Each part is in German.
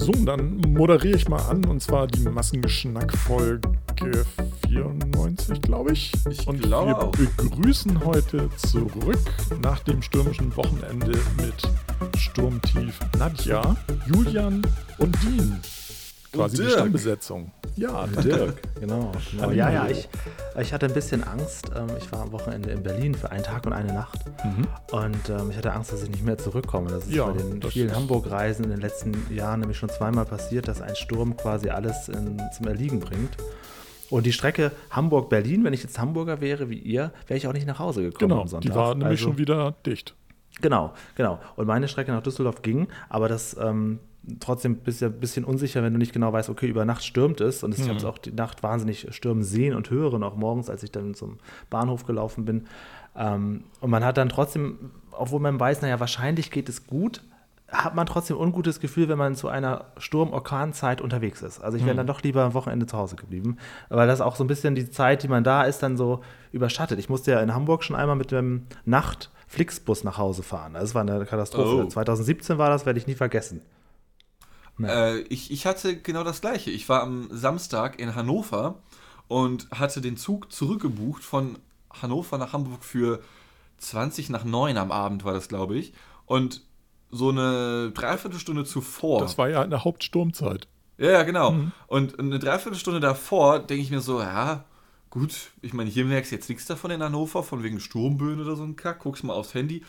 So, dann moderiere ich mal an und zwar die Massengeschnack-Folge 94, glaube ich. Ich und glaube wir auch. begrüßen heute zurück nach dem stürmischen Wochenende mit Sturmtief Nadja, Julian und Dean. Quasi die Dirk. Stammbesetzung. Ja, Dirk, genau. genau. Ja, ja, ich, ich hatte ein bisschen Angst. Ähm, ich war am Wochenende in Berlin für einen Tag und eine Nacht. Und ähm, ich hatte Angst, dass ich nicht mehr zurückkomme. Das ist Ja, bei den vielen Hamburg-Reisen in den letzten Jahren nämlich schon zweimal passiert, dass ein Sturm quasi alles in, zum Erliegen bringt. Und die Strecke Hamburg-Berlin, wenn ich jetzt Hamburger wäre wie ihr, wäre ich auch nicht nach Hause gekommen Genau, am Sonntag. die war nämlich Also- schon wieder dicht. Genau, genau. Und meine Strecke nach Düsseldorf ging, aber das ähm, trotzdem bist du ja ein bisschen unsicher, wenn du nicht genau weißt, okay, über Nacht stürmt es. Und ich habe es auch die Nacht wahnsinnig stürmen sehen und hören, auch morgens, als ich dann zum Bahnhof gelaufen bin. Ähm, und man hat dann trotzdem, obwohl man weiß, naja, wahrscheinlich geht es gut, hat man trotzdem ein ungutes Gefühl, wenn man zu einer Sturm-Orkan-Zeit unterwegs ist. Also ich wäre dann doch lieber am Wochenende zu Hause geblieben, weil das auch so ein bisschen die Zeit, die man da ist, dann so überschattet. Ich musste ja in Hamburg schon einmal mit dem Nacht-Flixbus nach Hause fahren. Das war eine Katastrophe. Oh. 2017 war das, werde ich nie vergessen. Äh, ich, ich hatte genau das gleiche. Ich war am Samstag in Hannover und hatte den Zug zurückgebucht von Hannover nach Hamburg für 20 nach 9 am Abend, war das, glaube ich. Und so eine Dreiviertelstunde zuvor. Das war ja in der Hauptsturmzeit. Ja, ja, genau. Und eine Dreiviertelstunde davor denke ich mir so, ja, gut, ich meine, hier merkst du jetzt nichts davon in Hannover, von wegen Sturmböen oder so ein Kack, guckst mal aufs Handy.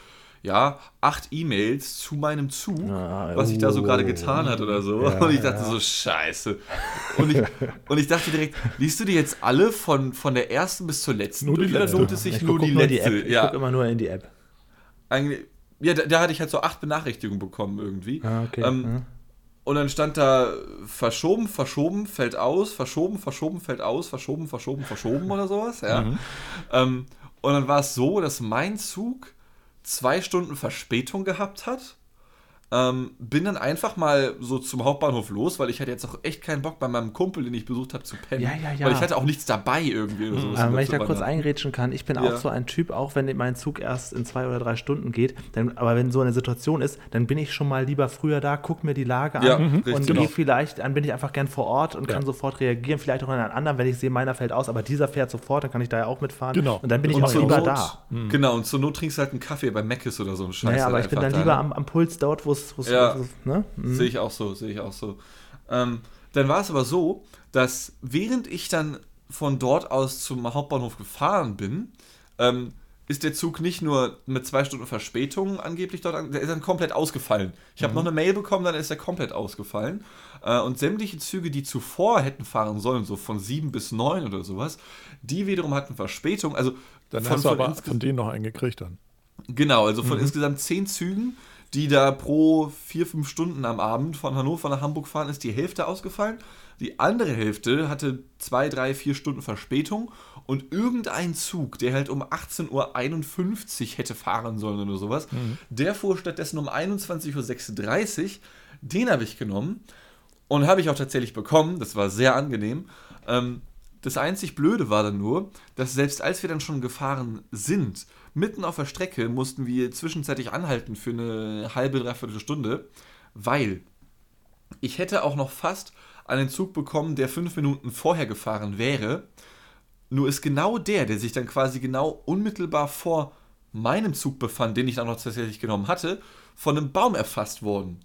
Ja, acht E-Mails zu meinem Zug, Ah, was sich da so oh. gerade getan hat oder so. Ja, und ich dachte so, scheiße. Und ich, und ich dachte direkt, liest du die jetzt alle von, von der ersten bis zur letzten Nur die oder letzte. lohnt es sich ich nur gucke die nur die letzte? App. Ich ja, gucke immer nur in die App. eigentlich, ja da, da hatte ich halt so acht Benachrichtigungen bekommen irgendwie. Ah, okay. Ähm, ja. und dann stand da verschoben, verschoben, fällt aus, verschoben, verschoben, fällt aus, verschoben, verschoben, verschoben oder sowas. Ja. Ähm, und dann war es so, dass mein Zug zwei Stunden Verspätung gehabt hat. Ähm, bin dann einfach mal so zum Hauptbahnhof los, weil ich hatte jetzt auch echt keinen Bock bei meinem Kumpel, den ich besucht habe, zu pennen. Ja, ja, ja. Weil ich hatte auch nichts dabei irgendwie oder so. Ähm, wenn ich da kurz eingrätschen kann, ich bin Ja. auch so ein Typ, auch wenn mein Zug erst in zwei oder drei Stunden geht, dann, aber wenn so eine Situation ist, dann bin ich schon mal lieber früher da, guck mir die Lage an Ja, mhm, und richtig. gehe Genau. vielleicht, dann bin ich einfach gern vor Ort und Ja. kann sofort reagieren, vielleicht auch an einen anderen, wenn ich sehe, meiner fällt aus, aber dieser fährt sofort, dann kann ich da ja auch mitfahren Genau. und dann bin ich Und auch lieber Not, da. Genau, und zur Not trinkst du halt einen Kaffee bei Mc's oder so ein Scheiß. Naja, halt aber ich bin dann da, lieber ne? am, am Puls dort, wo es, wo es, Ja. ne? Mhm. Sehe ich auch so, sehe ich auch so. Ähm, dann war es aber so, dass während ich dann von dort aus zum Hauptbahnhof gefahren bin, ähm, ist der Zug nicht nur mit zwei Stunden Verspätung angeblich dort, an, der ist dann komplett ausgefallen. Ich habe noch eine Mail bekommen, dann ist er komplett ausgefallen. Äh, und sämtliche Züge, die zuvor hätten fahren sollen, so von sieben bis neun oder sowas, die wiederum hatten Verspätung. Also Dann von, hast du von aber von denen noch einen gekriegt dann. Genau, also Mhm. von insgesamt zehn Zügen, die da pro vier, fünf Stunden am Abend von Hannover nach Hamburg fahren, ist die Hälfte ausgefallen. Die andere Hälfte hatte zwei, drei, vier Stunden Verspätung und irgendein Zug, der halt um 18.51 Uhr hätte fahren sollen oder sowas, der fuhr stattdessen um 21.36 Uhr. Den habe ich genommen und habe ich auch tatsächlich bekommen. Das war sehr angenehm. Ähm, das einzig Blöde war dann nur, dass selbst als wir dann schon gefahren sind, mitten auf der Strecke mussten wir zwischenzeitlich anhalten für eine halbe, dreiviertel Stunde, weil ich hätte auch noch fast einen Zug bekommen, der fünf Minuten vorher gefahren wäre. Nur ist genau der, der sich dann quasi genau unmittelbar vor meinem Zug befand, den ich dann noch tatsächlich genommen hatte, von einem Baum erfasst worden.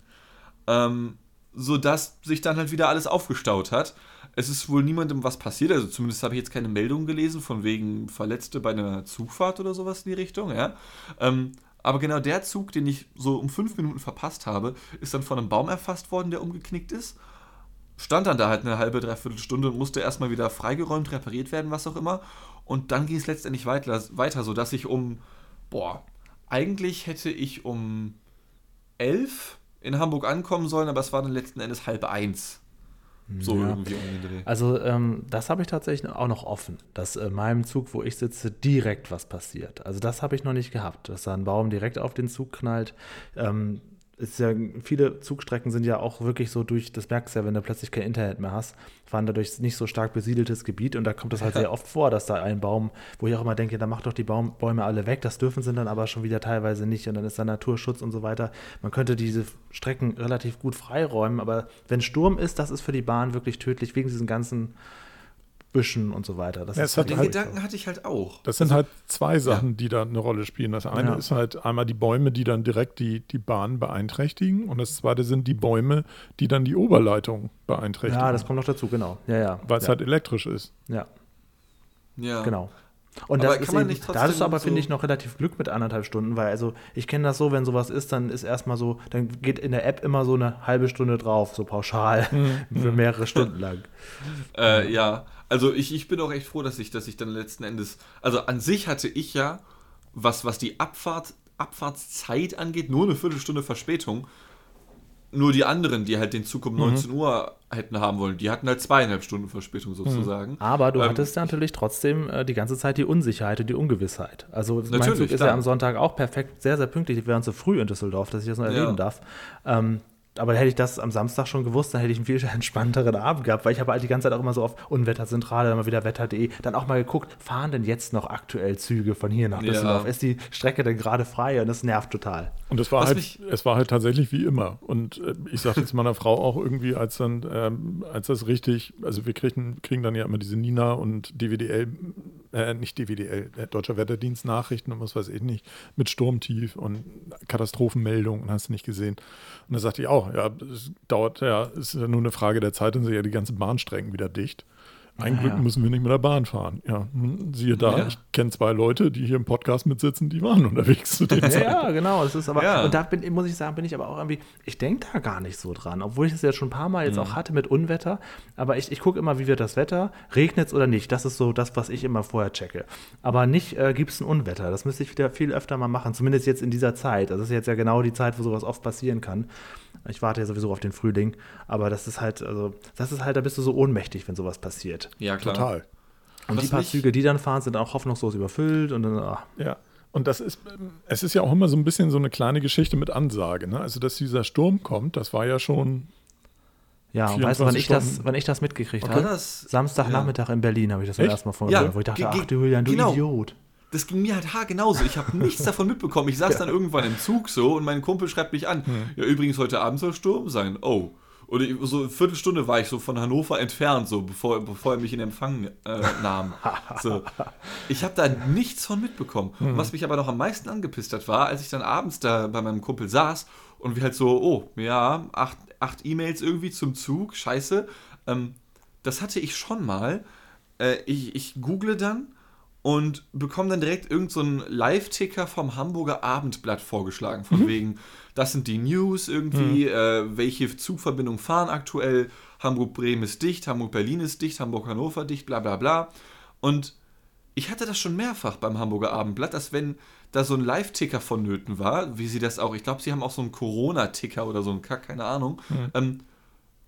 Ähm, sodass sich dann halt wieder alles aufgestaut hat. Es ist wohl niemandem was passiert, also zumindest habe ich jetzt keine Meldung gelesen, von wegen Verletzte bei einer Zugfahrt oder sowas in die Richtung, ja. Ähm, aber genau der Zug, den ich so um fünf Minuten verpasst habe, ist dann von einem Baum erfasst worden, der umgeknickt ist. Stand dann da halt eine halbe, dreiviertel Stunde und musste erstmal wieder freigeräumt, repariert werden, was auch immer. Und dann ging es letztendlich weiter, weiter sodass ich um, boah, eigentlich hätte ich um elf in Hamburg ankommen sollen, aber es war dann letzten Endes halb eins. So Ja. irgendwie um. Also ähm, das habe ich tatsächlich auch noch offen, dass in meinem Zug, wo ich sitze, direkt was passiert. Also das habe ich noch nicht gehabt, dass da ein Baum direkt auf den Zug knallt. Ähm, ist ja, viele Zugstrecken sind ja auch wirklich so durch, das merkst du ja, wenn du plötzlich kein Internet mehr hast, fahren dadurch nicht so stark besiedeltes Gebiet und da kommt es halt sehr oft vor, dass da ein Baum, wo ich auch immer denke, da macht doch die Baum, Bäume alle weg, das dürfen sie dann aber schon wieder teilweise nicht und dann ist da Naturschutz und so weiter. Man könnte diese Strecken relativ gut freiräumen, aber wenn Sturm ist, das ist für die Bahn wirklich tödlich, wegen diesen ganzen Büschen und so weiter. Das Ja, ist hat Den halt- Gedanken hatte ich halt auch. Das sind halt zwei Sachen, die da eine Rolle spielen. Das eine Ja. ist halt einmal die Bäume, die dann direkt die, die Bahn beeinträchtigen. Und das zweite sind die Bäume, die dann die Oberleitung beeinträchtigen. ja, das kommt noch dazu, genau. Ja, ja. weil es ja, halt elektrisch ist. ja, Ja. genau. Und Aber das kann ist man eben, nicht da ist trotzdem aber, finde so- ich, noch relativ Glück mit anderthalb Stunden, weil also ich kenne das so, wenn sowas ist, dann ist erstmal so, dann geht in der App immer so eine halbe Stunde drauf, so pauschal, Mhm. für mehrere Stunden lang. Äh, ja, also ich, ich bin auch echt froh, dass ich, dass ich dann letzten Endes, also an sich hatte ich ja, was, was die Abfahrt, Abfahrtszeit angeht, nur eine Viertelstunde Verspätung. Nur die anderen, die halt den Zug Mhm. um 19 Uhr hätten haben wollen, die hatten halt zweieinhalb Stunden Verspätung sozusagen. Mhm. Aber du Ähm, hattest natürlich trotzdem äh, die ganze Zeit die Unsicherheit und die Ungewissheit. Also mein Zug ist ja am Sonntag auch perfekt, sehr, sehr pünktlich. Wir waren zu früh in Düsseldorf, dass ich das noch Ja. erleben darf. Ähm, aber hätte ich das am Samstag schon gewusst, dann hätte ich einen viel entspannteren Abend gehabt, weil ich habe halt die ganze Zeit auch immer so auf Unwetterzentrale, dann mal wieder wetter.de, dann auch mal geguckt, fahren denn jetzt noch aktuell Züge von hier nach Ja. Düsseldorf? Ist die Strecke denn gerade frei? Und das nervt total. Und es war Was halt, es war halt tatsächlich wie immer. Und äh, ich sagte jetzt meiner Frau auch irgendwie, als dann, ähm, als das richtig, also wir kriegen, kriegen dann ja immer diese Nina und DWDL, äh, nicht DWDL, äh, Deutscher Wetterdienst Nachrichten und was weiß ich nicht, mit Sturmtief und Katastrophenmeldungen, hast du nicht gesehen. Und da sagte ich auch, ja, es dauert ja, es ist ja nur eine Frage der Zeit, dann sind ja die ganzen Bahnstrecken wieder dicht. Ein Ja, Glück ja. müssen wir nicht mit der Bahn fahren. Ja, hm, siehe da, Ja. ich kenne zwei Leute, die hier im Podcast mitsitzen, die waren unterwegs zu den Ja, ja, genau. Das ist aber, Ja. Und da bin, muss ich sagen, bin ich aber auch irgendwie, ich denke da gar nicht so dran, obwohl ich es ja schon ein paar Mal jetzt auch hatte mit Unwetter. Aber ich, ich gucke immer, wie wird das Wetter, regnet es oder nicht. Das ist so das, was ich immer vorher checke. Aber nicht, äh, gibt es ein Unwetter. Das müsste ich wieder viel öfter mal machen, zumindest jetzt in dieser Zeit. Das ist jetzt ja genau die Zeit, wo sowas oft passieren kann. Ich warte ja sowieso auf den Frühling, aber das ist halt, also, das ist halt, da bist du so ohnmächtig, wenn sowas passiert. Ja, klar. Total. Und Was die paar mich- Züge, die dann fahren, sind auch hoffnungslos überfüllt und dann, ah, Ja, und das ist, es ist ja auch immer so ein bisschen so eine kleine Geschichte mit Ansage. Ne? Also, dass dieser Sturm kommt, das war ja schon, Ja, und weißt du, wann 24 ich, das, wann ich das mitgekriegt War habe? Samstagnachmittag in Berlin habe ich das zum Echt? ersten Mal von Ja, gehört, wo ich dachte, ach du Julian, du genau. Idiot. Das ging mir halt haargenauso. Ich habe nichts davon mitbekommen. Ich saß dann irgendwann im Zug so und mein Kumpel schreibt mich an. Ja, übrigens, heute Abend soll Sturm sein. Oh. Und ich, so eine Viertelstunde war ich so von Hannover entfernt, so bevor, bevor er mich in Empfang äh, nahm. So. Ich habe da nichts von mitbekommen. Und was mich aber noch am meisten angepisst hat, war, als ich dann abends da bei meinem Kumpel saß und wir halt so, oh, ja, acht, acht E-Mails irgendwie zum Zug, scheiße. Ähm, das hatte ich schon mal. Äh, ich, ich google dann und bekomme dann direkt irgendeinen so einen Live-Ticker vom Hamburger Abendblatt vorgeschlagen. Von wegen, das sind die News irgendwie, äh, welche Zugverbindungen fahren aktuell. Hamburg-Bremen ist dicht, Hamburg-Berlin ist dicht, Hamburg-Hannover dicht, bla bla bla. Und ich hatte das schon mehrfach beim Hamburger Abendblatt, dass wenn da so ein Live-Ticker vonnöten war, wie sie das auch, ich glaube, sie haben auch so einen Corona-Ticker oder so einen Kack, keine Ahnung, ähm,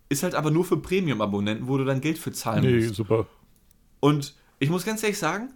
ist halt aber nur für Premium-Abonnenten, wo du dann Geld für zahlen nee, musst. super. Und ich muss ganz ehrlich sagen,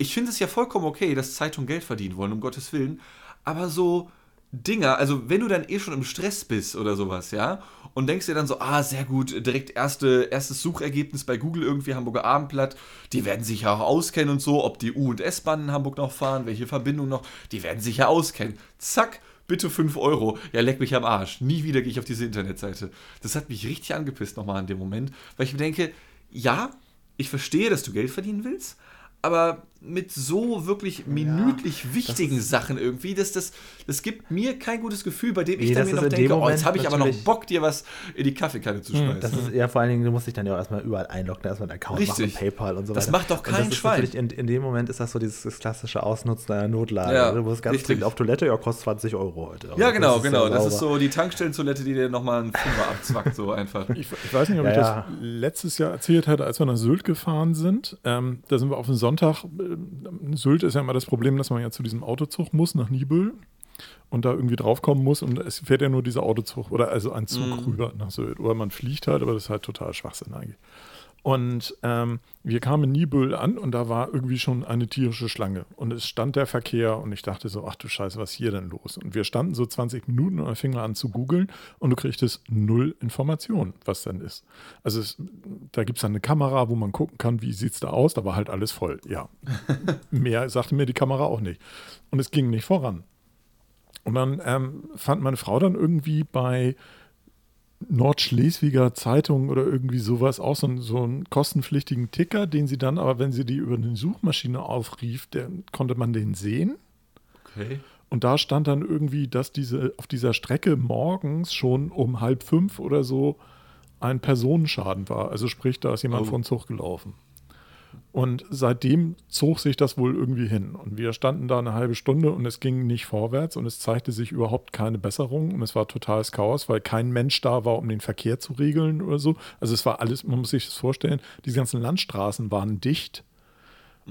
ich finde es ja vollkommen okay, dass Zeitungen Geld verdienen wollen, um Gottes Willen. Aber so Dinger, also wenn du dann eh schon im Stress bist oder sowas, ja, und denkst dir dann so, ah, sehr gut, direkt erste, erstes Suchergebnis bei Google irgendwie, Hamburger Abendblatt, die werden sich ja auch auskennen und so, ob die U- und S-Bahnen in Hamburg noch fahren, welche Verbindung noch, die werden sich ja auskennen. Zack, bitte 5 Euro. Ja, leck mich am Arsch. Nie wieder gehe ich auf diese Internetseite. Das hat mich richtig angepisst nochmal in dem Moment, weil ich mir denke, ja, ich verstehe, dass du Geld verdienen willst, aber mit so wirklich minütlich wichtigen Sachen irgendwie, das, das, das gibt mir kein gutes Gefühl, bei dem ich Nee, dann das mir ist noch denke, dem oh, jetzt Moment habe ich aber noch Bock, dir was in die Kaffeekanne zu schmeißen. Das ist ja vor allen Dingen, du musst dich dann ja auch erstmal überall einloggen, erstmal einen Account Richtig. machen, PayPal und so Das weiter. macht doch kein das ist Schwein. In, in dem Moment ist das so dieses das klassische Ausnutzen einer Notlage. Ja, du musst ganz richtig. dringend auf Toilette, ja, kostet 20 Euro heute. ja, Aber genau, das ist genau. ja das ist so die Tankstellentoilette, die dir nochmal einen Fünfer abzwackt, so einfach. Ich, ich weiß nicht, ob Ja, ich das ja. letztes Jahr erzählt hatte, als wir nach Sylt gefahren sind. Ähm, da sind wir auf den Sonntag. Ähm, Sylt ist ja immer das Problem, dass man ja zu diesem Autozug muss nach Nibel und da irgendwie draufkommen muss und es fährt ja nur dieser Autozug oder also ein Zug Mhm. rüber nach Sylt. Oder man fliegt halt, aber das ist halt total Schwachsinn eigentlich. Und ähm, wir kamen in Nibel an und da war irgendwie schon eine tierische Schlange. Und es stand der Verkehr und ich dachte so, ach du Scheiße, was ist hier denn los? Und wir standen so 20 Minuten und dann fingen wir an zu googeln und du kriegtest null Informationen, was denn ist. Also es, da gibt es dann eine Kamera, wo man gucken kann, wie sieht es da aus. Da war halt alles voll. Ja, mehr sagte mir die Kamera auch nicht. Und es ging nicht voran. Und dann ähm, fand meine Frau dann irgendwie bei Nordschleswiger Zeitung oder irgendwie sowas auch so, einen, so einen kostenpflichtigen Ticker, den sie dann, aber wenn sie die über eine Suchmaschine aufrief, dann konnte man den sehen. Okay. Und da stand dann irgendwie, dass diese auf dieser Strecke morgens schon um halb fünf oder so ein Personenschaden war. Also sprich, da ist jemand Oh. vor den Zug gelaufen. Und seitdem zog sich das wohl irgendwie hin. Und wir standen da eine halbe Stunde und es ging nicht vorwärts und es zeigte sich überhaupt keine Besserung und es war totales Chaos, weil kein Mensch da war, um den Verkehr zu regeln oder so. Also es war alles, man muss sich das vorstellen, diese ganzen Landstraßen waren dicht.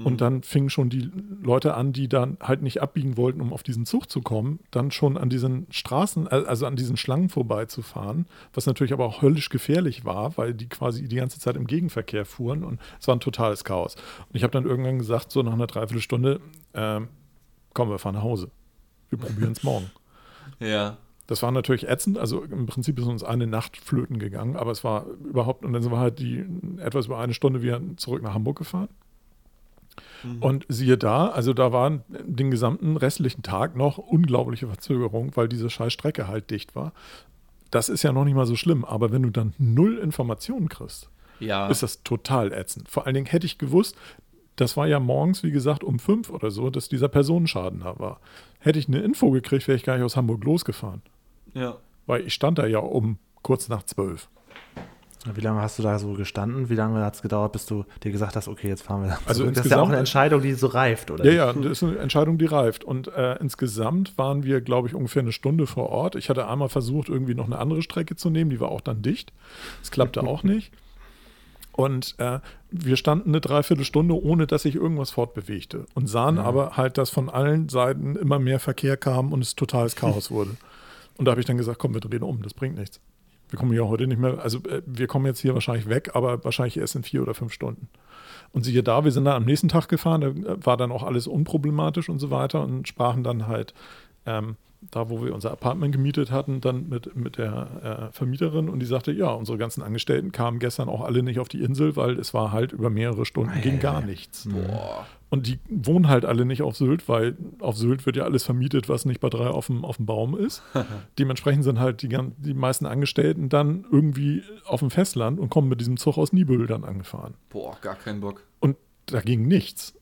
Und dann fingen schon die Leute an, die dann halt nicht abbiegen wollten, um auf diesen Zug zu kommen, dann schon an diesen Straßen, äh, also an diesen Schlangen vorbeizufahren, was natürlich aber auch höllisch gefährlich war, weil die quasi die ganze Zeit im Gegenverkehr fuhren und es war ein totales Chaos. Und ich habe dann irgendwann gesagt, so nach einer Dreiviertelstunde, ähm, komm, wir fahren nach Hause. Wir probieren es morgen. Ja. Das war natürlich ätzend. Also im Prinzip ist uns eine Nacht flöten gegangen, aber es war überhaupt, und dann sind wir halt die etwas über eine Stunde wieder zurück nach Hamburg gefahren. Und siehe da, also da waren den gesamten restlichen Tag noch unglaubliche Verzögerung, weil diese scheiß Strecke halt dicht war. Das ist ja noch nicht mal so schlimm, aber wenn du dann null Informationen kriegst, Ja. ist das total ätzend. Vor allen Dingen hätte ich gewusst, das war ja morgens, wie gesagt, um fünf oder so, dass dieser Personenschaden da war. Hätte ich eine Info gekriegt, wäre ich gar nicht aus Hamburg losgefahren. ja. Weil ich stand da ja um kurz nach zwölf. Wie lange hast du da so gestanden? Wie lange hat es gedauert, bis du dir gesagt hast, okay, jetzt fahren wir zurück? Also das ist ja auch eine Entscheidung, die so reift, oder? Ja, ja, das ist eine Entscheidung, die reift. Und äh, insgesamt waren wir, glaube ich, ungefähr eine Stunde vor Ort. Ich hatte einmal versucht, irgendwie noch eine andere Strecke zu nehmen, die war auch dann dicht. Das klappte auch nicht. Und äh, wir standen eine Dreiviertelstunde, ohne dass sich irgendwas fortbewegte. Und sahen aber halt, dass von allen Seiten immer mehr Verkehr kam und es totales Chaos wurde. Und da habe ich dann gesagt, komm, wir drehen um, das bringt nichts. Wir kommen ja heute nicht mehr, also äh, wir kommen jetzt hier wahrscheinlich weg, aber wahrscheinlich erst in vier oder fünf Stunden. Und siehe da, wir sind dann am nächsten Tag gefahren, da äh, war dann auch alles unproblematisch und so weiter und sprachen dann halt ähm, da, wo wir unser Apartment gemietet hatten, dann mit, mit der äh, Vermieterin und die sagte, ja, unsere ganzen Angestellten kamen gestern auch alle nicht auf die Insel, weil es war halt über mehrere Stunden, ging gar nichts. Boah. Und die wohnen halt alle nicht auf Sylt, weil auf Sylt wird ja alles vermietet, was nicht bei drei auf dem, auf dem Baum ist. Dementsprechend sind halt die, die meisten Angestellten dann irgendwie auf dem Festland und kommen mit diesem Zug aus Nibel dann angefahren. Boah, gar keinen Bock. Und da ging nichts.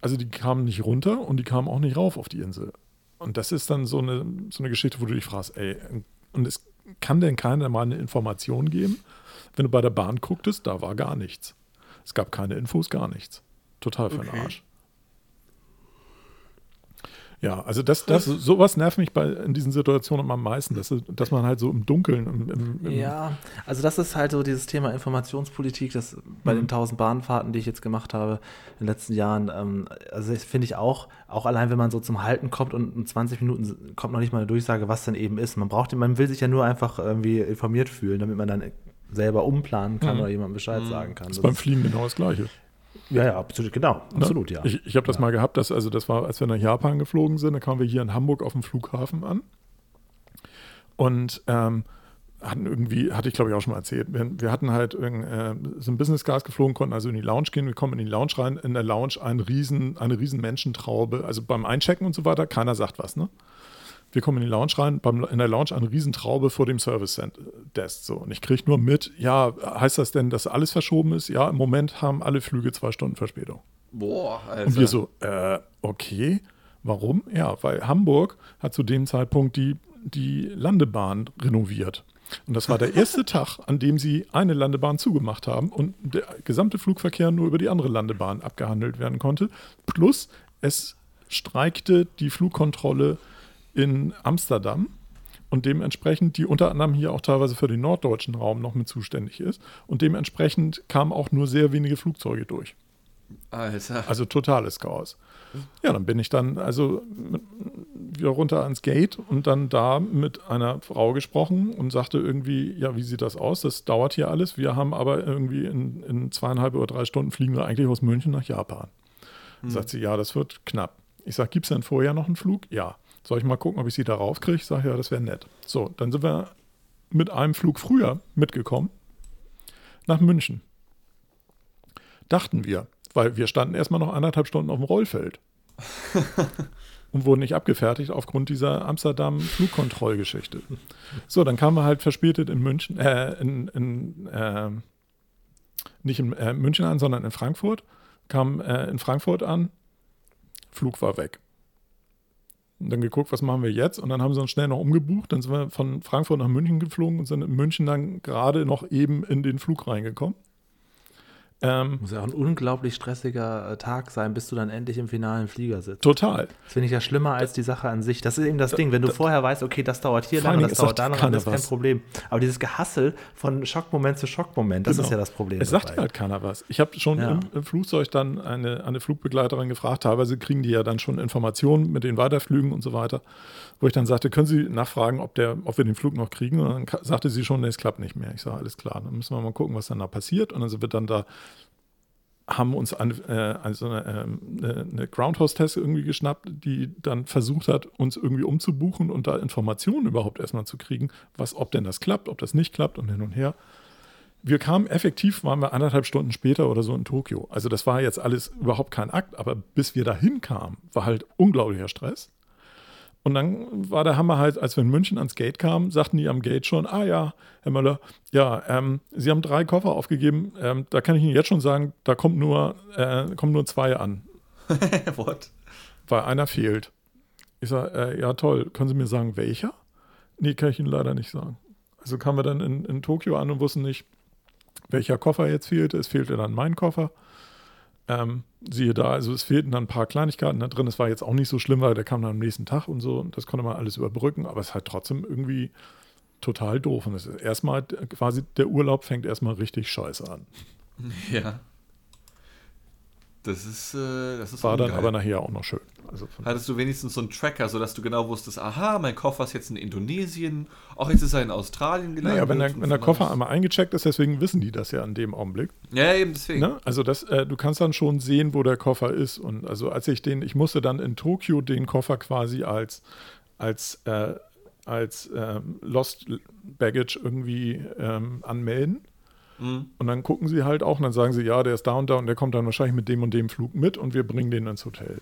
Also die kamen nicht runter und die kamen auch nicht rauf auf die Insel. Und das ist dann so eine, so eine Geschichte, wo du dich fragst, ey, und es kann denn keiner mal eine Information geben? Wenn du bei der Bahn gucktest, da war gar nichts. Es gab keine Infos, gar nichts. Total für den Okay. Arsch. Ja, also das, das, sowas nervt mich bei, in diesen Situationen immer am meisten, dass, dass man halt so im Dunkeln, im, im, im Ja, also das ist halt so dieses Thema Informationspolitik, das bei Mhm. den 1000 Bahnfahrten, die ich jetzt gemacht habe in den letzten Jahren, ähm, also das finde ich auch, auch allein wenn man so zum Halten kommt und in 20 Minuten kommt noch nicht mal eine Durchsage, was denn eben ist. Man braucht, man will sich ja nur einfach irgendwie informiert fühlen, damit man dann selber umplanen kann Mhm. oder jemandem Bescheid sagen kann. das ist beim Fliegen genau das Gleiche. Ja, ja, absolut, genau, Ne? absolut, ja. Ich, ich habe das Ja. mal gehabt, dass, also das war, als wir nach Japan geflogen sind, da kamen wir hier in Hamburg auf dem Flughafen an. Und ähm, hatten irgendwie, hatte ich glaube ich auch schon mal erzählt, wir, wir hatten halt äh, sind Business Class geflogen, konnten also in die Lounge gehen, wir kommen in die Lounge rein, in der Lounge ein riesen, eine riesen Menschentraube, also beim Einchecken und so weiter, keiner sagt was, ne? Wir kommen in die Lounge rein, beim, in der Lounge eine Riesentraube vor dem Service Cent- Desk. So. Und ich kriege nur mit, ja, heißt das denn, dass alles verschoben ist? Ja, im Moment haben alle Flüge zwei Stunden Verspätung. Boah, Alter. Und wir so, äh, okay, warum? Ja, weil Hamburg hat zu dem Zeitpunkt die, die Landebahn renoviert. Und das war der erste Tag, an dem sie eine Landebahn zugemacht haben und der gesamte Flugverkehr nur über die andere Landebahn abgehandelt werden konnte. Plus es streikte die Flugkontrolle in Amsterdam und dementsprechend, die unter anderem hier auch teilweise für den norddeutschen Raum noch mit zuständig ist. Und dementsprechend kamen auch nur sehr wenige Flugzeuge durch. Alter. Also totales Chaos. Ja, dann bin ich dann also wieder runter ans Gate und dann da mit einer Frau gesprochen und sagte irgendwie, ja, wie sieht das aus? Das dauert hier alles. Wir haben aber irgendwie in, in zweieinhalb oder drei Stunden fliegen wir eigentlich aus München nach Japan. Hm. Sagt sie, ja, das wird knapp. Ich sage, gibt es denn vorher noch einen Flug? Ja. Soll ich mal gucken, ob ich sie da raufkriege? Ich sage, ja, das wäre nett. So, dann sind wir mit einem Flug früher mitgekommen nach München. Dachten wir, weil wir standen erstmal noch anderthalb Stunden auf dem Rollfeld. und wurden nicht abgefertigt aufgrund dieser Amsterdam-Flugkontrollgeschichte. So, dann kamen wir halt verspätet in München, äh, in, in äh, nicht in äh, München an, sondern in Frankfurt. Kam äh, in Frankfurt an, Flug war weg. Und dann geguckt, was machen wir jetzt? Und dann haben sie uns schnell noch umgebucht. Dann sind wir von Frankfurt nach München geflogen und sind in München dann gerade noch eben in den Flug reingekommen. Ähm, Muss ja auch ein unglaublich stressiger äh, Tag sein, bis du dann endlich im finalen Flieger sitzt. Total. Das finde ich ja schlimmer als die Sache an sich. Das ist eben das da, Ding. Wenn du da, vorher weißt, okay, das dauert hier lange, das dauert da noch, das ist kein Problem. Aber dieses Gehassel von Schockmoment zu Schockmoment, das genau. ist ja das Problem. Es sagt halt keiner was. Ich habe schon ja. im, im, Flugzeug dann eine, eine Flugbegleiterin gefragt, teilweise kriegen die ja dann schon Informationen mit den Weiterflügen und so weiter, wo ich dann sagte, können Sie nachfragen, ob, der, ob wir den Flug noch kriegen? Und dann sagte sie schon, nee, es klappt nicht mehr. Ich sage, alles klar, dann müssen wir mal gucken, was dann da passiert. Und dann sind wir dann da haben uns eine, äh, also eine, äh, eine Groundhouse-Test irgendwie geschnappt, die dann versucht hat, uns irgendwie umzubuchen und da Informationen überhaupt erstmal zu kriegen, was, ob denn das klappt, ob das nicht klappt und hin und her. Wir kamen effektiv, waren wir anderthalb Stunden später oder so in Tokio. Also das war jetzt alles überhaupt kein Akt, aber bis wir dahin kamen, war halt unglaublicher Stress. Und dann war der Hammer halt, als wir in München ans Gate kamen, sagten die am Gate schon, ah ja, Herr Möller, ja, ähm, Sie haben drei Koffer aufgegeben, ähm, da kann ich Ihnen jetzt schon sagen, da kommt nur, äh, kommen nur zwei an. What? Weil einer fehlt. Ich sage, äh, ja toll, können Sie mir sagen, welcher? Nee, kann ich Ihnen leider nicht sagen. Also kamen wir dann in, in Tokio an und wussten nicht, welcher Koffer jetzt fehlte. Es fehlte dann mein Koffer. Ähm, siehe da, also es fehlten dann ein paar Kleinigkeiten da drin. Es war jetzt auch nicht so schlimm, weil der kam dann am nächsten Tag und so. Das konnte man alles überbrücken, aber es ist halt trotzdem irgendwie total doof. Und es ist erstmal quasi, der Urlaub fängt erstmal richtig scheiße an. Ja. Das ist, äh, das ist War dann aber nachher auch noch schön. Also Hattest du wenigstens so einen Tracker, sodass du genau wusstest, aha, mein Koffer ist jetzt in Indonesien, auch jetzt ist er in Australien gelandet. Naja, wenn der, wenn der Koffer einmal eingecheckt ist, deswegen wissen die das ja in dem Augenblick. Ja, eben deswegen. Ne? Also das, äh, du kannst dann schon sehen, wo der Koffer ist. Und also als ich den, ich musste dann in Tokio den Koffer quasi als, als, äh, als ähm, Lost Baggage irgendwie ähm, anmelden. Mhm. Und dann gucken sie halt auch und dann sagen sie, ja, der ist da und da und der kommt dann wahrscheinlich mit dem und dem Flug mit und wir bringen den ins Hotel.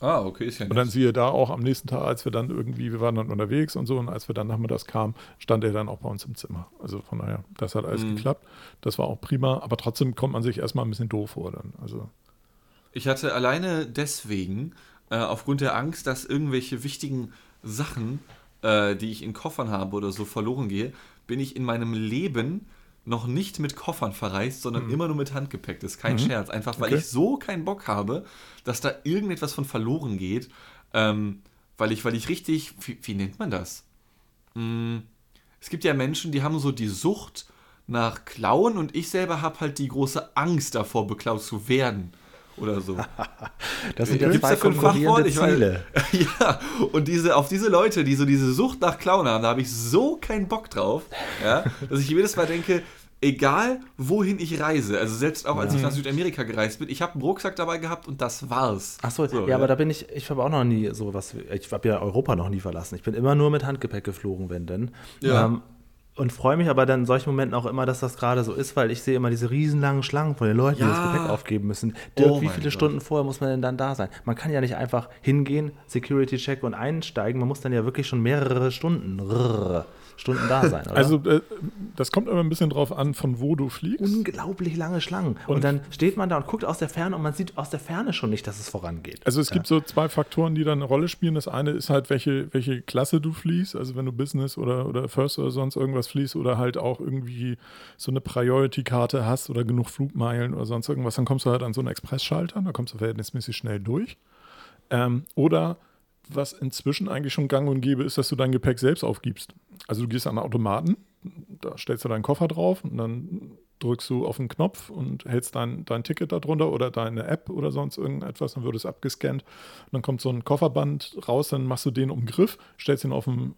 Ah, okay, ist ja Und dann siehe da auch am nächsten Tag, als wir dann irgendwie, wir waren dann unterwegs und so, und als wir dann nachmittags kamen, stand er dann auch bei uns im Zimmer. Also von daher, das hat alles mhm. geklappt. Das war auch prima, aber trotzdem kommt man sich erstmal ein bisschen doof vor dann. Also. Ich hatte alleine deswegen, äh, aufgrund der Angst, dass irgendwelche wichtigen Sachen, äh, die ich in Koffern habe oder so, verloren gehe, bin ich in meinem Leben noch nicht mit Koffern verreist, sondern mhm. immer nur mit Handgepäck. Das ist kein mhm. Scherz. Einfach weil okay. ich so keinen Bock habe, dass da irgendetwas von verloren geht. Ähm, weil ich, weil ich richtig, wie, wie nennt man das? Hm, es gibt ja Menschen, die haben so die Sucht nach Klauen und ich selber habe halt die große Angst davor, beklaut zu werden oder so. das sind ja zwei konkurrierende Ziele. Weiß, ja, und diese, auf diese Leute, die so diese Sucht nach Klauen haben, da habe ich so keinen Bock drauf, ja, dass ich jedes Mal denke, egal wohin ich reise, also selbst auch als ja. ich nach Südamerika gereist bin, ich habe einen Rucksack dabei gehabt und das war's. Achso, so, ja, ja, aber da bin ich, ich habe auch noch nie sowas, ich habe ja Europa noch nie verlassen. Ich bin immer nur mit Handgepäck geflogen, wenn denn. Ja. Ähm, und freue mich aber dann in solchen Momenten auch immer, dass das gerade so ist, weil ich sehe immer diese riesenlangen Schlangen von den Leuten, ja. die das Gepäck aufgeben müssen. Dirk, oh wie viele Gott. Stunden vorher muss man denn dann da sein? Man kann ja nicht einfach hingehen, Security-Check und einsteigen. Man muss dann ja wirklich schon mehrere Stunden Stunden da sein, oder? Also äh, das kommt immer ein bisschen drauf an, von wo du fliegst. Unglaublich lange Schlangen. Und, und, dann steht man da und guckt aus der Ferne und man sieht aus der Ferne schon nicht, dass es vorangeht. Also es ja. gibt so zwei Faktoren, die dann eine Rolle spielen. Das eine ist halt, welche, welche Klasse du fliegst. Also wenn du Business oder, oder First oder sonst irgendwas fliegst oder halt auch irgendwie so eine Priority-Karte hast oder genug Flugmeilen oder sonst irgendwas, dann kommst du halt an so einen Expressschalter, da kommst du verhältnismäßig schnell durch. Ähm, oder was inzwischen eigentlich schon gang und gäbe ist, dass du dein Gepäck selbst aufgibst. Also du gehst an einen Automaten, da stellst du deinen Koffer drauf und dann drückst du auf den Knopf und hältst dein, dein Ticket darunter oder deine App oder sonst irgendetwas, dann wird es abgescannt. Und dann kommt so ein Kofferband raus, dann machst du den um den Griff, stellst ihn auf, dem,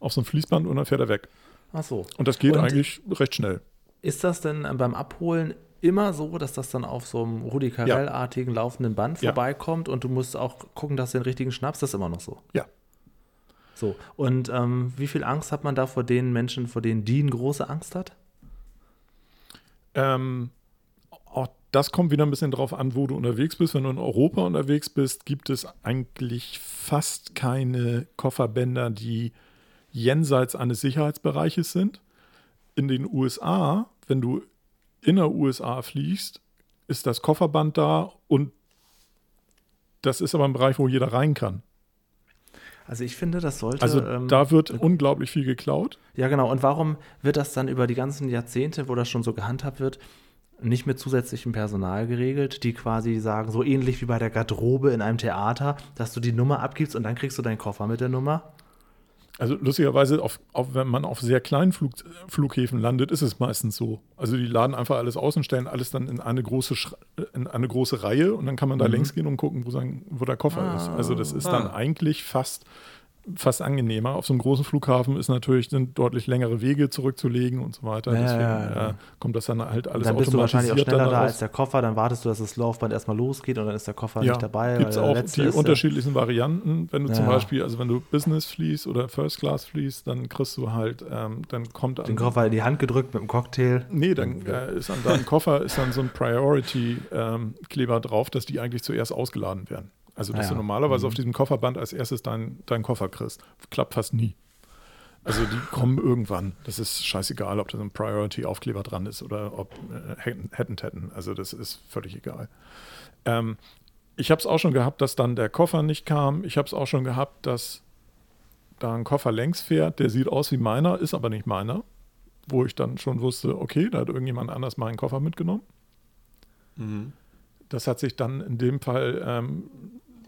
auf so ein Fließband und dann fährt er weg. Ach so. Und das geht Und- eigentlich recht schnell. Ist das denn beim Abholen immer so, dass das dann auf so einem Rudi Carell-artigen laufenden Band Ja. vorbeikommt und du musst auch gucken, dass du den richtigen schnappst? Das ist immer noch so. Ja. So. Und ähm, wie viel Angst hat man da vor den Menschen, vor denen Dean große Angst hat? Ähm, auch das kommt wieder ein bisschen drauf an, wo du unterwegs bist. Wenn du in Europa unterwegs bist, gibt es eigentlich fast keine Kofferbänder, die jenseits eines Sicherheitsbereiches sind. In den USA, wenn du in der USA fliegst, ist das Kofferband da und das ist aber ein Bereich, wo jeder rein kann. Also ich finde, das sollte. Also ähm, da wird unglaublich viel geklaut. Ja, genau. Und warum wird das dann über die ganzen Jahrzehnte, wo das schon so gehandhabt wird, nicht mit zusätzlichem Personal geregelt, die quasi sagen, so ähnlich wie bei der Garderobe in einem Theater, dass du die Nummer abgibst und dann kriegst du deinen Koffer mit der Nummer? Also lustigerweise, auf, auf, wenn man auf sehr kleinen Flug, Flughäfen landet, ist es meistens so. Also die laden einfach alles aus und stellen alles dann in eine große, Schra- in eine große Reihe und dann kann man da längs gehen und gucken, wo, sein, wo der Koffer ist. Also das ist dann Ah. eigentlich fast, fast angenehmer. Auf so einem großen Flughafen ist natürlich sind deutlich längere Wege zurückzulegen und so weiter. Ja, Deswegen ja, ja. kommt das dann halt alles dann bist du wahrscheinlich auch automatisiert schneller dann da als der Koffer, dann wartest du, dass das Laufband erstmal losgeht und dann ist der Koffer nicht dabei. gibt es auch die ist, unterschiedlichen Varianten. Wenn du zum. Beispiel, also wenn du Business fließt oder First Class fließt, dann kriegst du halt, ähm, dann kommt Den Koffer in die Hand gedrückt mit dem Cocktail. Nee, dann äh, ist an deinem Koffer ist dann so ein Priority-Kleber drauf, dass die eigentlich zuerst ausgeladen werden. Also, dass ja. du normalerweise auf diesem Kofferband als erstes deinen dein Koffer kriegst. Klappt fast nie. Also, die kommen irgendwann. Das ist scheißegal, ob da so ein Priority-Aufkleber dran ist oder ob äh, hätten, hätten, hätten. Also, das ist völlig egal. Ähm, ich habe es auch schon gehabt, dass dann der Koffer nicht kam. Ich habe es auch schon gehabt, dass da ein Koffer längs fährt, der sieht aus wie meiner, ist aber nicht meiner wo ich dann schon wusste, okay, da hat irgendjemand anders meinen Koffer mitgenommen. Mhm. Das hat sich dann in dem Fall ähm,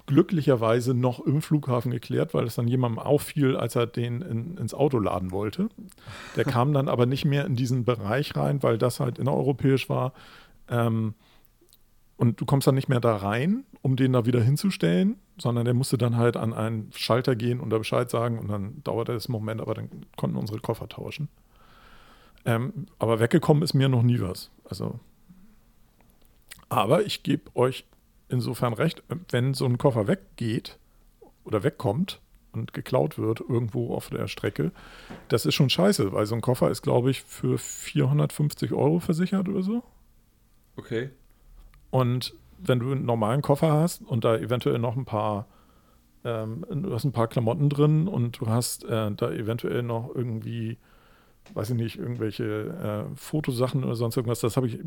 glücklicherweise noch im Flughafen geklärt, weil es dann jemandem auffiel, als er den in, ins Auto laden wollte. Der kam dann aber nicht mehr in diesen Bereich rein, weil das halt innereuropäisch war. Ähm, und du kommst dann nicht mehr da rein, um den da wieder hinzustellen, sondern der musste dann halt an einen Schalter gehen und da Bescheid sagen und dann dauerte es einen Moment, aber dann konnten unsere Koffer tauschen. Ähm, aber weggekommen ist mir noch nie was. Also, aber ich gebe euch insofern recht, wenn so ein Koffer weggeht oder wegkommt und geklaut wird irgendwo auf der Strecke, das ist schon scheiße, weil so ein Koffer ist, glaube ich, für 450 Euro versichert oder so. Okay. Und wenn du einen normalen Koffer hast und da eventuell noch ein paar, ähm, du hast ein paar Klamotten drin und du hast äh, da eventuell noch irgendwie, weiß ich nicht, irgendwelche äh, Fotosachen oder sonst irgendwas, das habe ich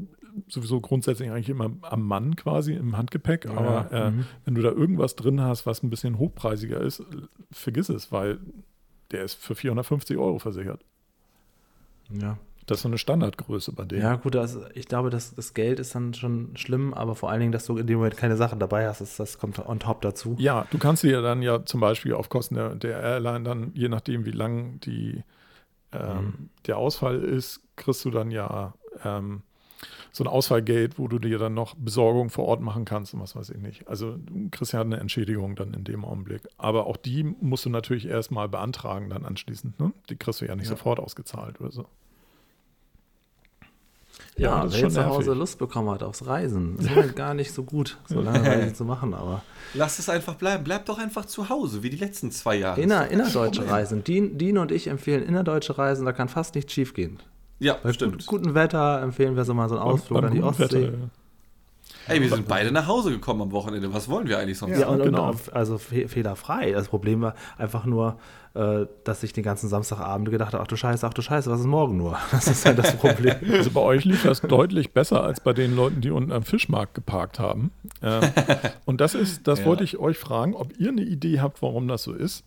sowieso grundsätzlich eigentlich immer am Mann quasi im Handgepäck. Ja, Aber äh, mhm. wenn du da irgendwas drin hast, was ein bisschen hochpreisiger ist, vergiss es, weil der ist für 450 Euro versichert. Ja. Das ist so eine Standardgröße bei denen. Ja, gut, also ich glaube, das, das Geld ist dann schon schlimm, aber vor allen Dingen, dass du in dem Moment keine Sachen dabei hast, das, das kommt on top dazu. Ja, du kannst dir dann ja zum Beispiel auf Kosten der, der Airline dann, je nachdem wie lang die, ähm, der Ausfall ist, kriegst du dann ja ähm, so ein Ausfallgeld, wo du dir dann noch Besorgung vor Ort machen kannst und was weiß ich nicht. Also du kriegst ja eine Entschädigung dann in dem Augenblick. Aber auch die musst du natürlich erstmal beantragen dann anschließend. Ne? Die kriegst du ja nicht Ja. sofort ausgezahlt oder so. Ja, das ist wer zu Hause. Lust bekommen hat aufs Reisen, ist halt gar nicht so gut, so lange zu machen, aber Lass es einfach bleiben. Bleib doch einfach zu Hause, wie die letzten zwei Jahre. inner, innerdeutsche. Reisen. Dean, Dean und ich empfehlen innerdeutsche Reisen, da kann fast nichts schief gehen. Ja, Bei stimmt. gut, gutem Wetter empfehlen wir so mal so einen Ausflug an die Ostsee. Wetter, ja. Ey, wir sind beide nach Hause gekommen am Wochenende. Was wollen wir eigentlich sonst? Ja, und, genau. und also fe fehlerfrei. Das Problem war einfach nur, äh, dass ich den ganzen Samstagabend gedacht habe, ach du Scheiße, ach du Scheiße, was ist morgen nur? Das ist ja das Problem. Also bei euch lief das deutlich besser als bei den Leuten, die unten am Fischmarkt geparkt haben. Ähm, und das ist, das Ja. wollte ich euch fragen, ob ihr eine Idee habt, warum das so ist.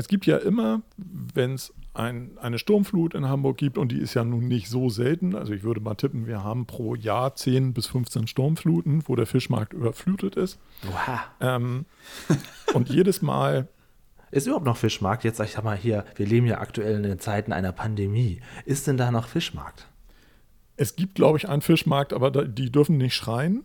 Es gibt ja immer, wenn es ein, eine Sturmflut in Hamburg gibt, und die ist ja nun nicht so selten, also ich würde mal tippen, wir haben pro Jahr 10 bis 15 Sturmfluten, wo der Fischmarkt überflutet ist. Oha. Ähm, und jedes Mal Ist überhaupt noch Fischmarkt? Jetzt, ich sag mal hier, wir leben ja aktuell in den Zeiten einer Pandemie. Ist denn da noch Fischmarkt? Es gibt, glaube ich, einen Fischmarkt, aber die dürfen nicht schreien,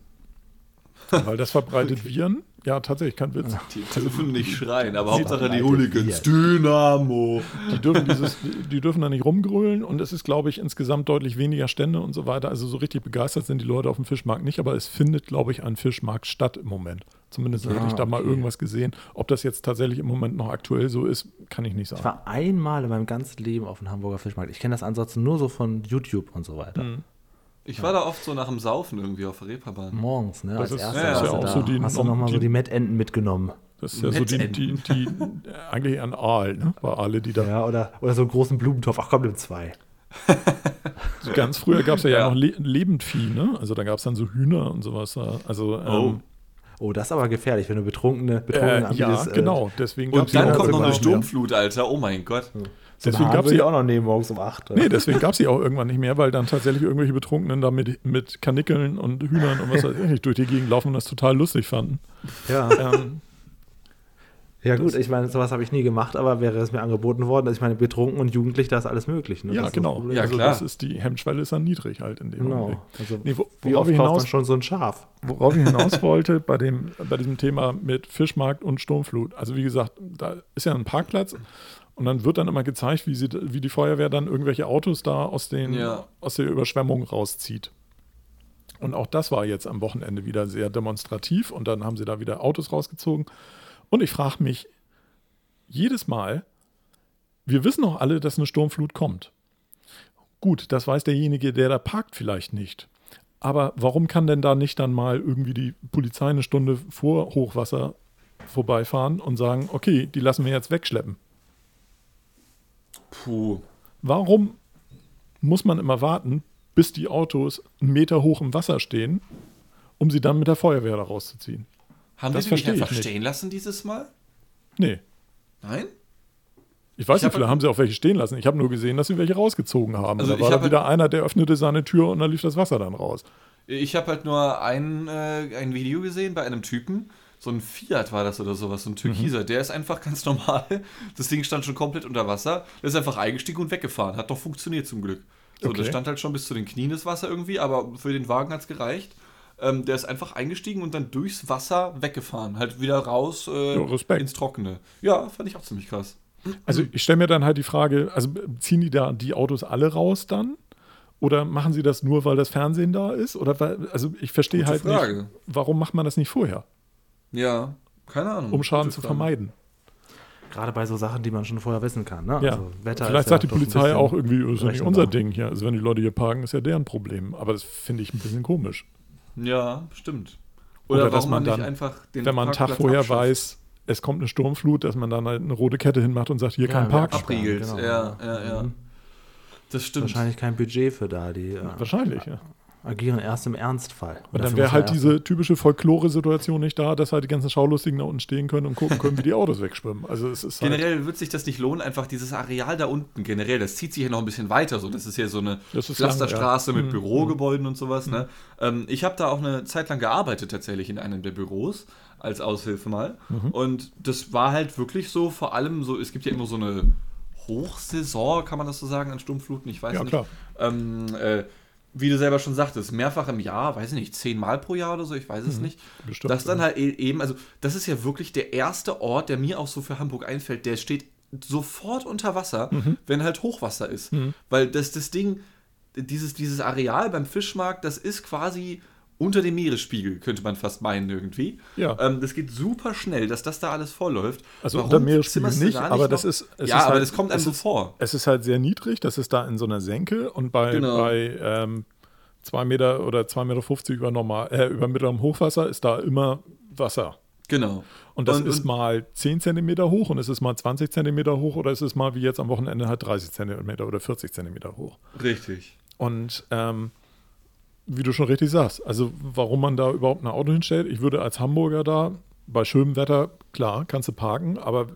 weil das verbreitet Viren. Ja, tatsächlich, kein Witz. Die dürfen nicht schreien, aber Sie Hauptsache die Hooligans. Dynamo. Die dürfen, dieses, die dürfen da nicht rumgrölen und es ist, glaube ich, insgesamt deutlich weniger Stände und so weiter. Also so richtig begeistert sind die Leute auf dem Fischmarkt nicht, aber es findet, glaube ich, ein Fischmarkt statt im Moment. Zumindest hatte Ah, ich da mal okay. irgendwas gesehen. Ob das jetzt tatsächlich im Moment noch aktuell so ist, kann ich nicht Ich sagen. war einmal in meinem ganzen Leben auf dem Hamburger Fischmarkt. Ich kenne das ansonsten nur so von YouTube und so weiter. Mhm. Ich war da oft so nach dem Saufen irgendwie auf der Reeperbahn. Morgens, ne? Das Als ist- erstes ja, hast ja du auch so die- hast du nochmal so die- Mettenten mitgenommen. Das ist ja so die, die, die, eigentlich ein Aal, ne? War Aale, die da. Ja, oder, oder so einen großen Blumentopf. Ach komm, nimm zwei. So ganz früher gab es ja, Ja. ja noch Le Lebendvieh, ne? Also da gab es dann so Hühner und sowas. da. Also, ähm, Oh, das ist aber gefährlich, wenn du betrunkene, betrunkene äh, ja, anbietest, äh, genau. Deswegen Und dann kommt noch eine. Sturmflut, Alter. Oh mein Gott. So Deswegen ich die- auch noch nehmen morgens um 8. Nee, deswegen gab es sie auch irgendwann nicht mehr, weil dann tatsächlich irgendwelche Betrunkenen da mit, mit Kanickeln und Hühnern und was weiß ich durch die Gegend laufen und das total lustig fanden. ja. Ähm, ja gut, ich meine, sowas habe ich nie gemacht, aber wäre es mir angeboten worden, dass ich meine, betrunken und jugendlich, da ist alles möglich. Ne? ja, Das ist das genau. Ja, also klar. das ist die Hemmschwelle ist dann niedrig halt in dem Genau. Also, Nee, wo, wie worauf, oft hinaus, man schon so ein Schaf? worauf ich hinaus wollte bei, dem, bei diesem Thema mit Fischmarkt und Sturmflut. Also wie gesagt, da ist ja ein Parkplatz und dann wird dann immer gezeigt, wie, sie, wie die Feuerwehr dann irgendwelche Autos da aus, den, Ja. aus der Überschwemmung rauszieht. Und auch das war jetzt am Wochenende wieder sehr demonstrativ und dann haben sie da wieder Autos rausgezogen. Und ich frage mich jedes Mal, wir wissen doch alle, dass eine Sturmflut kommt. Gut, das weiß derjenige, der da parkt, vielleicht nicht. Aber warum kann denn da nicht dann mal irgendwie die Polizei eine Stunde vor Hochwasser vorbeifahren und sagen, okay, die lassen wir jetzt wegschleppen? Puh. Warum muss man immer warten, bis die Autos einen Meter hoch im Wasser stehen, um sie dann mit der Feuerwehr da rauszuziehen? Haben Das die die nicht einfach nicht. stehen lassen dieses Mal? Nee. Nein? Ich weiß Ich nicht, vielleicht haben sie auch welche stehen lassen. Ich habe nur gesehen, dass sie welche rausgezogen haben. Also da ich war dann hab- wieder einer, der öffnete seine Tür und da lief das Wasser dann raus. Ich habe halt nur ein, äh, ein Video gesehen bei einem Typen, so ein Fiat war das oder sowas, so ein Türkiser, Mhm. der ist einfach ganz normal, das Ding stand schon komplett unter Wasser, der ist einfach eingestiegen und weggefahren, hat doch funktioniert zum Glück. So, Okay. das stand halt schon bis zu den Knien das Wasser irgendwie, aber für den Wagen hat es gereicht. Ähm, der ist einfach eingestiegen und dann durchs Wasser weggefahren, halt wieder raus äh, Ja, ins Trockene. Ja, fand ich auch ziemlich krass. Also ich stelle mir dann halt die Frage, also ziehen die da die Autos alle raus dann? Oder machen sie das nur, weil das Fernsehen da ist? Oder weil, also ich verstehe halt Frage. nicht, warum macht man das nicht vorher, Ja, keine Ahnung. um Schaden zu vermeiden? Gerade bei so Sachen, die man schon vorher wissen kann. Ne? Ja. Also Wetter Vielleicht ist sagt ja die Polizei auch irgendwie, das ist ja nicht unser. Ding hier. Also wenn die Leute hier parken, ist ja deren Problem. Aber das finde ich ein bisschen komisch. Ja, stimmt. Oder Oder, dass warum man dann, nicht einfach den Wenn man einen Tag vorher abschafft. weiß, es kommt eine Sturmflut, dass man dann halt eine rote Kette hinmacht und sagt, hier Ja, kein Park. Abriegelt, genau. ja, ja, ja. Mhm. Das stimmt. Wahrscheinlich kein Budget für da. Die äh, Wahrscheinlich, ja. Agieren erst im Ernstfall. Und Dafür dann wäre halt diese typische Folklore-Situation nicht da, dass halt die ganzen Schaulustigen da unten stehen können und gucken können, wie die Autos wegschwimmen. Also es ist halt, Generell wird sich das nicht lohnen, einfach dieses Areal da unten generell, das zieht sich ja noch ein bisschen weiter. So, das ist ja so eine Pflasterstraße lang, ja. mit Mhm. Bürogebäuden und sowas. Ne? Ähm, ich habe da auch eine Zeit lang gearbeitet tatsächlich in einem der Büros als Aushilfe mal. Mhm. Und das war halt wirklich so, vor allem so, es gibt ja immer so eine Hochsaison, kann man das so sagen, an Sturmfluten, ich weiß Ja, nicht. klar. Ähm, äh, wie du selber schon sagtest, mehrfach im Jahr, weiß ich nicht, zehnmal pro Jahr oder so, ich weiß es nicht. Mhm. bestimmt, das dann ja. halt e- eben, also das ist ja wirklich der erste Ort, der mir auch so für Hamburg einfällt, der steht sofort unter Wasser, Mhm. wenn halt Hochwasser ist. Weil das, das Ding, dieses, dieses Areal beim Fischmarkt, das ist quasi unter dem Meeresspiegel, könnte man fast meinen irgendwie. Ja. Ähm, das geht super schnell, dass das da alles vorläuft. Also Warum unter Meeresspiegel zimmerst du nicht, da aber das noch- ist- es ja, ist aber halt- das kommt einem so ist- vor. Es ist halt sehr niedrig, das ist da in so einer Senke und bei, Genau. bei ähm, zwei Meter oder 2,50 Meter 50 über, normal, äh, über mittlerem Hochwasser ist da immer Wasser. Genau. Und das Und- ist und- mal 10 Zentimeter hoch und es ist mal 20 Zentimeter hoch oder es ist mal wie jetzt am Wochenende halt 30 Zentimeter oder 40 Zentimeter hoch. Richtig. Und ähm, wie du schon richtig sagst, also warum man da überhaupt ein Auto hinstellt, ich würde als Hamburger da bei schönem Wetter, klar, kannst du parken, aber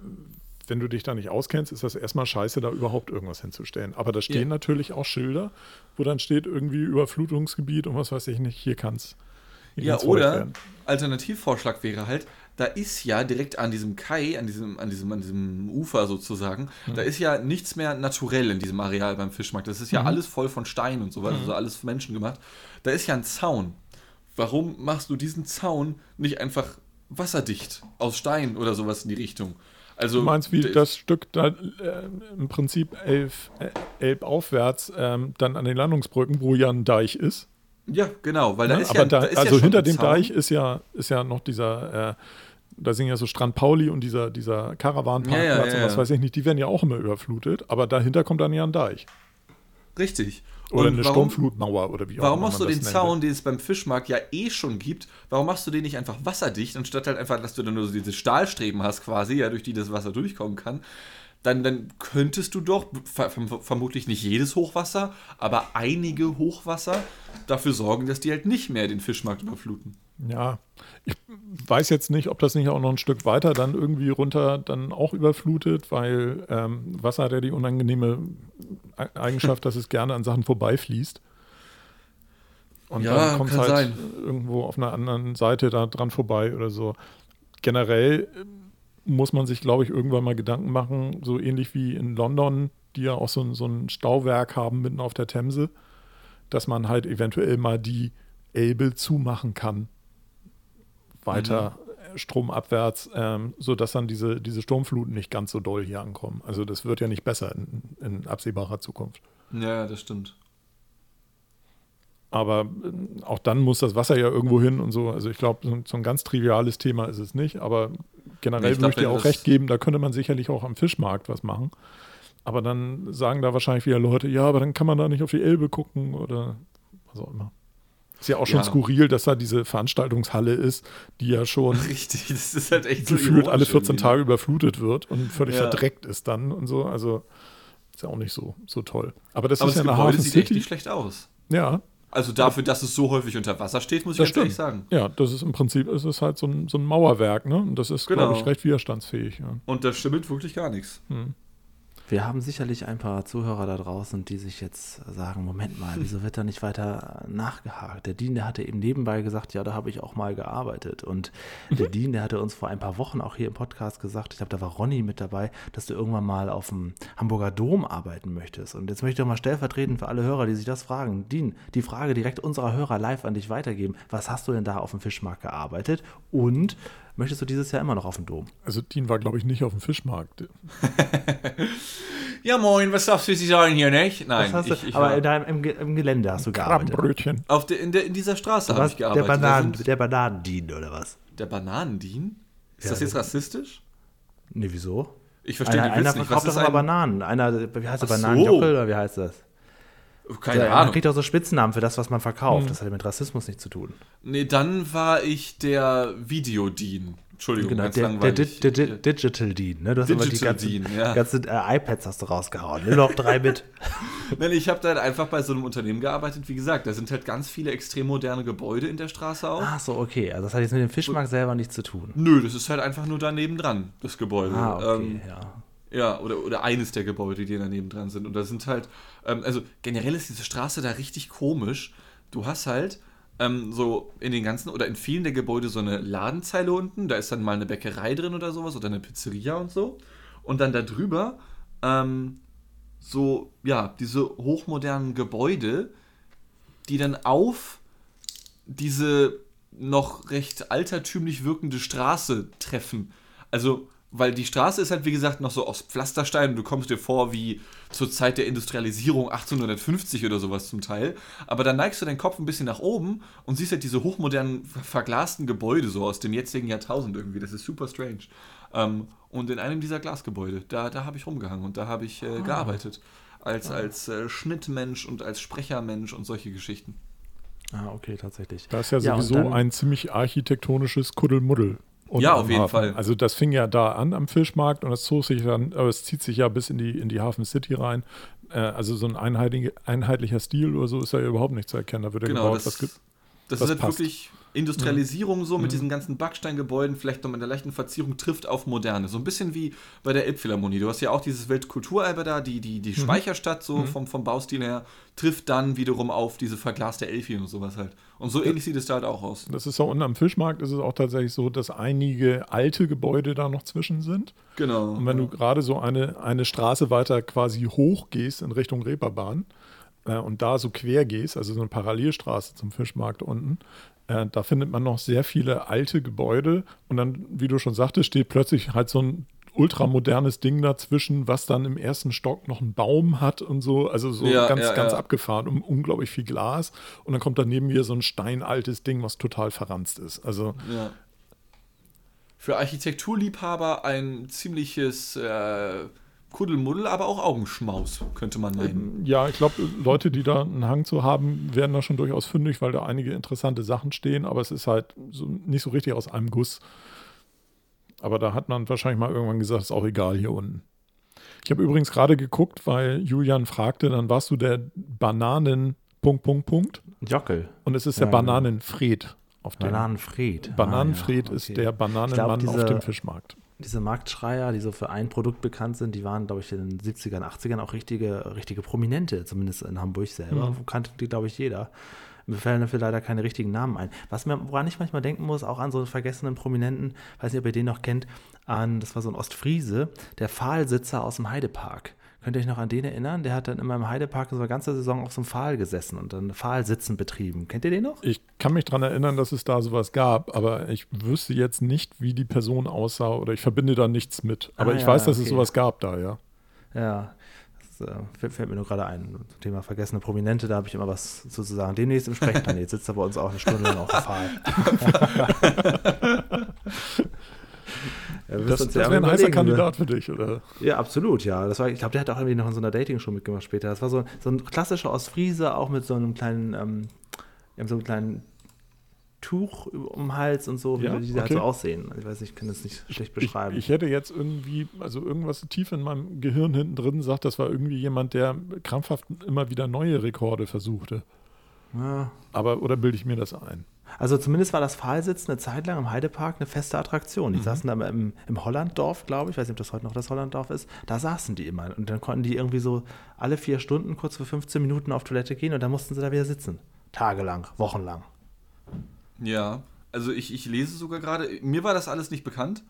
wenn du dich da nicht auskennst, ist das erstmal scheiße, da überhaupt irgendwas hinzustellen. Aber da stehen Ja. natürlich auch Schilder, wo dann steht irgendwie Überflutungsgebiet und was weiß ich nicht, hier kann's. hier Ja, kann's oder. Alternativvorschlag wäre halt, da ist ja direkt an diesem Kai, an diesem, an diesem, an diesem Ufer sozusagen, da ist ja nichts mehr naturell in diesem Areal beim Fischmarkt. Das ist ja alles voll von Stein und so weiter, also alles menschengemacht. Da ist ja ein Zaun. Warum machst du diesen Zaun nicht einfach wasserdicht aus Stein oder sowas in die Richtung? Also, Du meinst, wie das Stück da äh, im Prinzip elf, äh, elb aufwärts ähm, dann an den Landungsbrücken, wo ja ein Deich ist. Ja, genau, weil da ne? ist Aber ja, da, da ist also ja hinter dem Zaun. Deich ist ja, ist ja noch dieser, äh, da sind ja so Strand Pauli und dieser, dieser Karawanparkplatz Ja, ja, ja, und was ja. weiß ich nicht, die werden ja auch immer überflutet, aber dahinter kommt dann ja ein Deich. Richtig. Oder Und eine warum- Sturmflutmauer oder wie auch Warum machst du den Zaun, den es beim Fischmarkt ja eh schon gibt, warum machst du den nicht einfach wasserdicht, anstatt halt einfach, dass du dann nur so diese Stahlstreben hast quasi, ja, durch die das Wasser durchkommen kann? Dann, dann könntest du doch, ver verm- vermutlich nicht jedes Hochwasser, aber einige Hochwasser dafür sorgen, dass die halt nicht mehr den Fischmarkt überfluten. Ja, ich weiß jetzt nicht, ob das nicht auch noch ein Stück weiter dann irgendwie runter dann auch überflutet, weil ähm, Wasser hat ja die unangenehme Eigenschaft, dass es gerne an Sachen vorbeifließt. Und Ja, dann kommt es halt sein. irgendwo auf einer anderen Seite da dran vorbei oder so. Generell ähm, muss man sich, glaube ich, irgendwann mal Gedanken machen, so ähnlich wie in London, die ja auch so, ein- so ein Stauwerk haben mitten auf der Themse, dass man halt eventuell mal die Elbe zumachen kann weiter Mhm. stromabwärts, ähm, sodass dann diese, diese Sturmfluten nicht ganz so doll hier ankommen. Also das wird ja nicht besser in, in absehbarer Zukunft. Ja, das stimmt. Aber äh, auch dann muss das Wasser ja irgendwo hin und so. Also ich glaube, so, so ein ganz triviales Thema ist es nicht. Aber generell ich würde ich auch recht geben, da könnte man sicherlich auch am Fischmarkt was machen. Aber dann sagen da wahrscheinlich wieder Leute, ja, aber dann kann man da nicht auf die Elbe gucken oder was auch immer. Ist ja auch schon Ja. skurril, dass da diese Veranstaltungshalle ist, die ja schon Richtig, das ist halt echt so gefühlt alle ironisch 14 irgendwie. Tage überflutet wird und völlig Ja. verdreckt ist dann und so. Also ist ja auch nicht so, so toll. Aber das Aber ist das ja eine Hafen sieht echt City. nicht schlecht aus. Ja, Also dafür, dass es so häufig unter Wasser steht, muss ich das ganz ehrlich sagen. Ja, das ist im Prinzip ist es halt so ein, so ein Mauerwerk, ne? Und das ist, Genau. glaube ich, recht widerstandsfähig. Ja. Und da stimmt wirklich gar nichts. Wir haben sicherlich ein paar Zuhörer da draußen, die sich jetzt sagen, Moment mal, wieso wird da nicht weiter nachgehakt? Der Dean, der hatte eben nebenbei gesagt, ja, da habe ich auch mal gearbeitet. Und der Dean, der hatte uns vor ein paar Wochen auch hier im Podcast gesagt, ich glaube, da war Ronny mit dabei, dass du irgendwann mal auf dem Hamburger Dom arbeiten möchtest. Und jetzt möchte ich doch mal stellvertretend für alle Hörer, die sich das fragen, Dean, die Frage direkt unserer Hörer live an dich weitergeben. Was hast du denn da auf dem Fischmarkt gearbeitet? Und möchtest du dieses Jahr immer noch auf dem Dom? Also Dean war, glaube ich, nicht auf dem Fischmarkt. Ja, moin, was darfst du Sie sagen hier, nicht? Nein, du, ich, ich aber war im, im Gelände hast du gearbeitet. Krabbenbrötchen. auf der, in, der, in dieser Straße habe ich Der, gearbeitet. Da Bananen, sind- der Bananendien oder was? der Bananendien? Ist Ja, das jetzt rassistisch? Nee, wieso? Ich verstehe Einer, die einer Witz nicht. verkauft Was doch ist ein... Bananen. Einer, wie heißt der, so. Bananenjockel oder wie heißt das? Keine Man Ahnung. kriegt auch so Spitznamen für das, was man verkauft. Hm. Das hat ja mit Rassismus nichts zu tun. Nee, dann war ich der Videodien. Entschuldigung, Genau, ganz der, der, langweilig. Di- Di- Digital Dean. Ne? Du hast immer die Digital ganzen, Dean, ja. ganzen äh, iPads hast du rausgehauen. Nur noch drei mit. Nein, ich habe dann einfach bei so einem Unternehmen gearbeitet. Wie gesagt, da sind halt ganz viele extrem moderne Gebäude in der Straße auch. Ach so, okay. Also das hat jetzt mit dem Fischmarkt selber nichts zu tun. Nö, das ist halt einfach nur daneben dran, das Gebäude. Ah, okay, Ähm, ja. Ja, oder, oder eines der Gebäude, die daneben dran sind. Und da sind halt, ähm, also generell ist diese Straße da richtig komisch. Du hast halt ähm, so in den ganzen oder in vielen der Gebäude so eine Ladenzeile unten. Da ist dann mal eine Bäckerei drin oder sowas oder eine Pizzeria und so. Und dann da drüber ähm, so, ja, diese hochmodernen Gebäude, die dann auf diese noch recht altertümlich wirkende Straße treffen. Also, weil die Straße ist halt, wie gesagt, noch so aus Pflasterstein und du kommst dir vor wie zur Zeit der Industrialisierung 1850 oder sowas zum Teil. Aber dann neigst du deinen Kopf ein bisschen nach oben und siehst halt diese hochmodernen, ver- verglasten Gebäude so aus dem jetzigen Jahrtausend irgendwie. Das ist super strange. Ähm, und in einem dieser Glasgebäude, da, da habe ich rumgehangen und da habe ich äh, gearbeitet. Als, als äh, Schnittmensch und als Sprechermensch und solche Geschichten. Ah, okay, tatsächlich. Da ist ja Ja, sowieso dann- ein ziemlich architektonisches Kuddelmuddel. Unten Ja, auf jeden Hafen. Fall. Also das fing ja da an am Fischmarkt und es zog sich dann, aber es zieht sich ja bis in die, in die Hafen City rein. Äh, also so ein einheitlicher, Stil oder so ist ja überhaupt nicht zu erkennen. Da wird ja Genau, gebaut, was das, gibt. Das, Das ist halt passt. wirklich Industrialisierung so Mhm. mit diesen ganzen Backsteingebäuden, vielleicht noch mit einer leichten Verzierung, trifft auf Moderne. So ein bisschen wie bei der Elbphilharmonie. Du hast ja auch dieses Weltkulturerbe da, die, die, Mhm. die Speicherstadt so vom, vom Baustil her, trifft dann wiederum auf diese verglaste Elfi und sowas halt. Und so ähnlich sieht es da halt auch aus. Das ist so, und am Fischmarkt ist es auch tatsächlich so, dass einige alte Gebäude da noch zwischen sind. Genau. Und wenn du gerade so eine, eine Straße weiter quasi hoch gehst in Richtung Reeperbahn äh, und da so quer gehst, also so eine Parallelstraße zum Fischmarkt unten, äh, da findet man noch sehr viele alte Gebäude und dann, wie du schon sagtest, steht plötzlich halt so ein ultramodernes Ding dazwischen, was dann im ersten Stock noch einen Baum hat und so, also so Ja, ganz, ja, ganz ja. abgefahren und unglaublich viel Glas und dann kommt daneben wieder so ein steinaltes Ding, was total verranzt ist. Also. Für Architekturliebhaber ein ziemliches äh, Kuddelmuddel, aber auch Augenschmaus, könnte man meinen. Ja, ich glaube, Leute, die da einen Hang zu haben, werden da schon durchaus fündig, weil da einige interessante Sachen stehen, aber es ist halt so, nicht so richtig aus einem Guss. Aber da hat man wahrscheinlich mal irgendwann gesagt, ist auch egal hier unten. Ich habe übrigens gerade geguckt, weil Julian fragte, dann warst du der Bananen Punkt, Punkt, Punkt. Jockel. Und es ist Ja, der Bananenfred auf dem. Bananenfred. Bananenfred Ah, ja, ist okay. der Ich Bananenmann glaub, auf diese- dem Fischmarkt. Diese Marktschreier, die so für ein Produkt bekannt sind, die waren, glaube ich, in den 70ern, 80ern auch richtige, richtige Prominente, zumindest in Hamburg selber. Mhm. Kannte die, glaube ich, jeder. Mir fallen dafür leider keine richtigen Namen ein. Was mir, woran ich manchmal denken muss, auch an so einen vergessenen Prominenten, weiß nicht, ob ihr den noch kennt, an, das war so ein Ostfriese, der Pfahlsitzer aus dem Heidepark. Könnt ihr euch noch an den erinnern? Der hat dann immer im Heidepark so eine ganze Saison auf so einem Pfahl gesessen und dann Pfahlsitzen betrieben. Kennt ihr den noch? Ich kann mich daran erinnern, dass es da sowas gab, aber ich wüsste jetzt nicht, wie die Person aussah oder ich verbinde da nichts mit. Aber Ah, ich ja, weiß, dass es okay. sowas gab da, ja. Ja, das äh, fällt, mir nur gerade ein. Zum Thema vergessene Prominente, da habe ich immer was zu sagen. Demnächst im Sprechplanet sitzt er bei uns auch eine Stunde lang auf dem Pfahl. Ja, Das, das wäre ein heißer überlegen, Kandidat für dich, oder? Ja, absolut, ja. Das war, ich glaube, der hat auch irgendwie noch in so einer Dating-Show mitgemacht später. Das war so, so ein klassischer Ostfriese, auch mit so einem kleinen, ähm, so einem kleinen Tuch um den Hals und so, wie Ja, die halt okay. so aussehen. Ich weiß nicht, ich kann das nicht schlecht beschreiben. Ich, ich hätte jetzt irgendwie, also irgendwas tief in meinem Gehirn hinten drin sagt, das war irgendwie jemand, der krampfhaft immer wieder neue Rekorde versuchte. ja. Aber, oder bilde ich mir das ein? Also zumindest war das Pfahlsitzen eine Zeit lang im Heidepark eine feste Attraktion. Die saßen da im, im Hollanddorf, glaube ich, weiß nicht, ob das heute noch das Hollanddorf ist. Da saßen die immer. Und dann konnten die irgendwie so alle vier Stunden kurz für 15 Minuten auf Toilette gehen und dann mussten sie da wieder sitzen. Tagelang, wochenlang. Ja, also ich, ich lese sogar gerade, mir war das alles nicht bekannt.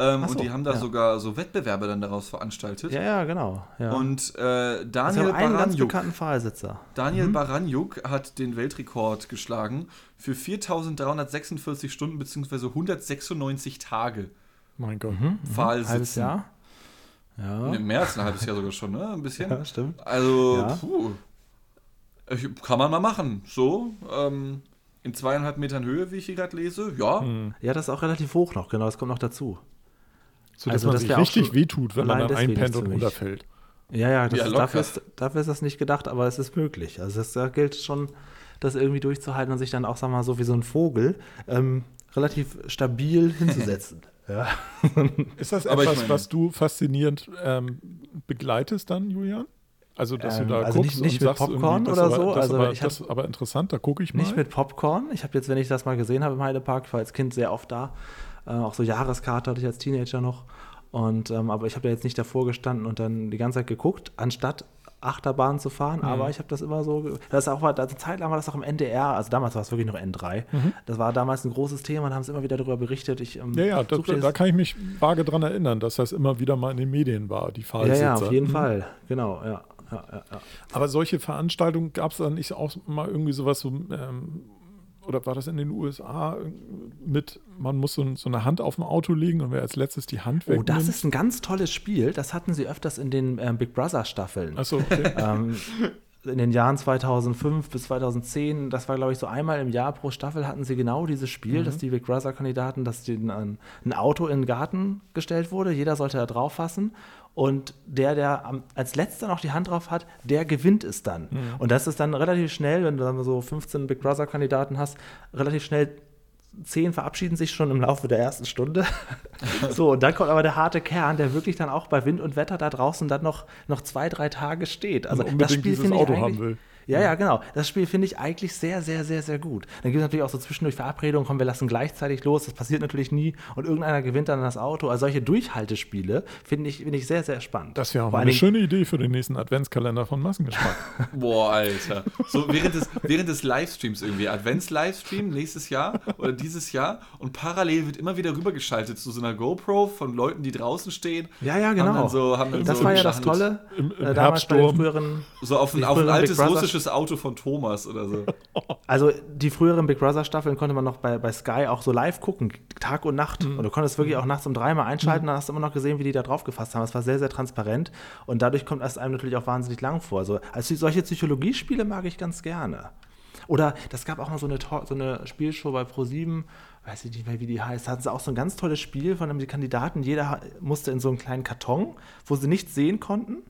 Ähm, so, und die haben da ja. sogar so Wettbewerbe dann daraus veranstaltet. Ja, ja, genau. Ja. Und äh, also Daniel einen ganz Baranjuk, bekannten Pfahlsitzer. Daniel Baranjuk hat den Weltrekord geschlagen für 4346 Stunden bzw. 196 Tage Mein Gott. Pfahlsitzen. Halbes Jahr. Ja. Ne, Mehr als ein halbes Jahr sogar schon, ne? Ein bisschen. ja, stimmt. Also, Ja. puh. Ich, kann man mal machen. So, ähm, in zweieinhalb Metern Höhe, wie ich hier gerade lese. Ja, Hm. Ja, das ist auch relativ hoch noch, genau, das kommt noch dazu. So, dass Also man das sich richtig schon wehtut, wenn man dann einpennt und runterfällt. Ja, ja, das Ja, ist, dafür, ist, dafür ist das nicht gedacht, aber es ist möglich. Also es, da gilt schon, das irgendwie durchzuhalten und sich dann auch, sag mal, so wie so ein Vogel ähm, relativ stabil hinzusetzen. ja. Ist das Aber etwas, meine- was du faszinierend ähm, begleitest dann, Julian? Also, dass Ähm, du da also guckst nicht- nicht und mit sagst Popcorn das oder aber, so, Das, also aber, ich das ist aber interessant, da gucke ich mal. Nicht mit Popcorn. Ich habe jetzt, wenn ich das mal gesehen habe im Heidepark, ich war als Kind sehr oft da. Äh, auch so Jahreskarte hatte ich als Teenager noch. Und, ähm, aber ich habe da jetzt nicht davor gestanden und dann die ganze Zeit geguckt, anstatt Achterbahn zu fahren. Mhm. Aber ich habe das immer so. Das auch mal, eine Zeit lang war das auch im NDR, also damals war es wirklich noch N3. Das war damals ein großes Thema und haben es immer wieder darüber berichtet. Ich, ähm, Mhm. Ja, ja, das, da kann ich mich vage dran erinnern, dass das immer wieder mal in den Medien war, die ja, Fallsitzer. ja, auf jeden Mhm. Fall. Genau, ja. ja, ja, ja. Aber solche Veranstaltungen gab es dann nicht auch mal irgendwie sowas so, ähm, oder war das in den USA mit, man muss so, so eine Hand auf dem Auto legen und wer als letztes die Hand Oh, wegnimmt? das ist ein ganz tolles Spiel. Das hatten sie öfters in den ähm, Big Brother Staffeln. Achso, okay. ähm, in den Jahren 2005 bis 2010, das war glaube ich so einmal im Jahr pro Staffel hatten sie genau dieses Spiel, dass die Big Brother Kandidaten, dass denen ein, ein Auto in den Garten gestellt wurde, jeder sollte da drauf fassen. Und der, der am, als letzter noch die Hand drauf hat, der gewinnt es dann. Und das ist dann relativ schnell, wenn du dann so 15 Big Brother Kandidaten hast, relativ schnell zehn verabschieden sich schon im Laufe der ersten Stunde. so, und dann kommt aber der harte Kern, der wirklich dann auch bei Wind und Wetter da draußen dann noch, noch zwei, drei Tage steht. Also Und das Spiel dieses Auto haben will. Ja, ja, genau. Das Spiel finde ich eigentlich sehr, sehr, sehr, sehr gut. Dann gibt es natürlich auch so zwischendurch Verabredungen, komm, wir lassen gleichzeitig los. Das passiert natürlich nie. Und irgendeiner gewinnt dann das Auto. Also solche Durchhaltespiele finde ich, finde ich sehr, sehr spannend. Das wäre auch Vor eine schöne Idee für den nächsten Adventskalender von Massengeschmack. Boah, Alter. So während des, während des Livestreams irgendwie. Advents-Livestream nächstes Jahr oder dieses Jahr und parallel wird immer wieder rübergeschaltet zu so einer GoPro von Leuten, die draußen stehen. Ja, ja, Haben genau. dann so, haben dann das so war ja das. Tolle. Im- im äh, damals bei den Herbststurm. früheren So auf ein, auf ein altes Big Russisches Auto von Thomas oder so. Also die früheren Big Brother Staffeln konnte man noch bei, bei Sky auch so live gucken, Tag und Nacht. Und du konntest wirklich auch nachts um dreimal einschalten, dann hast du immer noch gesehen, wie die da drauf gefasst haben. Es war sehr, sehr transparent und dadurch kommt es einem natürlich auch wahnsinnig lang vor. So, also solche Psychologiespiele mag ich ganz gerne. Oder das gab auch mal so eine, Talk, so eine Spielshow bei Pro7, weiß ich nicht mehr, wie die heißt. Da hatten sie auch so ein ganz tolles Spiel von einem Kandidaten. Jeder musste in so einen kleinen Karton, wo sie nichts sehen konnten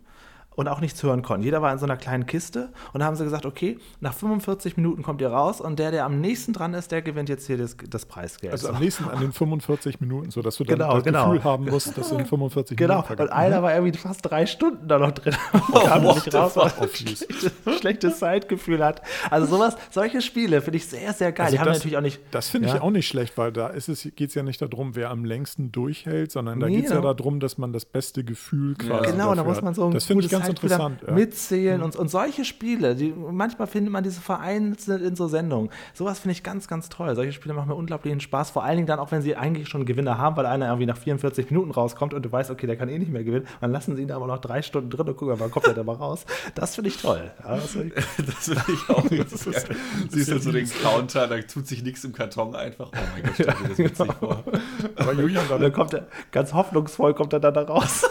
und auch nichts hören konnten. Jeder war in so einer kleinen Kiste und da haben sie gesagt, okay, nach 45 Minuten kommt ihr raus und der, der am nächsten dran ist, der gewinnt jetzt hier das, das Preisgeld. Also So. am nächsten an den 45 Minuten, sodass du dann Genau, das genau. Gefühl haben musst, dass du in 45 Genau, Minuten und vergangen einer war irgendwie fast drei Stunden da noch drin und kam what nicht raus, weil er schlechtes, schlechtes Zeitgefühl hat. Also sowas, solche Spiele finde ich sehr, sehr geil. Also die haben das- natürlich auch nicht. Das finde Ja. ich auch nicht schlecht, weil da geht es geht's ja nicht darum, wer am längsten durchhält, sondern da Nee, geht es ja genau. darum, dass man das beste Gefühl quasi Genau, da muss man so ein Das finde ich gutes ganz Interessant. Ja. Mhm. mitzählen und, und solche Spiele, die, manchmal findet man diese vereinzelt in so Sendungen. Sowas finde ich ganz, ganz toll. Solche Spiele machen mir unglaublichen Spaß, vor allen Dingen dann auch, wenn sie eigentlich schon Gewinner haben, weil einer irgendwie nach 44 Minuten rauskommt und du weißt, okay, der kann eh nicht mehr gewinnen, dann lassen sie ihn aber noch drei Stunden drin und gucken, wann kommt er da mal raus. Das finde ich toll. Ja, das find ich, finde ich auch richtig geil. Siehst du so den Counter, da tut sich nichts im Karton einfach. Oh mein Gott, stell dir das witzig vor. Aber Julian, dann, kommt er, ganz hoffnungsvoll kommt er da raus.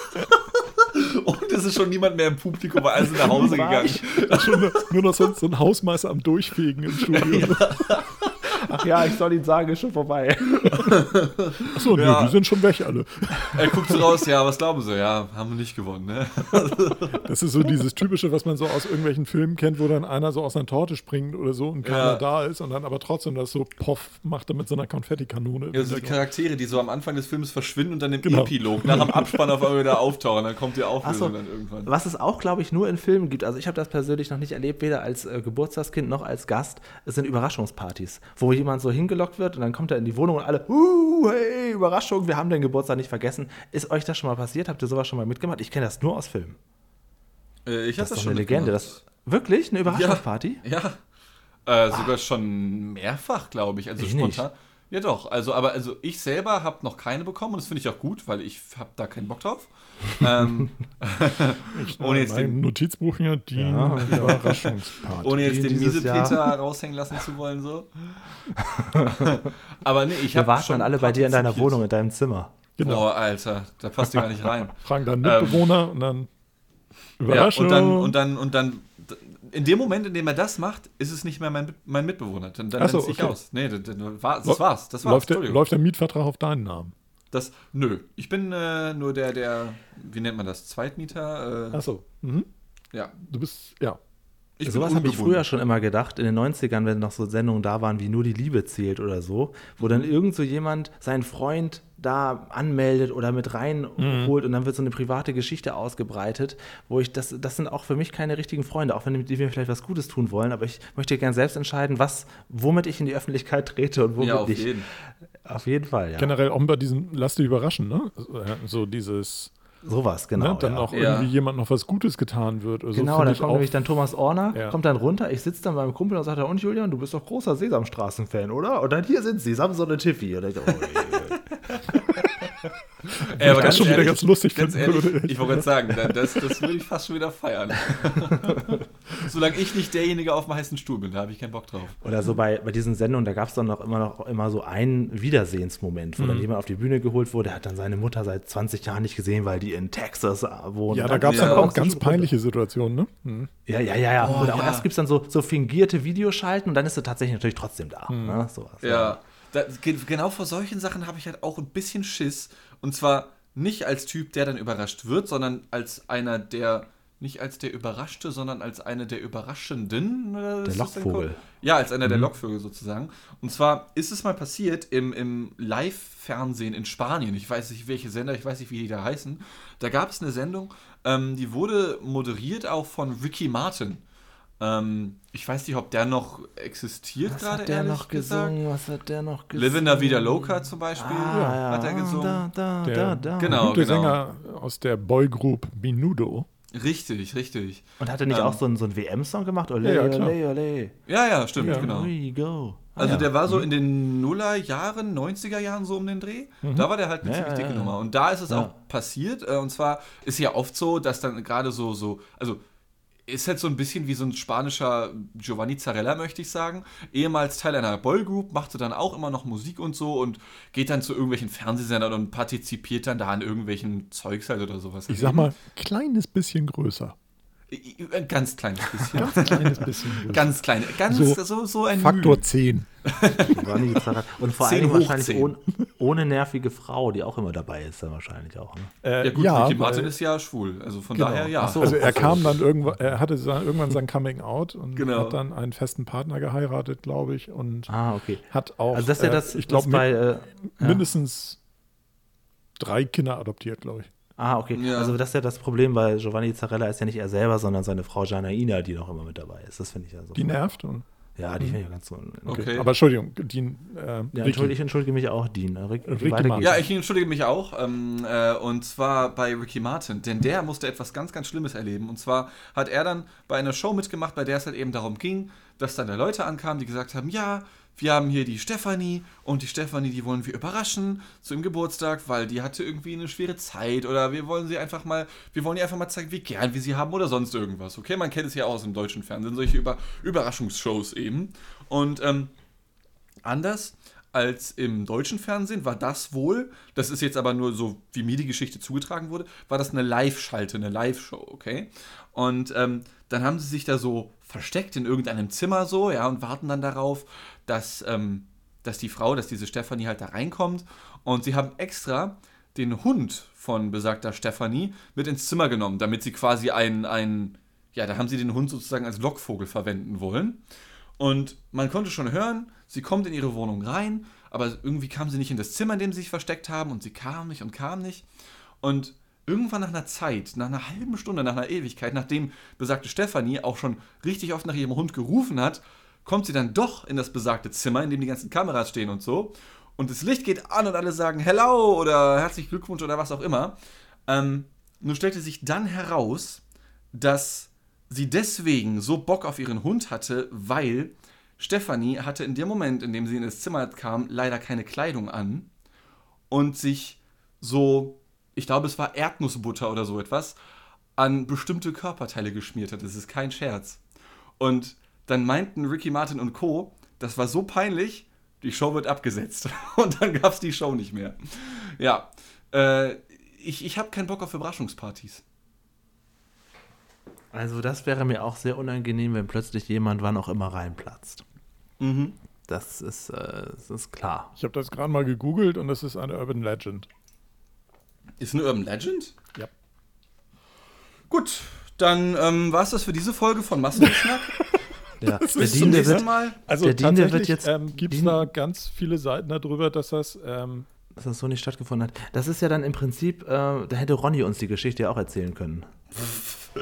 Es ist schon niemand mehr im Publikum, weil alle sind nach Hause gegangen. ich. schon nur, nur noch so, so ein Hausmeister am Durchfegen im Studio. Ach ja, ich soll Ihnen sagen, ist schon vorbei. Achso, nö, Ja. die sind schon weg alle. Er guckt so raus, ja, was glauben Sie? Ja, haben wir nicht gewonnen, ne? Das ist so dieses Typische, was man so aus irgendwelchen Filmen kennt, wo dann einer so aus einer Torte springt oder so und keiner Ja. da ist und dann aber trotzdem das so poff macht er mit so einer Konfettikanone. im Also die. Charaktere, die so am Anfang des Films verschwinden und dann im Genau. Epilog nach dem Abspann auf einmal wieder auftauchen, dann kommt die Auflösung Ach so. dann irgendwann. Was es auch, glaube ich, nur in Filmen gibt, also ich habe das persönlich noch nicht erlebt, weder als äh, Geburtstagskind noch als Gast, es sind Überraschungspartys, wo jemand so hingelockt wird und dann kommt er in die Wohnung und alle, uh, hey, Überraschung, wir haben den Geburtstag nicht vergessen. Ist euch das schon mal passiert? Habt ihr sowas schon mal mitgemacht? Ich kenne das nur aus Filmen. Äh, ich hab Das ist doch eine Legende. Das, wirklich? Eine Überraschungsparty? Ja. Äh, sogar schon mehrfach, glaube ich. Also Ich spontan. Ja doch, also aber also ich selber habe noch keine bekommen und das finde ich auch gut, weil ich habe da keinen Bock drauf. ähm, ohne jetzt den, Notizbuch hier, die Ja. Überraschungsparty. ohne jetzt den Miesepeter Jahr. raushängen lassen zu wollen so. aber nee, ich Wir habe warten dann alle bei dir in deiner Wohnung, in deinem Zimmer. Genau. Boah, Alter, da passt ihr gar nicht rein. Fragen dann Mitbewohner und dann Ja, Überraschung. und dann, und dann, und dann, in dem Moment, in dem er das macht, ist es nicht mehr mein, mein Mitbewohner. Dann, dann Ach so, nennt sich okay. aus. Nee, das, das, war's. Das war's. läuft, der, läuft der Mietvertrag auf deinen Namen? Das, nö. Ich bin äh, nur der, der, wie nennt man das? Zweitmieter? Äh, Achso. Mhm. ja. Du bist, ja. Ich Sowas bin habe ich früher schon immer gedacht, in den 90ern, wenn noch so Sendungen da waren, wie nur die Liebe zählt oder so, wo dann irgend so jemand seinen Freund da anmeldet oder mit reinholt und dann wird so eine private Geschichte ausgebreitet, wo ich, das, das sind auch für mich keine richtigen Freunde, auch wenn die mir vielleicht was Gutes tun wollen, aber ich möchte gern selbst entscheiden, was, womit ich in die Öffentlichkeit trete und womit Ja, auf nicht. jeden. Auf jeden Fall, ja. Generell auch bei diesem Lass dich überraschen, ne? So dieses, Sowas, genau. ne? dann ja. auch Ja. irgendwie jemand noch was Gutes getan wird. Also Genau, dann ich kommt auch- nämlich dann Thomas Orner, Ja. kommt dann runter, ich sitze dann beim Kumpel und sagt er, und Julian, du bist doch großer Sesamstraßen-Fan, oder? Und dann hier sind sie, Samson Tiffy. Und ich so, oh, Ey, aber das schon wieder ganz lustig ganz ehrlich, ich wollte gerade sagen, da- das, das würde ich fast schon wieder feiern. Solange ich nicht derjenige auf dem heißen Stuhl bin, da habe ich keinen Bock drauf. Oder so bei, bei diesen Sendungen, da gab es dann noch immer noch immer so einen Wiedersehensmoment, wo Mhm. dann jemand auf die Bühne geholt wurde, hat dann seine Mutter seit 20 Jahren nicht gesehen, weil die in Texas wohnt. Ja, da gab es Ja. dann auch so ganz peinliche Situationen, ne? Mhm. Ja, ja, ja, ja. Oh, und auch ja. erst gibt es dann so, so fingierte Videoschalten und dann ist sie tatsächlich natürlich trotzdem da. Mhm. Ne? Sowas, Ja, da, ge- genau vor solchen Sachen habe ich halt auch ein bisschen Schiss. Und zwar nicht als Typ, der dann überrascht wird, sondern als einer, der nicht als der Überraschte, sondern als eine der Überraschenden. oder Der ist das denn Lockvogel. Ja, als einer der Lockvögel sozusagen. Und zwar ist es mal passiert im, im Live-Fernsehen in Spanien. Ich weiß nicht, welche Sender, ich weiß nicht, wie die da heißen. Da gab es eine Sendung, ähm, die wurde moderiert auch von Ricky Martin. Ähm, ich weiß nicht, ob der noch existiert Was gerade, hat der noch gesagt. gesungen? Was hat der noch gesungen? Livin' La Vida Loca zum Beispiel Ah, ja. hat er gesungen. Da, da, Der da, da. Genau. gute Sänger aus der Boygroup Minudo. Richtig, richtig. Und hat er nicht Ähm, auch so einen, so einen WM-Song gemacht? Ole, Ja, ja, ole, ole. Ja, ja, stimmt, Ja. genau. We go. Ah, Also ja. der war so in den Nullerjahren, 90er Jahren so um den Dreh. Da war der halt eine Ja, ziemlich dicke ja. Nummer. Und da ist es Ja. auch passiert. äh, Und zwar ist ja oft so, dass dann gerade so, so, also ist halt so ein bisschen wie so ein spanischer Giovanni Zarella, möchte ich sagen. Ehemals Teil einer Boygroup, machte dann auch immer noch Musik und so und geht dann zu irgendwelchen Fernsehsendern und partizipiert dann da an irgendwelchen Zeugs halt oder sowas. Ich sag mal, kleines bisschen größer. Ein ganz kleines bisschen. Ganz kleines bisschen. Ganz klein, ganz So so, so, ein Faktor Müh. 10. Giovanni Zarrat. Und vor allem wahrscheinlich ohne, ohne nervige Frau, die auch immer dabei ist, dann wahrscheinlich auch. Ne? Äh, Ja gut, Ricky weil- Martin ist ja schwul, also von Genau. daher ja. So. Also er Ach so. kam dann irgendwann, er hatte sein, irgendwann sein Coming Out und Genau. hat dann einen festen Partner geheiratet, glaube ich, und Ah, okay. hat auch, Also das ist ja äh, das, ich das glaube, äh, ja. mindestens drei Kinder adoptiert, glaube ich. Ah, okay. Ja. Also das ist ja das Problem bei Giovanni Zarella ist ja nicht er selber, sondern seine Frau Janaina, die noch immer mit dabei ist. Das finde ich ja so. Die nervt. Und, Ja, die finde ich ja ganz so. Okay. okay. Aber Entschuldigung, die, äh, Ja, entschuldige, ich entschuldige mich auch, Dean. Rick, Ricky. Ja, ich entschuldige mich auch. Ähm, äh, und zwar bei Ricky Martin. Denn der musste etwas ganz, ganz Schlimmes erleben. Und zwar hat er dann bei einer Show mitgemacht, bei der es halt eben darum ging, dass dann da Leute ankamen, die gesagt haben, ja, wir haben hier die Stefanie und die Stefanie, die wollen wir überraschen zu ihrem Geburtstag, weil die hatte irgendwie eine schwere Zeit oder wir wollen sie einfach mal, wir wollen ihr einfach mal zeigen, wie gern wir sie haben oder sonst irgendwas. Okay, man kennt es ja aus dem deutschen Fernsehen, solche Über Überraschungsshows eben. Und ähm, anders als im deutschen Fernsehen war das wohl, das ist jetzt aber nur so, wie mir die Geschichte zugetragen wurde, war das eine Live-Schalte, eine Live-Show, okay? Und ähm, dann haben sie sich da so versteckt in irgendeinem Zimmer so, ja, und warten dann darauf, dass, ähm, dass die Frau, dass diese Stefanie halt da reinkommt. Und sie haben extra den Hund von besagter Stefanie mit ins Zimmer genommen, damit sie quasi ein, ein ja, da haben sie den Hund sozusagen als Lockvogel verwenden wollen. Und man konnte schon hören, sie kommt in ihre Wohnung rein, aber irgendwie kam sie nicht in das Zimmer, in dem sie sich versteckt haben und sie kam nicht und kam nicht. Und irgendwann nach einer Zeit, nach einer halben Stunde, nach einer Ewigkeit, nachdem besagte Stefanie auch schon richtig oft nach ihrem Hund gerufen hat, kommt sie dann doch in das besagte Zimmer, in dem die ganzen Kameras stehen und so. Und das Licht geht an und alle sagen Hello oder herzlichen Glückwunsch oder was auch immer. Ähm, nur stellte sich dann heraus, dass sie deswegen so Bock auf ihren Hund hatte, weil Stefanie hatte in dem Moment, in dem sie in das Zimmer kam, leider keine Kleidung an und sich so, ich glaube, es war Erdnussbutter oder so etwas, an bestimmte Körperteile geschmiert hat. Das ist kein Scherz. Und dann meinten Ricky Martin und Co., das war so peinlich, die Show wird abgesetzt. Und dann gab es die Show nicht mehr. Ja, äh, ich, ich habe keinen Bock auf Überraschungspartys. Also das wäre mir auch sehr unangenehm, wenn plötzlich jemand wann auch immer reinplatzt. Mhm. Das ist, äh, das ist klar. Ich habe das gerade mal gegoogelt und das ist eine Urban Legend. Ist eine Urban Legend? Ja. Gut, dann ähm, war es das für diese Folge von Massengeschnack. Ja. Dean, der wird, Mal. Also Der tatsächlich wird jetzt- ähm, gibt es da ganz viele Seiten darüber, dass das ähm, dass das so nicht stattgefunden hat. Das ist ja dann im Prinzip, äh, da hätte Ronny uns die Geschichte ja auch erzählen können.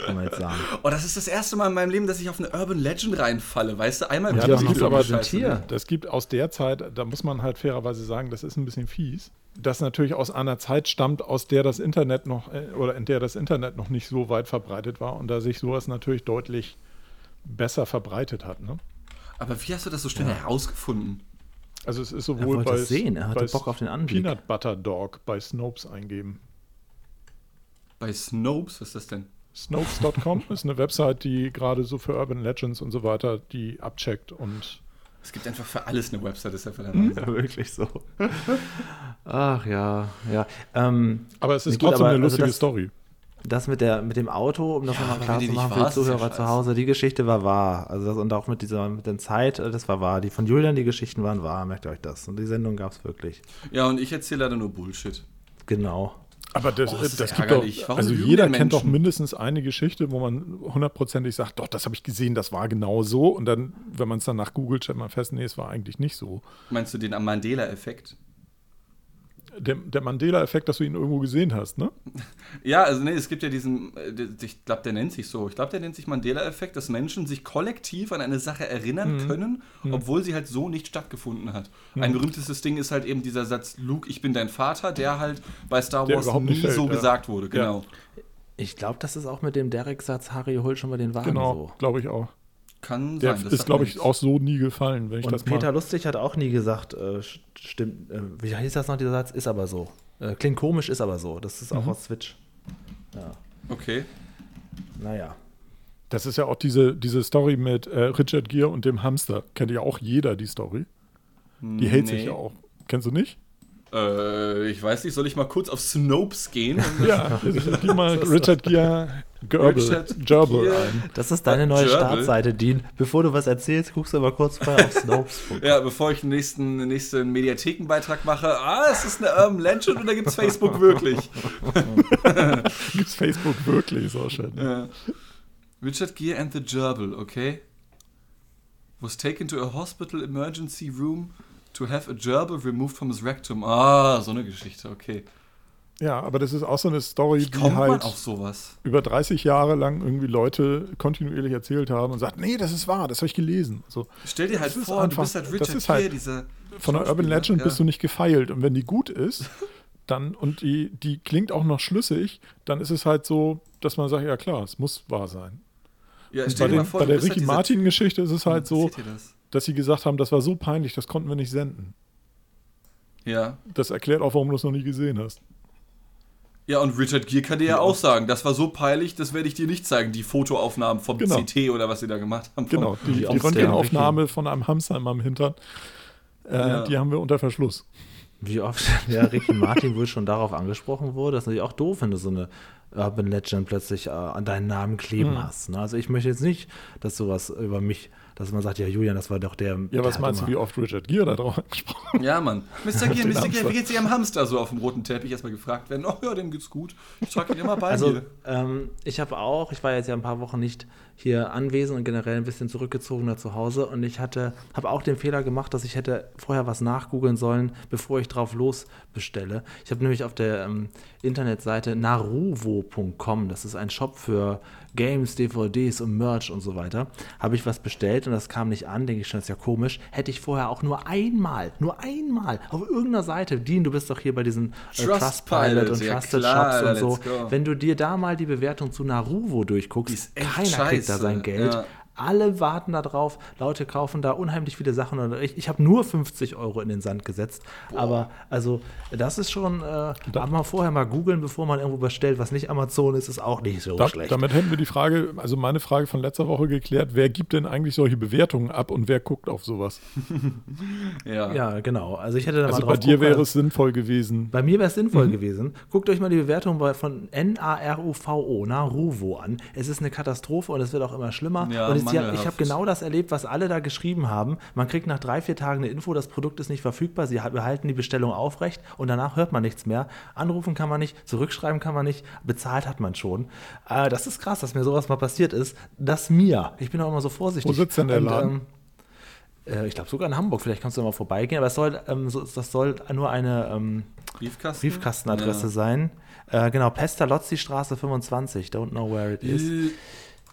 Kann man jetzt sagen. Oh, das ist das erste Mal in meinem Leben, dass ich auf eine Urban Legend reinfalle. Weißt du, einmal im Ja, das ist gibt aber Scheiße? Das gibt aus der Zeit, da muss man halt fairerweise sagen, das ist ein bisschen fies, das natürlich aus einer Zeit stammt, aus der das Internet noch äh, oder in der das Internet noch nicht so weit verbreitet war und da sich sowas natürlich deutlich besser verbreitet hat. Ne? Aber wie hast du das so schnell herausgefunden? Also es ist sowohl bei, es sehen, er hatte bei Bock auf den Anblick. Peanut Butter Dog bei Snopes eingeben. Bei Snopes, was ist das denn? Snopes.com ist eine Website, die gerade so für Urban Legends und so weiter die abcheckt und Es gibt einfach für alles eine Website, ist ja für Ja, wirklich so. Ach ja, ja. Ähm, aber es ist Nee, gut, trotzdem aber eine also lustige das- Story. das mit, der, mit dem Auto, um das Ja, nochmal klar zu machen für die Zuhörer zu. Hause, die Geschichte war wahr. Also das, und auch mit dieser mit der Zeit, das war wahr. Die von Julian, die Geschichten waren wahr, merkt ihr euch das. Und die Sendung gab es wirklich. Ja, und ich erzähle leider nur Bullshit. Genau. Aber das, Oh, das ist das gibt doch, also jeder kennt doch mindestens eine Geschichte, wo man hundertprozentig sagt, doch, das habe ich gesehen, das war genau so. Und dann, wenn man es dann nach googelt, stellt man fest, nee, es war eigentlich nicht so. Meinst du den Mandela-Effekt? Der, der Mandela-Effekt, dass du ihn irgendwo gesehen hast, ne? Ja, also nee, es gibt ja diesen, äh, ich glaube, der nennt sich so. Ich glaube, der nennt sich Mandela-Effekt, dass Menschen sich kollektiv an eine Sache erinnern Mhm. können, obwohl sie halt so nicht stattgefunden hat. Ein berühmtestes Ding ist halt eben dieser Satz, Luke, ich bin dein Vater, der halt bei Star Der Wars nie fällt, so ja. gesagt wurde, genau. Ich glaube, das ist auch mit dem Derek-Satz, Harry, hol schon mal den Wagen Genau, so. glaube ich auch. Kann Der sein. das ist, glaube ich, auch so nie gefallen, wenn ich Und das Peter mal. Lustig hat auch nie gesagt, äh, st- stimmt, äh, wie hieß das noch, dieser Satz? Ist aber so. Äh, klingt komisch, ist aber so. Das ist auch aus Switch. Ja, Okay. naja. Das ist ja auch diese, diese Story mit äh, Richard Gere und dem Hamster. Kennt ja auch jeder, die Story. Die hält sich Nee. ja auch. Kennst du nicht? Äh, ich weiß nicht, soll ich mal kurz auf Snopes gehen? Ja, geh mal Richard Gere Gerbil, Richard Gerbil ein. Das ist deine neue Gerbil. Startseite, Dean. Bevor du was erzählst, guckst du aber kurz vorher auf Snopes. Ja, bevor ich den nächsten, den nächsten Mediathekenbeitrag mache, ah, es ist eine Urban Legend und da gibt es Facebook wirklich. Gibt's Facebook wirklich so schön. Ja. Richard Gere and the Gerbil, okay? Was taken to a hospital emergency room to have a gerbil removed from his rectum. Ah, so eine Geschichte, okay. Ja, aber das ist auch so eine Story, die halt über 30 Jahre lang irgendwie Leute kontinuierlich erzählt haben und sagt, nee, das ist wahr, das habe ich gelesen. So, Stell dir halt vor, du einfach- bist halt Richard ist halt dieser von der Urban Legend ja. bist du nicht gefeilt. Und wenn die gut ist, dann und die, die klingt auch noch schlüssig, dann ist es halt so, dass man sagt, ja klar, es muss wahr sein. Ja, bei, dir mal den, vor, bei du der halt Ricky dieser- Martin-Geschichte ist es halt so, Passiert dir das? dass sie gesagt haben, das war so peinlich, das konnten wir nicht senden. Ja. Das erklärt auch, warum du es noch nie gesehen hast. Ja, und Richard Gere kann dir ja, auch sagen, das war so peinlich, das werde ich dir nicht zeigen, die Fotoaufnahmen vom Genau. CT oder was sie da gemacht haben. Genau, die, die Röntgenaufnahme von einem Hamster in meinem Hintern, äh, Ja. die haben wir unter Verschluss. Wie oft der Ricky Martin wohl schon darauf angesprochen wurde. Das ist natürlich auch doof, wenn du so eine Urban Legend plötzlich äh, an deinen Namen kleben Mhm. hast. Ne? Also ich möchte jetzt nicht, dass sowas über mich, dass man sagt, ja Julian, das war doch der. Ja, der was meinst du, wie oft Richard Gere da drauf angesprochen Ja, Mann. Mr. Gere, Mr. Gere, wie geht's Ihrem Hamster so auf dem roten Teppich erstmal gefragt werden? Oh ja, dem geht's gut. Ich trage ihn immer bei Also mir. ähm, ich habe auch, ich war jetzt ja ein paar Wochen nicht hier anwesend und generell ein bisschen zurückgezogener zu Hause und ich hatte, habe auch den Fehler gemacht, dass ich hätte vorher was nachgoogeln sollen, bevor ich drauf los bestelle. Ich habe nämlich auf der ähm, Internetseite naruvo.com, das ist ein Shop für Games, DVDs und Merch und so weiter, habe ich was bestellt und das kam nicht an, denke ich schon, das ist ja komisch. Hätte ich vorher auch nur einmal, nur einmal auf irgendeiner Seite, Dean, du bist doch hier bei diesen äh, Trustpilot, und ja Trusted klar, Shops und so. go. Wenn du dir da mal die Bewertung zu Naruvo durchguckst, keiner kriegt da scheiße, sein Geld. ja. Alle warten da drauf. Leute kaufen da unheimlich viele Sachen. Und ich ich habe nur 50 Euro in den Sand gesetzt. Aber also, das ist schon, äh, aber mal vorher mal googeln, bevor man irgendwo bestellt, was nicht Amazon ist, ist auch nicht so Da, schlecht. damit hätten wir die Frage, also meine Frage von letzter Woche geklärt, wer gibt denn eigentlich solche Bewertungen ab und wer guckt auf sowas? Ja. ja, genau. Also ich hätte da Also mal bei drauf dir gucken. wäre es sinnvoll gewesen. Bei mir wäre es sinnvoll gewesen. Guckt euch mal die Bewertung bei, von N-A-R-U-V-O, Naruvo an. Es ist eine Katastrophe und es wird auch immer schlimmer. Ja, und es, ja, ich habe genau das erlebt, was alle da geschrieben haben. Man kriegt nach drei, vier Tagen eine Info, das Produkt ist nicht verfügbar, sie ha- behalten die Bestellung aufrecht und danach hört man nichts mehr. Anrufen kann man nicht, zurückschreiben kann man nicht, bezahlt hat man schon. Äh, das ist krass, dass mir sowas mal passiert ist. Das mir. Ich bin auch immer so vorsichtig. Wo sitzt denn der Und, Laden? ähm, äh, ich glaube sogar in Hamburg, vielleicht kannst du mal vorbeigehen, aber es soll, ähm, so, das soll nur eine ähm, Briefkasten? Briefkastenadresse sein. Äh, genau, Pestalozzi Straße 25. Don't know where it Ja. is.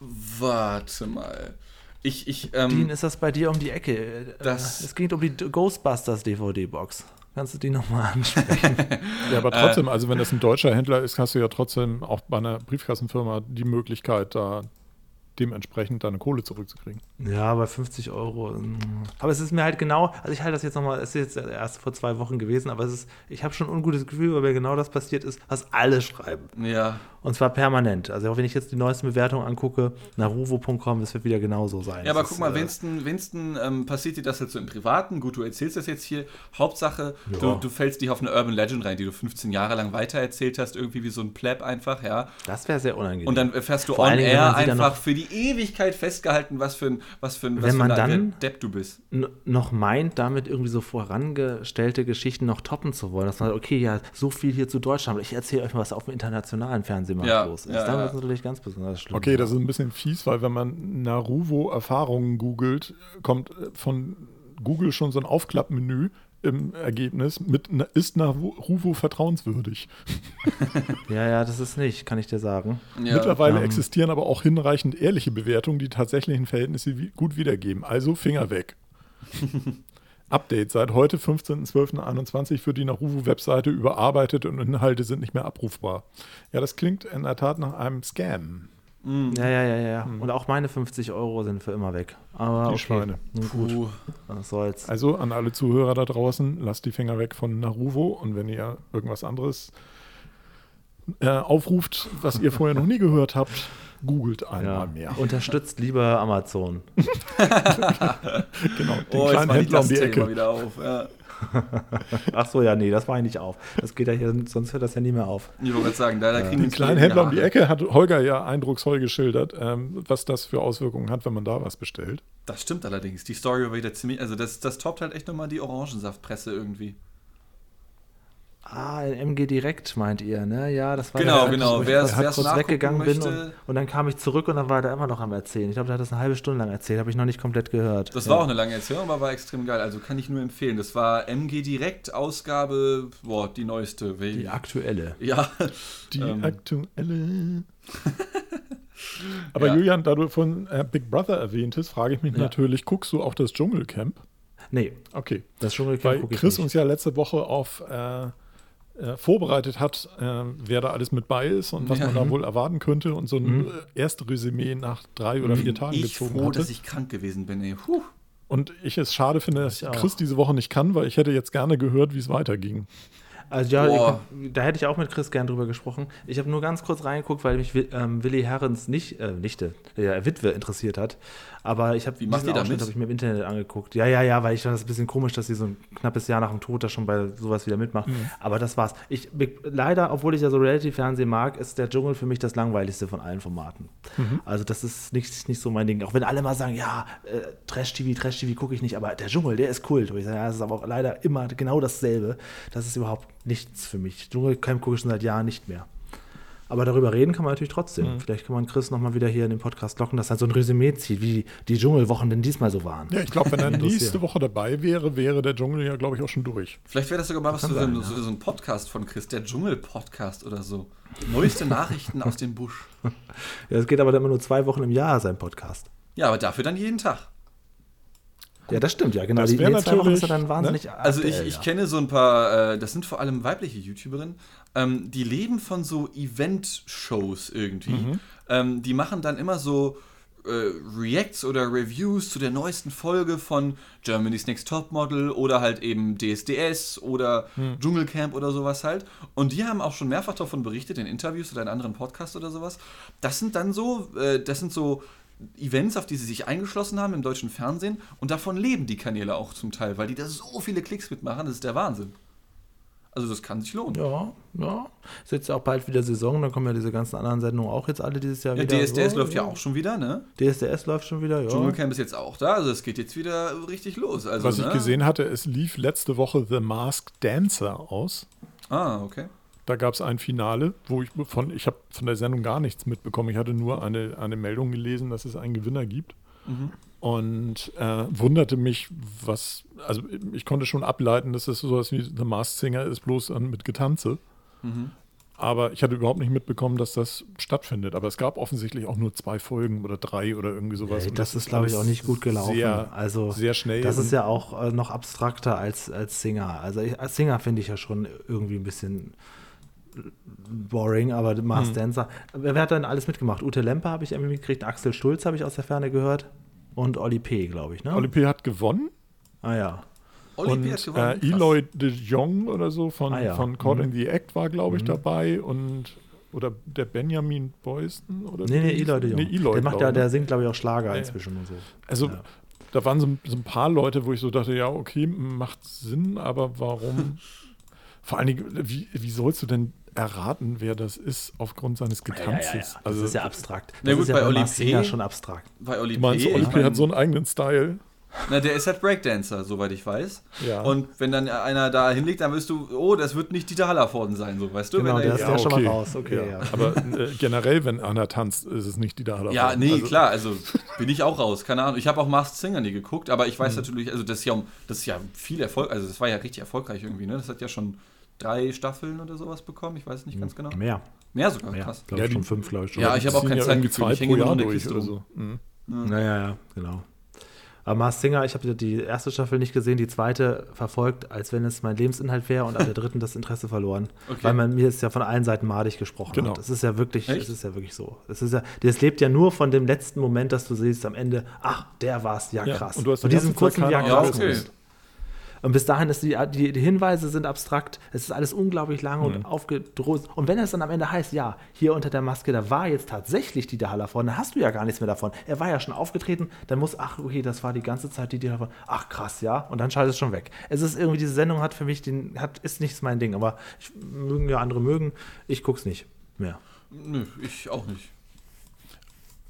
Äh, Warte mal. Ich, ich, Dean, ähm, ist das bei dir um die Ecke? Äh, Das- es geht um die Ghostbusters DVD-Box. Kannst du die nochmal ansprechen? Ja, aber trotzdem, also wenn das ein deutscher Händler ist, hast du ja trotzdem auch bei einer Briefkassenfirma die Möglichkeit, da dementsprechend deine Kohle zurückzukriegen. ja, bei 50 Euro. Aber es ist mir halt genau, also ich halte das jetzt nochmal, es ist jetzt erst vor zwei Wochen gewesen, aber es ist, ich habe schon ein ungutes Gefühl, weil mir genau das passiert ist, was alle schreiben. ja. Und zwar permanent. Also auch wenn ich jetzt die neuesten Bewertungen angucke, naruvo.com, das wird wieder genauso sein. Ja, aber Das guck ist, mal, äh, Winston, Winston ähm, passiert dir das halt so im Privaten. Gut, du erzählst das jetzt hier. Hauptsache, Ja. du, du fällst dich auf eine Urban Legend rein, die du 15 Jahre lang weitererzählt hast, irgendwie wie so ein Pleb einfach, ja. Das wäre sehr unangenehm. Und dann erfährst du Vor on air einfach für die Ewigkeit festgehalten, was für ein, was für ein, was Wenn für man ein dann- Depp du bist. noch meint, damit irgendwie so vorangestellte Geschichten noch toppen zu wollen, dass man sagt, okay, ja, so viel hier zu Deutschland, aber ich erzähle euch mal, was auf dem internationalen Fernsehmarkt Ja, los ist. ja, dann ja. es natürlich ganz besonders schlimm. Okay, das ist ein bisschen fies, weil wenn man Naruvo-Erfahrungen googelt, kommt äh, von Google schon so ein Aufklappmenü im Ergebnis mit ist Naruvo vertrauenswürdig. Ja, ja, das ist nicht, kann ich dir sagen. Ja. Mittlerweile ähm, existieren aber auch hinreichend ehrliche Bewertungen, die tatsächlichen Verhältnisse wie- gut wiedergeben. Also Finger weg. Update. Seit heute, 15.12.21, wird die Naruvo-Webseite überarbeitet und Inhalte sind nicht mehr abrufbar. Ja, das klingt in der Tat nach einem Scam. Ja, ja, ja, ja. Und auch meine 50 Euro sind für immer weg. Aber Die okay. Schweine. Gut, Puh. was soll's. Also an alle Zuhörer da draußen, lasst die Finger weg von Naruvo und wenn ihr irgendwas anderes äh, aufruft, was ihr vorher noch nie gehört habt, googelt einmal Ja. mehr. Unterstützt lieber Amazon. Genau, den Oh, jetzt kleinen mach ich Händler um das die Ecke. wieder auf. Ja. Ach so, ja, nee, das war ich nicht auf. Das geht ja hier, sonst hört das ja nie mehr auf. Ich wollte gerade sagen, da, da kriegen Den kleinen Händler um die. Ecke hat Holger ja eindrucksvoll geschildert, ähm, was das für Auswirkungen hat, wenn man da was bestellt. Das stimmt allerdings. Die Story war wieder ziemlich. Also, das, das toppt halt echt nochmal die Orangensaftpresse irgendwie. Ah, in MG Direkt meint ihr, ne? Ja, das war Genau, der, genau. wo ich Wer's- halt kurz weggegangen bin und, und dann kam ich zurück und dann war er immer noch am Erzählen. Ich glaube, der hat das eine halbe Stunde lang erzählt, habe ich noch nicht komplett gehört. Das ja. war auch eine lange Erzählung, aber war extrem geil. Also kann ich nur empfehlen. Das war MG Direkt, Ausgabe, boah, die neueste. Die aktuelle. ja, Die Ähm. aktuelle. Aber Ja. Julian, da du von äh, Big Brother erwähntest, frage ich mich Ja. natürlich, guckst du auch das Dschungelcamp? Nee, Okay. das Dschungelcamp Weil gucke ich Chris nicht. uns ja letzte Woche auf äh, äh, vorbereitet hat, äh, wer da alles mit bei ist und was Ja. man da wohl erwarten könnte und so ein Mhm. äh, erste Resümee nach drei oder vier Tagen ich gezogen froh, hatte. dass ich krank gewesen bin. Ey. Puh. Und ich es schade finde, dass Ich auch. Chris diese Woche nicht kann, weil ich hätte jetzt gerne gehört, wie es weiterging. Also ja, ich, da hätte ich auch mit Chris gern drüber gesprochen. Ich habe nur ganz kurz reingeguckt, weil mich ähm, Willi Herrens nicht, äh, Nichte, der Witwe interessiert hat. Aber ich habe macht die mit? habe ich mir im Internet angeguckt. Ja, ja, ja, weil ich fand das ein bisschen komisch, dass sie so ein knappes Jahr nach dem Tod da schon bei sowas wieder mitmacht. Mhm. Aber das war's. Ich, leider, obwohl ich ja so Reality-Fernsehen mag, ist der Dschungel für mich das langweiligste von allen Formaten. Mhm. Also das ist nicht, nicht so mein Ding. Auch wenn alle mal sagen, ja, äh, Trash-TV, Trash-TV gucke ich nicht, aber der Dschungel, der ist Kult. Und ich sage, ja, das ist aber auch leider immer genau dasselbe. Das ist überhaupt nichts für mich. Dschungelcamp gucke ich schon seit Jahren nicht mehr. Aber darüber reden kann man natürlich trotzdem. Vielleicht kann man Chris nochmal wieder hier in den Podcast locken, dass er so ein Resümee zieht, wie die Dschungelwochen denn diesmal so waren. Ja, ich glaube, wenn er nächste Woche dabei wäre, wäre der Dschungel ja, glaube ich, auch schon durch. Vielleicht wäre das sogar mal was für so, ein- sein, ja. so, so ein Podcast von Chris, der Dschungel-Podcast oder so. Neueste Nachrichten aus dem Busch. Ja, es geht aber dann immer nur zwei Wochen im Jahr, sein Podcast. Ja, aber dafür dann jeden Tag. Ja, das stimmt, ja, genau. Das die die zwei Wochen ist er dann wahnsinnig Also ich, ich ja. kenne so ein paar, äh, das sind vor allem weibliche YouTuberinnen, ähm, die leben von so Event-Shows irgendwie. Ähm, die machen dann immer so äh, Reacts oder Reviews zu der neuesten Folge von Germany's Next Topmodel oder halt eben DSDS oder Dschungelcamp oder sowas halt. Und die haben auch schon mehrfach davon berichtet in Interviews oder in anderen Podcasts oder sowas. Das sind dann so, äh, das sind so Events, auf die sie sich eingeschlossen haben im deutschen Fernsehen und davon leben die Kanäle auch zum Teil, weil die da so viele Klicks mitmachen, das ist der Wahnsinn. Also das kann sich lohnen. Ja, ja. Ist jetzt auch bald wieder Saison, dann kommen ja diese ganzen anderen Sendungen auch jetzt alle dieses Jahr Ja, wieder. DSDS läuft ja auch schon wieder, ne? DSDS läuft schon wieder, ja. Dschungelcamp ist jetzt auch da, also es geht jetzt wieder richtig los. Also, Was ich ne? gesehen hatte, es lief letzte Woche The Masked Dancer aus. Ah, okay. Da gab es ein Finale, wo ich von, ich habe von der Sendung gar nichts mitbekommen. Ich hatte nur eine, eine Meldung gelesen, dass es einen Gewinner gibt. Und äh, wunderte mich, was, also ich konnte schon ableiten, dass es sowas wie The Masked Singer ist, bloß an, mit Getanze. Aber ich hatte überhaupt nicht mitbekommen, dass das stattfindet. Aber es gab offensichtlich auch nur zwei Folgen oder drei oder irgendwie sowas. Ey, Und das ist, glaube ich, auch nicht gut gelaufen. Sehr, also, sehr schnell. Das ist ja auch äh, noch abstrakter als, als Singer. Also ich, als Singer finde ich ja schon irgendwie ein bisschen boring, aber Mars Hm. Dancer. Wer, wer hat denn alles mitgemacht? Ute Lempe habe ich irgendwie mitgekriegt, Axel Stulz habe ich aus der Ferne gehört und Olli P., glaube ich, ne? Oli P. hat gewonnen. Ah ja. Oli und P. hat gewonnen. äh. Eloy de Jong oder so von, Ah, ja. von Caught Mhm. in the Act war, glaube ich, dabei. Und oder der Benjamin Beuston oder Nee, nee, Eloy de? Jong. Nee, Eloy, der macht ja, der singt, glaube ich, auch Schlager Ja, ja. inzwischen und so. Also Ja. da waren so, so ein paar Leute, wo ich so dachte, ja, okay, macht Sinn, aber warum? Vor allen Dingen, wie, wie sollst du denn erraten, wer das ist, aufgrund seines Getanzes? Ja, ja, ja. Also, Das ist ja abstrakt. Na Das gut, ist ja bei bei Oli Mars P. Singer schon abstrakt. Bei Oli du meinst, P. Oli ich P. hat so einen eigenen Style. Na, der ist halt Breakdancer, soweit ich weiß. Ja. Und wenn dann einer da hinlegt, dann wirst du, oh, das wird nicht Dieter Hallervorden sein, so weißt du? Genau, wenn der er ist jetzt- ja schon mal raus. Okay, ja. Aber äh, generell, wenn einer tanzt, ist es nicht die da Ja, nee, also, klar, also bin ich auch raus, keine Ahnung. Ich habe auch Masked Singer nie geguckt, aber ich Mhm. weiß natürlich, also das ist ja, um- das ist ja viel Erfolg, also das war ja richtig erfolgreich irgendwie, ne? Das hat ja schon drei Staffeln oder sowas bekommen, ich weiß nicht ganz genau. Mehr. Mehr sogar, Mehr. krass. Glaube Ja, ich schon fünf, glaube ich schon. Ja, ich habe auch ziehen kein ja irgendwie Zeitgefühl, zwei ich hänge nur Jahr der Kiste oder so. Mhm. Ja, ja, ja, genau. Aber Mars Singer, ich habe die erste Staffel nicht gesehen, die zweite verfolgt, als wenn es mein Lebensinhalt wäre und ab der dritten das Interesse verloren. Okay. Weil man mir ist ja von allen Seiten madig gesprochen Genau. hat. Es ist ja wirklich, Echt? es ist ja wirklich so. Es ist ja, das lebt ja nur von dem letzten Moment, dass du siehst am Ende, ach, der war's, ja Ja, krass. und du hast Von die diesem Zeit kurzen keine Ja, Ahnung, krass. Ja, okay. Und bis dahin ist die, die, die Hinweise sind abstrakt, es ist alles unglaublich lang Mhm. und aufgedroht. Und wenn es dann am Ende heißt, ja, hier unter der Maske, da war jetzt tatsächlich Dieter Haller vorne, dann hast du ja gar nichts mehr davon. Er war ja schon aufgetreten, dann muss, ach, okay, das war die ganze Zeit Dieter Haller. Ach, krass, ja. Und dann schaltet es schon weg. Es ist irgendwie, diese Sendung hat für mich, den, hat, ist nichts mein Ding, aber ich, mögen ja andere mögen, ich guck's nicht mehr. Nö, ich auch nicht.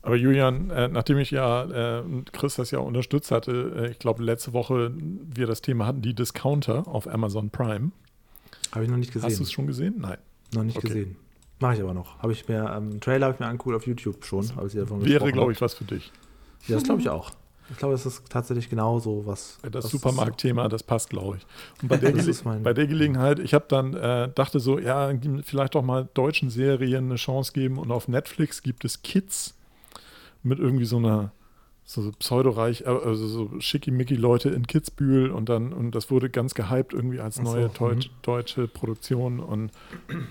Aber Julian, äh, nachdem ich ja äh, Chris das ja unterstützt hatte, äh, ich glaube letzte Woche wir das Thema hatten, die Discounter auf Amazon Prime. Habe ich noch nicht gesehen. Hast du es schon gesehen? Nein. noch nicht Okay. gesehen. Mache ich aber noch. Habe ich mir, ähm, Trailer habe ich mir angeguckt auf YouTube schon. Ich davon Wäre, glaube ich, was für dich. Ja, das glaube ich auch. Ich glaube, es ist tatsächlich genau so was. Das Supermarktthema, das passt, glaube ich. Und bei der, Das bei der Gelegenheit, ich habe dann, äh, dachte so, ja, vielleicht doch mal deutschen Serien eine Chance geben. Und auf Netflix gibt es Kids mit irgendwie so einer so Pseudoreich, äh, also so schickimicki-Leute in Kitzbühel und dann, und das wurde ganz gehypt irgendwie als Ach so, neue mhm. Deutsch, deutsche Produktion und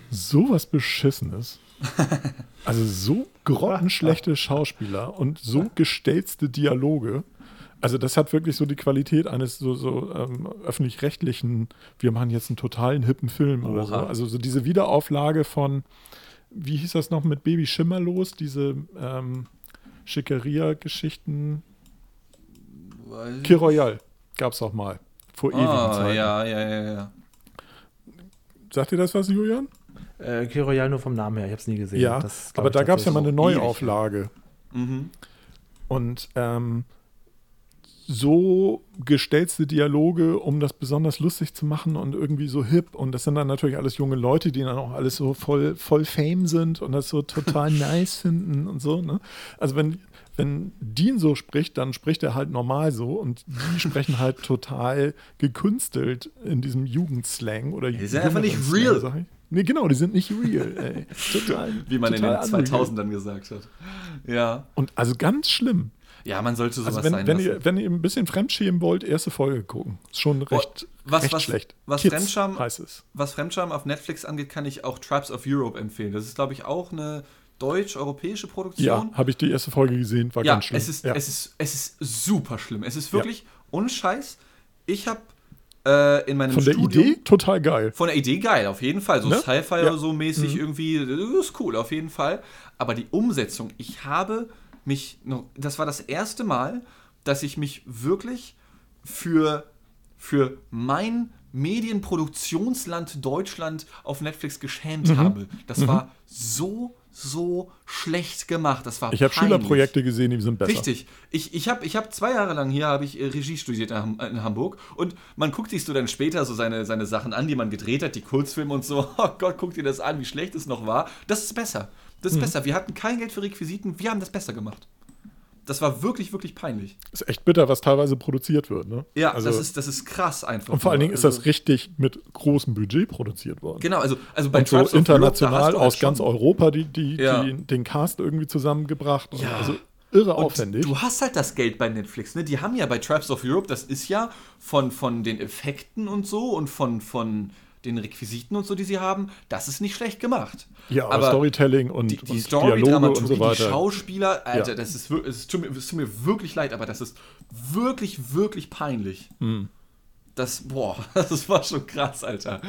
sowas Beschissenes. Also so grottenschlechte Schauspieler und so gestelzte Dialoge. Also das hat wirklich so die Qualität eines so, so ähm, öffentlich-rechtlichen, wir machen jetzt einen totalen hippen Film oder so. Oha. Also so diese Wiederauflage von, wie hieß das noch mit Baby Schimmerlos, diese ähm, Schickeria-Geschichten. Kir Royal gab es auch mal. Vor ewigen Ah, Zeiten. ja, ja, ja, ja. Sagt dir das was, Julian? Äh, Key Royal nur vom Namen her, ich habe es nie gesehen. Ja, Das aber da gab es ja mal eine Neuauflage. Mhm. Und ähm, so gestellte Dialoge, um das besonders lustig zu machen und irgendwie so hip. Und das sind dann natürlich alles junge Leute, die dann auch alles so voll, voll Fame sind und das so total nice finden und so. Ne? Also wenn, wenn Dean so spricht, dann spricht er halt normal so und die sprechen halt total gekünstelt in diesem Jugendslang oder Die sind einfach nicht real. Nee, genau, die sind nicht real. Ey. Total, Wie man in total den unreal. 2000ern gesagt hat. Ja. Und also ganz schlimm. Ja, man sollte sowas Also wenn, sein wenn, lassen. ihr, wenn ihr ein bisschen fremdschämen wollt, erste Folge gucken. Ist schon recht, was- recht was- schlecht. was Kids Fremdscham- heißt es. Was Fremdscham auf Netflix angeht, kann ich auch Tribes of Europe empfehlen. Das ist, glaube ich, auch eine deutsch-europäische Ja, Produktion. habe ich die erste Folge gesehen, war Ja, ganz schlimm. es ist, ja. es, ist, es ist super schlimm. Es ist wirklich unscheiß. Ich habe äh, in meinem Von der Studium Idee total geil. Von der Idee geil, auf jeden Fall. So Ne? Sci-Fi Ja. oder so mäßig irgendwie, das ist cool, auf jeden Fall. Aber die Umsetzung, ich habe mich noch, das war das erste Mal, dass ich mich wirklich für, für mein Medienproduktionsland Deutschland auf Netflix geschämt Mhm. habe. Das war so, so schlecht gemacht. Das war Ich habe. Schülerprojekte gesehen, die sind besser. Richtig. Ich, ich habe ich hab zwei Jahre lang hier habe ich äh, Regie studiert in Hamburg und man guckt sich so dann später so seine, seine Sachen an, die man gedreht hat, die Kurzfilme und so. Oh Gott, guck dir das an, wie schlecht es noch war. Das ist besser. Das ist Mhm. besser. Wir hatten kein Geld für Requisiten, wir haben das besser gemacht. Das war wirklich, wirklich peinlich. Ist echt bitter, was teilweise produziert wird. Ne? Ja, also, das, ist, das ist krass einfach. Und vor allen Dingen ist Also- das richtig mit großem Budget produziert worden. Genau, also, also bei und so international halt aus ganz Europa die, die, Ja. die den Cast irgendwie zusammengebracht. Ja. Also irre Und aufwendig. Du hast halt das Geld bei Netflix, ne? Die haben ja bei Tribes of Europe, das ist ja von, von den Effekten und so und von, von den Requisiten und so, die sie haben, das ist nicht schlecht gemacht. ja, aber, Storytelling und, die, die und Story, Dialoge Dramaturgie, und so die weiter. Schauspieler, Alter, Ja. das ist es tut, tut mir wirklich leid, aber das ist wirklich, wirklich peinlich. Hm. Das, boah, das war schon krass, Alter.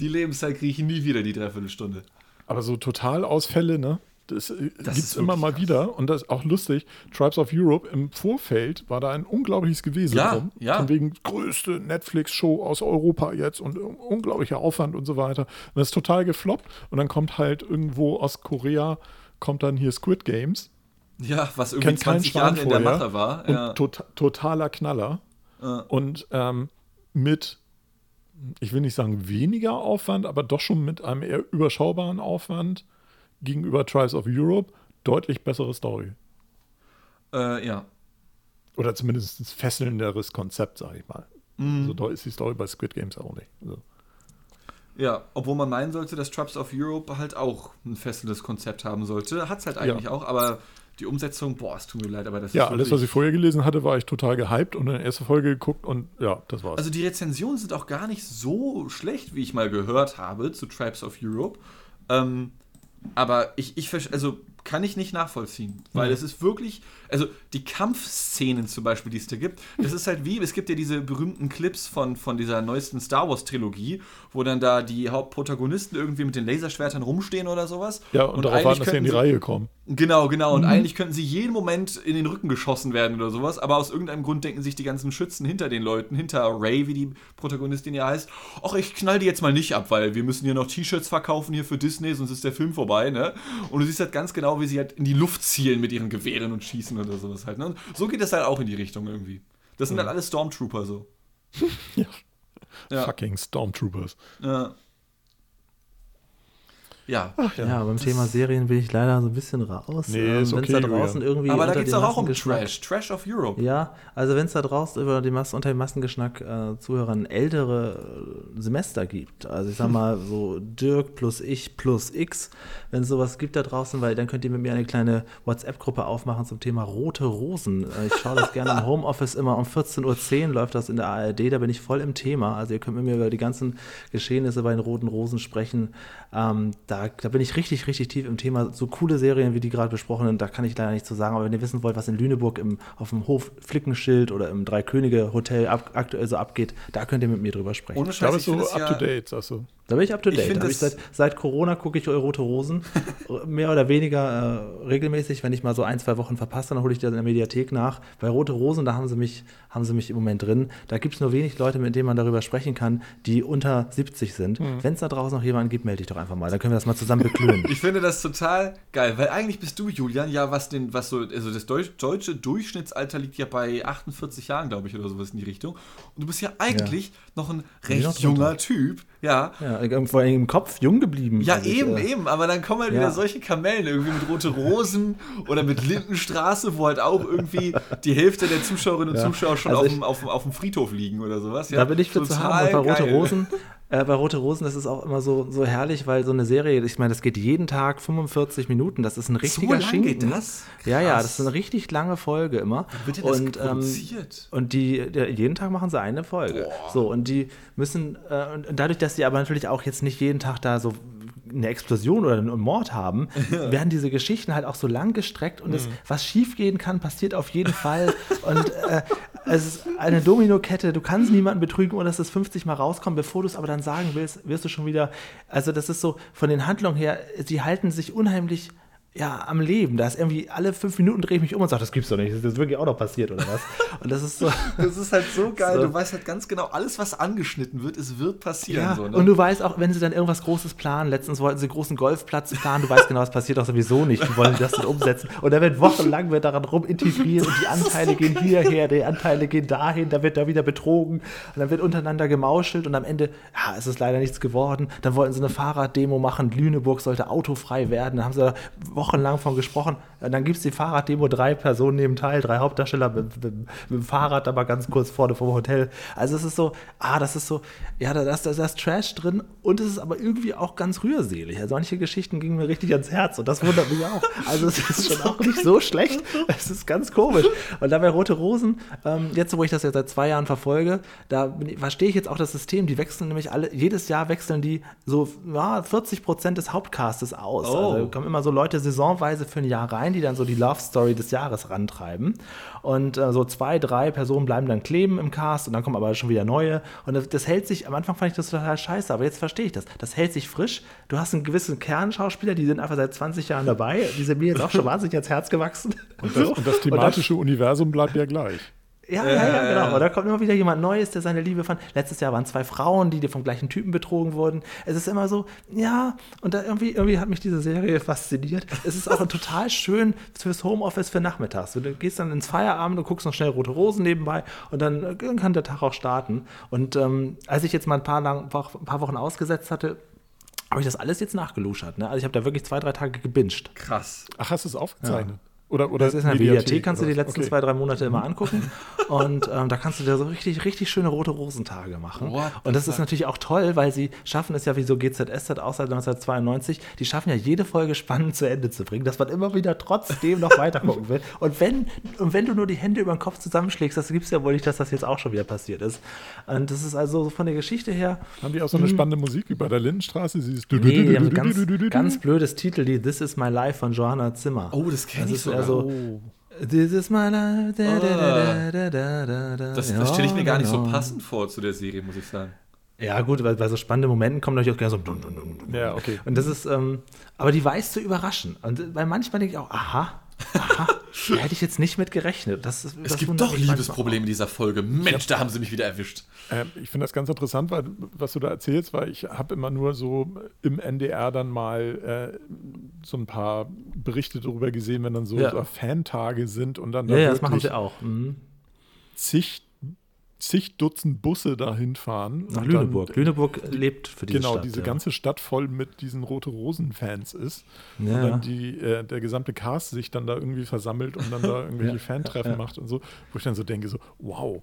Die Lebenszeit kriege ich nie wieder, die Dreiviertelstunde. Aber so Totalausfälle, ne? Das, äh, Das gibt es immer mal krass. wieder. Und das ist auch lustig. Tribes of Europe im Vorfeld war da ein unglaubliches Gewesen Ja, drum. ja. Von wegen größte Netflix-Show aus Europa jetzt und un- unglaublicher Aufwand und so weiter. Und das ist total gefloppt. Und dann kommt halt irgendwo aus Korea, kommt dann hier Squid Games. Ja, was irgendwie Kennt keinen 20 Jahre Schwein in der vorher Mache war. Und Ja. tot, totaler Knaller. Ja. Und ähm, mit, ich will nicht sagen weniger Aufwand, aber doch schon mit einem eher überschaubaren Aufwand gegenüber Trials of Europe deutlich bessere Story. Äh, ja. Oder zumindest ein fesselnderes Konzept, sage ich mal. Mhm. So doll ist die Story bei Squid Games auch nicht. Also, Ja, obwohl man meinen sollte, dass Traps of Europe halt auch ein fesselndes Konzept haben sollte. Hat es halt eigentlich auch, aber die Umsetzung, boah, es tut mir leid, aber das ja, ist alles, was ich vorher gelesen hatte, war ich total gehypt und in der ersten Folge geguckt und ja, das war's. Also die Rezensionen sind auch gar nicht so schlecht, wie ich mal gehört habe zu Tribes of Europe. Ähm, aber ich, ich also kann ich nicht nachvollziehen, weil Mhm. es ist wirklich, also die Kampfszenen zum Beispiel, die es da gibt, das ist halt wie, es gibt ja diese berühmten Clips von, von dieser neuesten Star Wars Trilogie, wo dann da die Hauptprotagonisten irgendwie mit den Laserschwertern rumstehen oder sowas. ja, und, darauf eigentlich warten, dass sie in die Reihe kommen. Genau, genau. Und eigentlich könnten sie jeden Moment in den Rücken geschossen werden oder sowas, aber aus irgendeinem Grund denken sich die ganzen Schützen hinter den Leuten, hinter Ray, wie die Protagonistin ja heißt, ach, ich knall die jetzt mal nicht ab, weil wir müssen hier noch T-Shirts verkaufen hier für Disney, sonst ist der Film vorbei, ne? Und du siehst halt ganz genau, wie sie halt in die Luft zielen mit ihren Gewehren und schießen oder sowas halt, ne? Und so geht es halt auch in die Richtung irgendwie. Das sind halt alle Stormtrooper so. Ja. Ja. Fucking Stormtroopers. Ja. Ja. Ja, beim Thema Serien bin ich leider so ein bisschen raus. Nee, Ähm, ist wenn's okay, da draußen Julian. irgendwie Aber da geht es auch um Trash. Trash of Europe. Ja, also wenn es da draußen über die Masse, unter dem Massengeschmack äh, Zuhörern ältere äh, Semester gibt, also ich sag mal so Dirk plus ich plus X, wenn es sowas gibt da draußen, weil dann könnt ihr mit mir eine kleine WhatsApp-Gruppe aufmachen zum Thema rote Rosen. Äh, ich schaue das gerne im Homeoffice immer um 14.10 Uhr läuft das in der ARD, da bin ich voll im Thema. Also ihr könnt mit mir über die ganzen Geschehnisse bei den roten Rosen sprechen. Ähm, da, da bin ich richtig, richtig tief im Thema. So coole Serien wie die gerade besprochenen, da kann ich leider nicht zu sagen. Aber wenn ihr wissen wollt, was in Lüneburg im, auf dem Hof Flickenschild oder im Drei-Könige-Hotel ab, aktuell so abgeht, da könnt ihr mit mir drüber sprechen. Ohne Ich glaube, Scheiß, es ist ich so finde up es to ja, date, sagst du. Da bin ich up to Ich date. find Hab ich das- seit, seit Corona gucke ich Rote Rosen mehr oder weniger äh, regelmäßig. Wenn ich mal so ein, zwei Wochen verpasse, dann hole ich das in der Mediathek nach. Bei Rote Rosen, da haben sie mich, haben sie mich im Moment drin. Da gibt es nur wenig Leute, mit denen man darüber sprechen kann, die unter 70 sind. Wenn es da draußen noch jemanden gibt, melde dich doch einfach mal. Dann können wir das mal zusammen beklönen. Ich finde das total geil, weil eigentlich bist du, Julian, ja, was den, was so, also das Deutsch, deutsche Durchschnittsalter liegt ja bei 48 Jahren, glaube ich, oder sowas in die Richtung. Und du bist ja eigentlich noch ein recht noch junger Typ, ja. ja, vor allem im Kopf jung geblieben. Ja, Also ich, eben, äh, eben, aber dann kommen halt ja. wieder solche Kamellen, irgendwie mit Rote Rosen oder mit Lindenstraße, wo halt auch irgendwie die Hälfte der Zuschauerinnen und Ja. Zuschauer schon Also auf, ich- dem, auf, auf dem Friedhof liegen oder sowas. Ja, Da bin ich für zu Total haben. Und bei Rote. Rosen, äh, bei Rote Rosen ist es auch immer so, so herrlich, weil so eine Serie, ich meine, das geht jeden Tag 45 Minuten. Das ist ein richtiger lang Schinken. geht das? Ja, ja, Krass. das ist eine richtig lange Folge immer. Wird denn das und, ähm, und die, der, jeden Tag machen sie eine Folge. So, und die müssen, äh, und dadurch, dass sie aber natürlich auch jetzt nicht jeden Tag da so eine Explosion oder einen Mord haben, werden diese Geschichten halt auch so lang gestreckt und es, was schiefgehen kann, passiert auf jeden Fall. und äh, es ist eine Dominokette, du kannst niemanden betrügen, ohne dass es 50 Mal rauskommt. Bevor du es aber dann sagen willst, wirst du schon wieder, also das ist so, von den Handlungen her, sie halten sich unheimlich ja, am Leben. Da ist irgendwie alle fünf Minuten drehe ich mich um und sage, das gibt's doch nicht. Das ist wirklich auch noch passiert oder was? Und das ist so. Das ist halt so geil. So. Du weißt halt ganz genau, alles, was angeschnitten wird, es wird passieren. Ja, so, ne? und du weißt auch, wenn sie dann irgendwas Großes planen, letztens wollten sie einen großen Golfplatz planen, du weißt genau, das passiert auch sowieso nicht, die wollen das dann umsetzen. Und da wird wochenlang wird daran rum integriert und die Anteile gehen hierher, die Anteile gehen dahin, da wird da wieder betrogen und dann wird untereinander gemauschelt und am Ende, ja, es ist leider nichts geworden. Dann wollten sie eine Fahrraddemo machen, Lüneburg sollte autofrei werden, da haben sie da wochenlang von gesprochen. Und dann gibt es die Fahrraddemo, drei Personen nehmen teil, drei Hauptdarsteller mit, mit, mit dem Fahrrad, aber ganz kurz vorne vom Hotel. Also es ist so, ah, das ist so, ja, da, ist, da ist Trash drin und es ist aber irgendwie auch ganz rührselig. Also manche Geschichten gingen mir richtig ans Herz und das wundert mich auch. Also es ist schon auch nicht so schlecht. Es ist ganz komisch. Und dabei Rote Rosen, ähm, jetzt wo ich das ja seit zwei Jahren verfolge, da ich- verstehe ich jetzt auch das System. Die wechseln nämlich alle, jedes Jahr wechseln die so ja, 40 Prozent des Hauptcastes aus. Oh. Also kommen immer so Leute saisonweise für ein Jahr rein, die dann so die Love Story des Jahres rantreiben. Und äh, so zwei, drei Personen bleiben dann kleben im Cast und dann kommen aber schon wieder neue. Und das, das hält sich, am Anfang fand ich das total scheiße, aber jetzt verstehe ich das. Das hält sich frisch. Du hast einen gewissen Kernschauspieler, die sind einfach seit 20 Jahren dabei. Die sind mir jetzt auch schon wahnsinnig ans Herz gewachsen. Und das, und das thematische Universum bleibt ja gleich. Ja, ja, ja, genau. Und da kommt immer wieder jemand Neues, der seine Liebe fand. Letztes Jahr waren zwei Frauen, die vom gleichen Typen betrogen wurden. Es ist immer so, ja, und da irgendwie, irgendwie hat mich diese Serie fasziniert. Es ist auch total schön fürs Homeoffice für nachmittags. Du gehst dann ins Feierabend und guckst noch schnell Rote Rosen nebenbei und dann äh, kann der Tag auch starten. Und ähm, als ich jetzt mal ein paar, lang, ein paar Wochen ausgesetzt hatte, habe ich das alles jetzt nachgeluschert. Ne? Also ich habe da wirklich zwei, drei Tage gebinged. Krass. Ach, hast du es aufgezeichnet? Oder, oder Das ist in der Mediathek, kannst du die letzten Okay. zwei, drei Monate immer angucken. Und ähm, da kannst du dir so richtig, richtig schöne rote Rosentage machen. What Und das the ist natürlich auch toll, weil sie schaffen es ja wie so GZSZ auch seit 1992, die schaffen ja jede Folge spannend zu Ende zu bringen, dass man immer wieder trotzdem noch weiter gucken will. Und wenn, und wenn du nur die Hände über den Kopf zusammenschlägst, das gibt es ja wohl nicht, dass das jetzt auch schon wieder passiert ist. Und das ist also von der Geschichte her, Haben die auch so eine spannende Musik wie bei der Lindenstraße? Dieses nee, die haben ein ganz, ganz blödes Titel, die This is my life von Johanna Zimmer. Oh, das kenn ich ist sogar. eher so, This is my life. Da, da, da, da, da, da, da. Das, das stelle ich mir gar nicht so genau. passend vor zu der Serie, muss ich sagen. Ja, gut, weil bei so spannenden Momenten kommt natürlich auch gerne so. Ja, okay. Und das ist, ähm, aber die weiß zu überraschen. Und weil manchmal denke ich auch, aha, aha, da hätte ich jetzt nicht mit gerechnet. Das, ist- Es das gibt doch Liebesprobleme in dieser Folge. Mensch, da haben sie mich wieder erwischt. Ähm, ich finde das ganz interessant, weil, was du da erzählst, weil ich habe immer nur so im NDR dann mal äh, so ein paar Berichte darüber gesehen, wenn dann so, Ja. so Fantage sind und dann auch. da Ja, ja, das machen sie auch. Mhm. zig, zig Dutzend Busse dahin fahren. Nach Lüneburg. Dann, Lüneburg lebt für diese genau, Stadt. diese ja. ganze Stadt voll mit diesen Rote Rosen-Fans ist. Ja, und dann die, äh, der gesamte Cast sich dann da irgendwie versammelt und dann da irgendwelche Ja, Fantreffen macht und so, wo ich dann so denke, so, wow.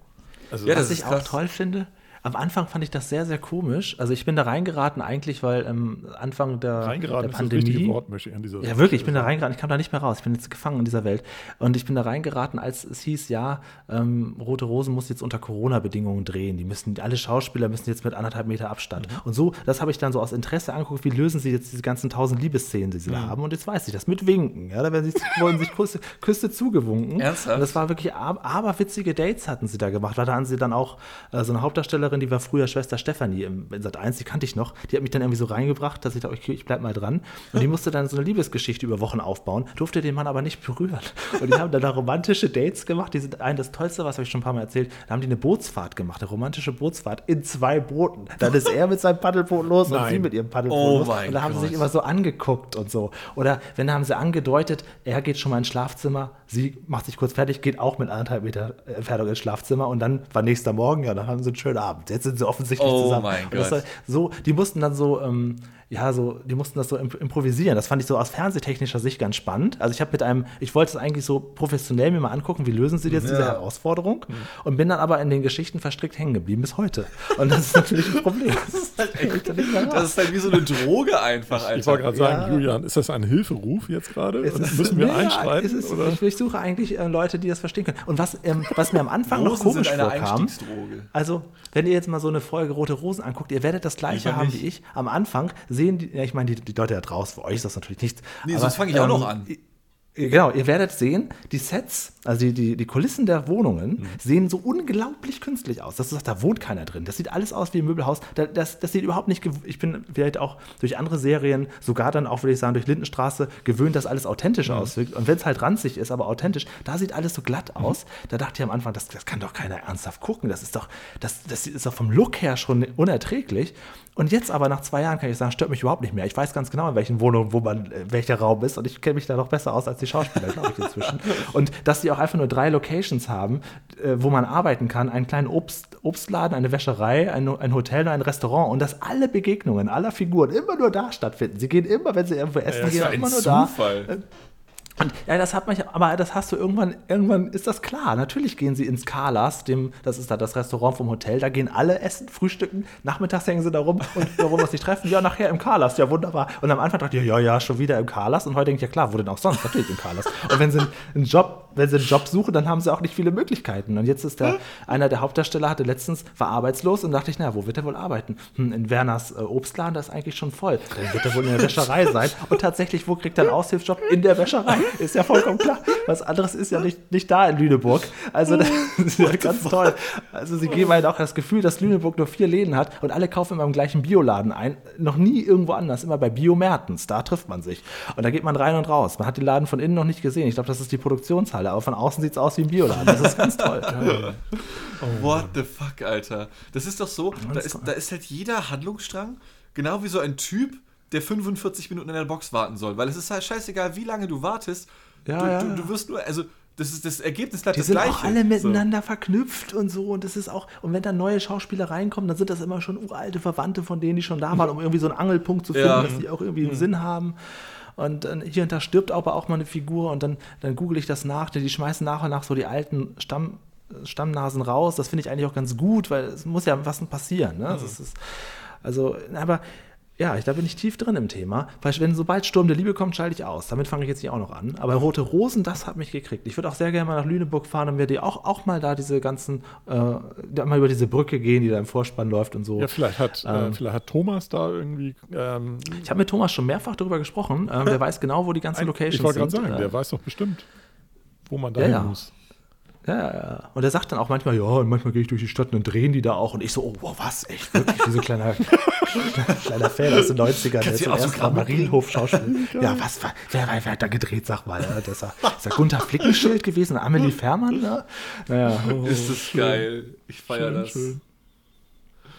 Also, Ja, Was das ich auch toll finde, am Anfang fand ich das sehr, sehr komisch. Also ich bin da reingeraten eigentlich, weil am Anfang der, reingeraten der ist das richtige Pandemie. Wort, möchte ich an dieser Ja, wirklich, ich bin da reingeraten, ich kam da nicht mehr raus. Ich bin jetzt gefangen in dieser Welt. Und ich bin da reingeraten, als es hieß, ja, ähm, Rote Rosen muss jetzt unter Corona-Bedingungen drehen. Die müssen, alle Schauspieler müssen jetzt mit anderthalb Meter Abstand. Und so, das habe ich dann so aus Interesse angeguckt, wie lösen sie jetzt diese ganzen tausend Liebesszenen, die sie da haben. Und jetzt weiß ich das mit Winken. Ja, da werden sie, wurden sich Küsse, Küsse zugewunken. Ernsthaft? Und das war wirklich ab- aberwitzige Dates hatten sie da gemacht. Da hatten sie dann auch äh, so eine Hauptdarstellerin, die war früher Schwester Stefanie im, in Sat 1, die kannte ich noch. Die hat mich dann irgendwie so reingebracht, dass ich dachte, okay, ich bleib mal dran. Und die musste dann so eine Liebesgeschichte über Wochen aufbauen, durfte den Mann aber nicht berühren. Und die haben dann da romantische Dates gemacht. Die sind ein, das Tollste, was habe ich schon ein paar Mal erzählt, da haben die eine Bootsfahrt gemacht, eine romantische Bootsfahrt in zwei Booten. Dann ist er mit seinem Paddelboot los und Nein. sie mit ihrem Paddelboot Oh los. Und da haben sie sich Gott. immer so angeguckt und so. Oder wenn haben sie angedeutet, er geht schon mal ins Schlafzimmer, sie macht sich kurz fertig, geht auch mit anderthalb Meter Entfernung ins Schlafzimmer und dann war nächster Morgen, ja, dann haben sie einen schönen Abend. Jetzt sind sie offensichtlich Oh zusammen. mein Gott. war so, die mussten dann so, ähm, ja, so, die mussten das so imp improvisieren. Das fand ich so aus fernsehtechnischer Sicht ganz spannend. Also ich habe mit einem, ich wollte es eigentlich so professionell mir mal angucken, wie lösen sie jetzt diese Ja. Herausforderung und bin dann aber in den Geschichten verstrickt hängen geblieben bis heute. Und das ist natürlich ein Problem. Das ist halt echt nicht mehr raus. Das ist halt wie so eine Droge einfach, Alter. Ich wollte gerade sagen, Ja. Julian, ist das ein Hilferuf jetzt gerade? Müssen wir Nee, einschreiten? ist, oder? Ich, ich suche eigentlich äh, Leute, die das verstehen können. Und was, ähm, was mir am Anfang noch komisch sind eine vorkam, also wenn ihr jetzt mal so eine Folge Rote Rosen anguckt, ihr werdet das gleiche haben nicht. wie ich. Am Anfang sehen die, ja, ich meine, die, die Leute da draußen, für euch ist das natürlich nichts. Nee, aber, sonst fange ich auch ähm, noch an. Genau, ihr werdet sehen, die Sets, also die, die, die Kulissen der Wohnungen, Mhm. sehen so unglaublich künstlich aus. Dass du sagst, da wohnt keiner drin. Das sieht alles aus wie ein Möbelhaus. Da- Das, das sieht überhaupt nicht. Ich bin vielleicht auch durch andere Serien, sogar dann auch, würde ich sagen, durch Lindenstraße gewöhnt, dass alles authentisch Mhm. auswirkt. Und wenn es halt ranzig ist, aber authentisch, da sieht alles so glatt aus. Da dachte ich am Anfang, das, das kann doch keiner ernsthaft gucken. Das ist doch, das, das ist doch vom Look her schon unerträglich. Und jetzt aber nach zwei Jahren kann ich sagen, stört mich überhaupt nicht mehr. Ich weiß ganz genau, in welchen Wohnungen, wo man, äh, welcher Raum ist. Und ich kenne mich da noch besser aus als die Schauspieler, glaube ich, inzwischen. Und dass die auch einfach nur drei Locations haben, äh, wo man arbeiten kann: einen kleinen Obst, Obstladen, eine Wäscherei, ein, ein Hotel und ein Restaurant. Und dass alle Begegnungen aller Figuren immer nur da stattfinden. Sie gehen immer, wenn sie irgendwo essen das gehen, immer nur da. Und ja, das hat man, aber das hast du irgendwann, irgendwann ist das klar. Natürlich gehen sie ins Carlas, dem, das ist da das Restaurant vom Hotel, da gehen alle essen, frühstücken, nachmittags hängen sie da rum und warum wir sich treffen, ja, nachher im Carlas, ja, wunderbar. Und am Anfang dachte ich, ja, ja, schon wieder im Carlas und heute denke ich, ja klar, wo denn auch sonst, natürlich im Carlas. Und wenn sie einen Job, wenn sie einen Job suchen, dann haben sie auch nicht viele Möglichkeiten. Und jetzt ist der, einer der Hauptdarsteller hatte letztens, war arbeitslos und dachte ich, na, wo wird er wohl arbeiten? Hm, in Werners äh, Obstladen, das ist eigentlich schon voll. Dann wird er wohl in der Wäscherei sein. Und tatsächlich, wo kriegt er einen Aushilfsjob? In der Wäscherei. ist ja vollkommen klar. Was anderes ist ja nicht, nicht da in Lüneburg. Also das ist ja ganz toll. Also sie geben halt auch das Gefühl, dass Lüneburg nur vier Läden hat und alle kaufen immer im gleichen Bioladen ein. Noch nie irgendwo anders, immer bei Biomertens. Da trifft man sich. Und da geht man rein und raus. Man hat den Laden von innen noch nicht gesehen. Ich glaube, das ist die Produktionshalle, aber von außen sieht es aus wie ein Bioladen. Das ist ganz toll. What the fuck, Alter. Das ist doch so, da ist, da ist halt jeder Handlungsstrang genau wie so ein Typ, der 45 Minuten in der Box warten soll. Weil es ist halt scheißegal, wie lange du wartest. Ja, du, ja. Du, du wirst nur, also das, ist, das Ergebnis bleibt Die das sind gleiche. auch alle miteinander verknüpft und so. Und das ist auch, und wenn dann neue Schauspieler reinkommen, dann sind das immer schon uralte Verwandte von denen, die schon da waren, um irgendwie so einen Angelpunkt zu finden, Ja. dass die auch irgendwie einen Sinn haben. Und hier und da stirbt aber auch mal eine Figur und dann, dann google ich das nach. denn Die schmeißen nach und nach so die alten Stamm, Stammnasen raus. Das finde ich eigentlich auch ganz gut, weil es muss ja was passieren. Ne? Das ist, also, aber ja, ich, da bin ich tief drin im Thema. Weil wenn sobald Sturm der Liebe kommt, schalte ich aus. Damit fange ich jetzt nicht auch noch an. Aber Rote Rosen, das hat mich gekriegt. Ich würde auch sehr gerne mal nach Lüneburg fahren und mir die auch, auch mal da diese ganzen, äh, da mal über diese Brücke gehen, die da im Vorspann läuft und so. Ja, vielleicht hat, äh, Ähm. vielleicht hat Thomas da irgendwie. Ähm, Ich habe mit Thomas schon mehrfach darüber gesprochen. Ähm, der weiß genau, wo die ganzen Locations ich wollte gerade sind. sagen, Äh, der weiß doch bestimmt, wo man da Ja, hin ja. muss. Ja, ja, ja. Und er sagt dann auch manchmal, ja, und manchmal gehe ich durch die Stadt und dann drehen die da auch. Und ich so, oh, wow, was? Echt? Wirklich? Wie so ein kleiner, kleiner Fan aus den 90ern, der zum ersten Mal Kram Marienhof-Schauspieler. ja, was? war- Wer, wer, wer hat da gedreht, sag mal? Ja, das war, ist da Gunther Flickenschild gewesen Amelie Fährmann? Ne? Naja. ist das geil. Ich feiere Schön, das. schön.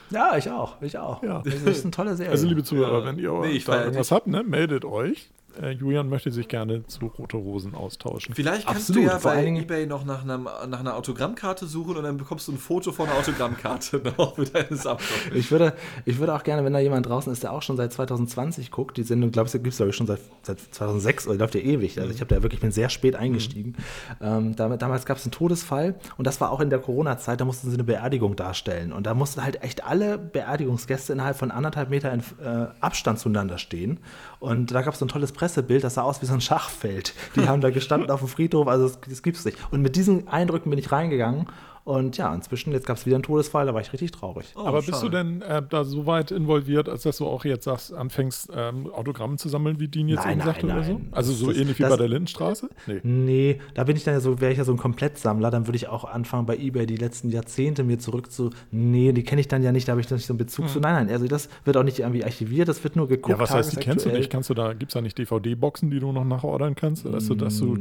Ja, ich auch. Ich auch. Ja. Das ist eine tolle Serie. Also, liebe Zuhörer, Ja. wenn ihr Nee, irgendwas habt, ne, meldet euch. Äh, Julian möchte sich gerne zu Rote Rosen austauschen. Vielleicht kannst Absolut, du ja vor bei eBay noch nach, einem, nach einer Autogrammkarte suchen und dann bekommst du ein Foto von einer Autogrammkarte noch für deine Sammlung. Ich würde, ich würde auch gerne, wenn da jemand draußen ist, der auch schon seit 2020 guckt, die Sendung, glaube ich, gibt es, glaube ich, schon seit, seit 2006 oder läuft ja ewig. Also ich habe da wirklich, bin sehr spät eingestiegen. Ähm, damit, damals gab es einen Todesfall und das war auch in der Corona-Zeit, da mussten sie eine Beerdigung darstellen. Und da mussten halt echt alle Beerdigungsgäste innerhalb von anderthalb Meter in, äh, Abstand zueinander stehen. Und da gab es so ein tolles Pressebild, das sah aus wie so ein Schachfeld. Die haben da gestanden auf dem Friedhof, also das, das gibt's nicht. Und mit diesen Eindrücken bin ich reingegangen. Und ja, inzwischen, jetzt gab es wieder einen Todesfall, da war ich richtig traurig. Oh, Aber bist schade. du denn äh, da so weit involviert, als dass du auch jetzt sagst, anfängst, ähm, Autogramme zu sammeln, wie Dean jetzt Nein, eben sagte nein, oder so? nein. Also so Das- ähnlich wie das- bei der Lindenstraße? Nee. Nee, da bin ich dann ja so, wäre ich ja so ein Komplettsammler, dann würde ich auch anfangen, bei eBay die letzten Jahrzehnte mir zurück zu. Nee, die kenne ich dann ja nicht, da habe ich dann nicht so einen Bezug zu. Nein, nein, also das wird auch nicht irgendwie archiviert, das wird nur geguckt. Ja, was heißt, die kennst du nicht? Kannst du da, gibt es da nicht DVD-Boxen, die du noch nachordern kannst? Du, dass du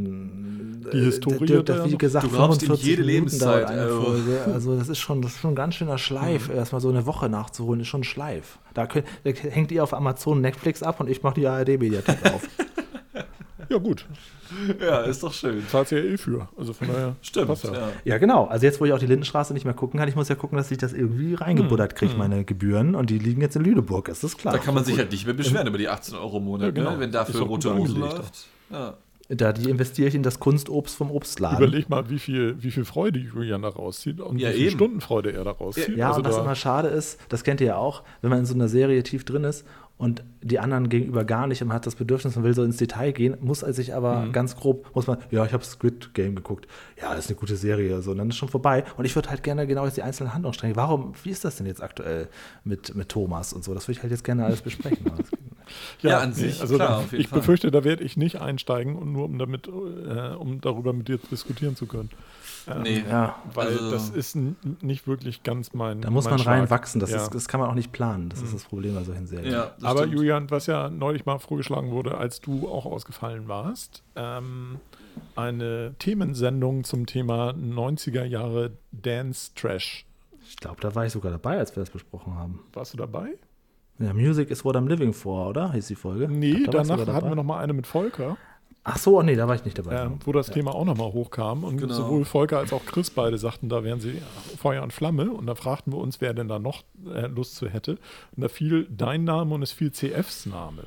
die Historie Äh, Dirk, da das, wie gesagt, Du glaubst in 45 jede Minuten Lebenszeit, dauert eine also. Folge. Also das ist schon, das ist schon ein ganz schöner Schleif. Erstmal so eine Woche nachzuholen, ist schon ein Schleif. Da, könnt, da hängt ihr auf Amazon Netflix ab und ich mache die ARD-Mediathek auf. Ja, gut. Ja, ist doch schön. Zahlst ja eh für. Also von daher. Stimmt. passt ja. Ja. Ja, genau. Also jetzt, wo ich auch die Lindenstraße nicht mehr gucken kann, ich muss ja gucken, dass ich das irgendwie reingebuddert kriege, meine Gebühren. Und die liegen jetzt in Lüneburg, ist das klar. Da kann man sich halt nicht mehr beschweren über die 18 Euro im Monat, Ja, genau. ne? wenn dafür rote Rosen angelegt läuft. Ja. Da die investiere ich in das Kunstobst vom Obstladen. Überleg mal, wie viel, wie viel Freude Julian da rauszieht und Ja, wie viel eben. Stundenfreude er da rauszieht. Ja, also und was da, immer schade ist, das kennt ihr ja auch, wenn man in so einer Serie tief drin ist und die anderen gegenüber gar nicht und man hat das Bedürfnis, man will so ins Detail gehen, muss er sich aber ganz grob, muss man, ja, ich habe Squid Game geguckt, ja, das ist eine gute Serie, so, und dann ist schon vorbei. Und ich würde halt gerne genau jetzt die einzelnen Handlungsstränge, warum, wie ist das denn jetzt aktuell mit, mit Thomas und so, das würde ich halt jetzt gerne alles besprechen. Das- Ja, an sich, also klar, da, auf jeden ich Fall. befürchte, da werde ich nicht einsteigen und nur um damit, äh, um darüber mit dir diskutieren zu können. Ähm, Nee. ja, Weil Also- das ist nicht wirklich ganz mein. da muss mein man Schlag. reinwachsen, das, Ja. ist, das kann man auch nicht planen, das ist das Problem bei solchen Serien. Ja, Aber stimmt. Julian, was ja neulich mal vorgeschlagen wurde, als du auch ausgefallen warst, ähm, eine Themensendung zum Thema 90er Jahre Dance Trash. Ich glaube, da war ich sogar dabei, als wir das besprochen haben. Warst du dabei? Ja, Music is what I'm living for, oder? Hieß die Folge? Nee, glaub, da danach hatten wir noch mal eine mit Volker, Ach so, nee, da war ich nicht dabei. äh, wo das Thema auch noch mal hochkam. Und Genau. sowohl Volker als auch Chris beide sagten, da wären sie Feuer und Flamme. Und da fragten wir uns, wer denn da noch äh, Lust zu hätte. Und da fiel dein Name und es fiel CFs Name.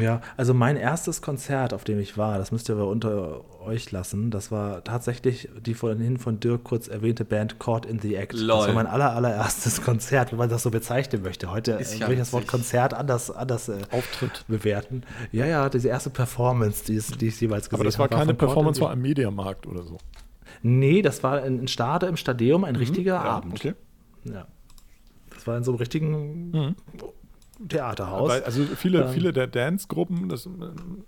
Ja, also mein erstes Konzert, auf dem ich war, das müsst ihr aber unter euch lassen, das war tatsächlich die vorhin von Dirk kurz erwähnte Band Caught in the Act. Lol. Das war mein aller, allererstes Konzert, wenn man das so bezeichnen möchte. Heute Ist äh, ja würde ich das Wort. Konzert anders, anders äh, Auftritt. bewerten. Ja, ja, diese erste Performance, die, die ich jeweils gesehen Aber das war habe. keine Performance vor einem Mediamarkt oder so. Nee, das war in, in Stade im Stadion, ein richtiger Mhm. Ja, Abend. Okay. Ja. Das war in so einem richtigen Mhm. Theaterhaus. Weil, also viele, Ähm. viele der Dance-Gruppen, das ähm,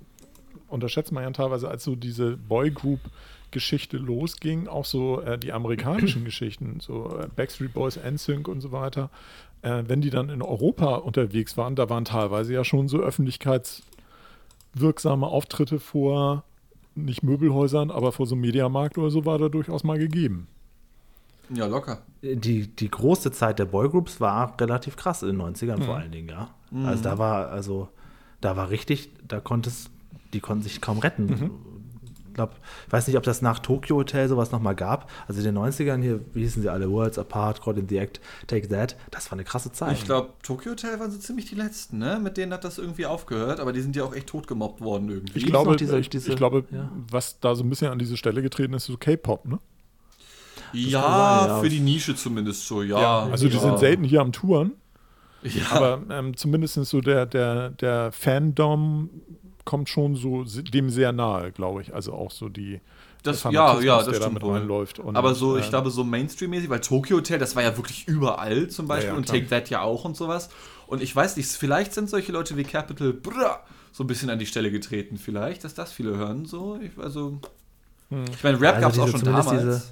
unterschätzt man ja teilweise, als so diese Boygroup-Geschichte losging, auch so äh, die amerikanischen Geschichten, so äh, Backstreet Boys, NSYNC und so weiter, äh, wenn die dann in Europa unterwegs waren, da waren teilweise ja schon so öffentlichkeitswirksame Auftritte vor, nicht Möbelhäusern, aber vor so einem Mediamarkt oder so war da durchaus mal gegeben. Ja, locker. Die, die große Zeit der Boygroups war relativ krass in den 90ern vor Mhm. allen Dingen, ja. Also da war, also, da war richtig, da konntest, die konnten sich kaum retten. Mhm. Ich glaube, ich weiß nicht, ob das nach Tokyo Hotel sowas nochmal gab. Also in den 90ern hier, wie hießen sie alle, Worlds Apart, Caught in the Act, Take That, das war eine krasse Zeit. Ich glaube, Tokyo Hotel waren so ziemlich die letzten, ne? Mit denen hat das irgendwie aufgehört, aber die sind ja auch echt tot gemobbt worden irgendwie. Ich glaube, diese- ich, diese- ich glaube ja. was da so ein bisschen an diese Stelle getreten ist, ist so K-Pop, ne? Ja, sein, ja. für die Nische zumindest so, ja. also die ja. sind selten hier am Touren, Ja, aber ähm, zumindest so der, der, der Fandom kommt schon so dem sehr nahe, glaube ich. Also auch so die das, ja, ja, das da stimmt mit wohl. reinläuft. Und, aber so, ich ähm, glaube, so Mainstream-mäßig, weil Tokyo Hotel, das war ja wirklich überall zum Beispiel ja, und klar. Take That ja auch und sowas. Und ich weiß nicht, vielleicht sind solche Leute wie Capital Bra so ein bisschen an die Stelle getreten, vielleicht, dass das viele hören. So, ich, also, Hm. ich meine, Rap Also gab es auch schon damals. diese-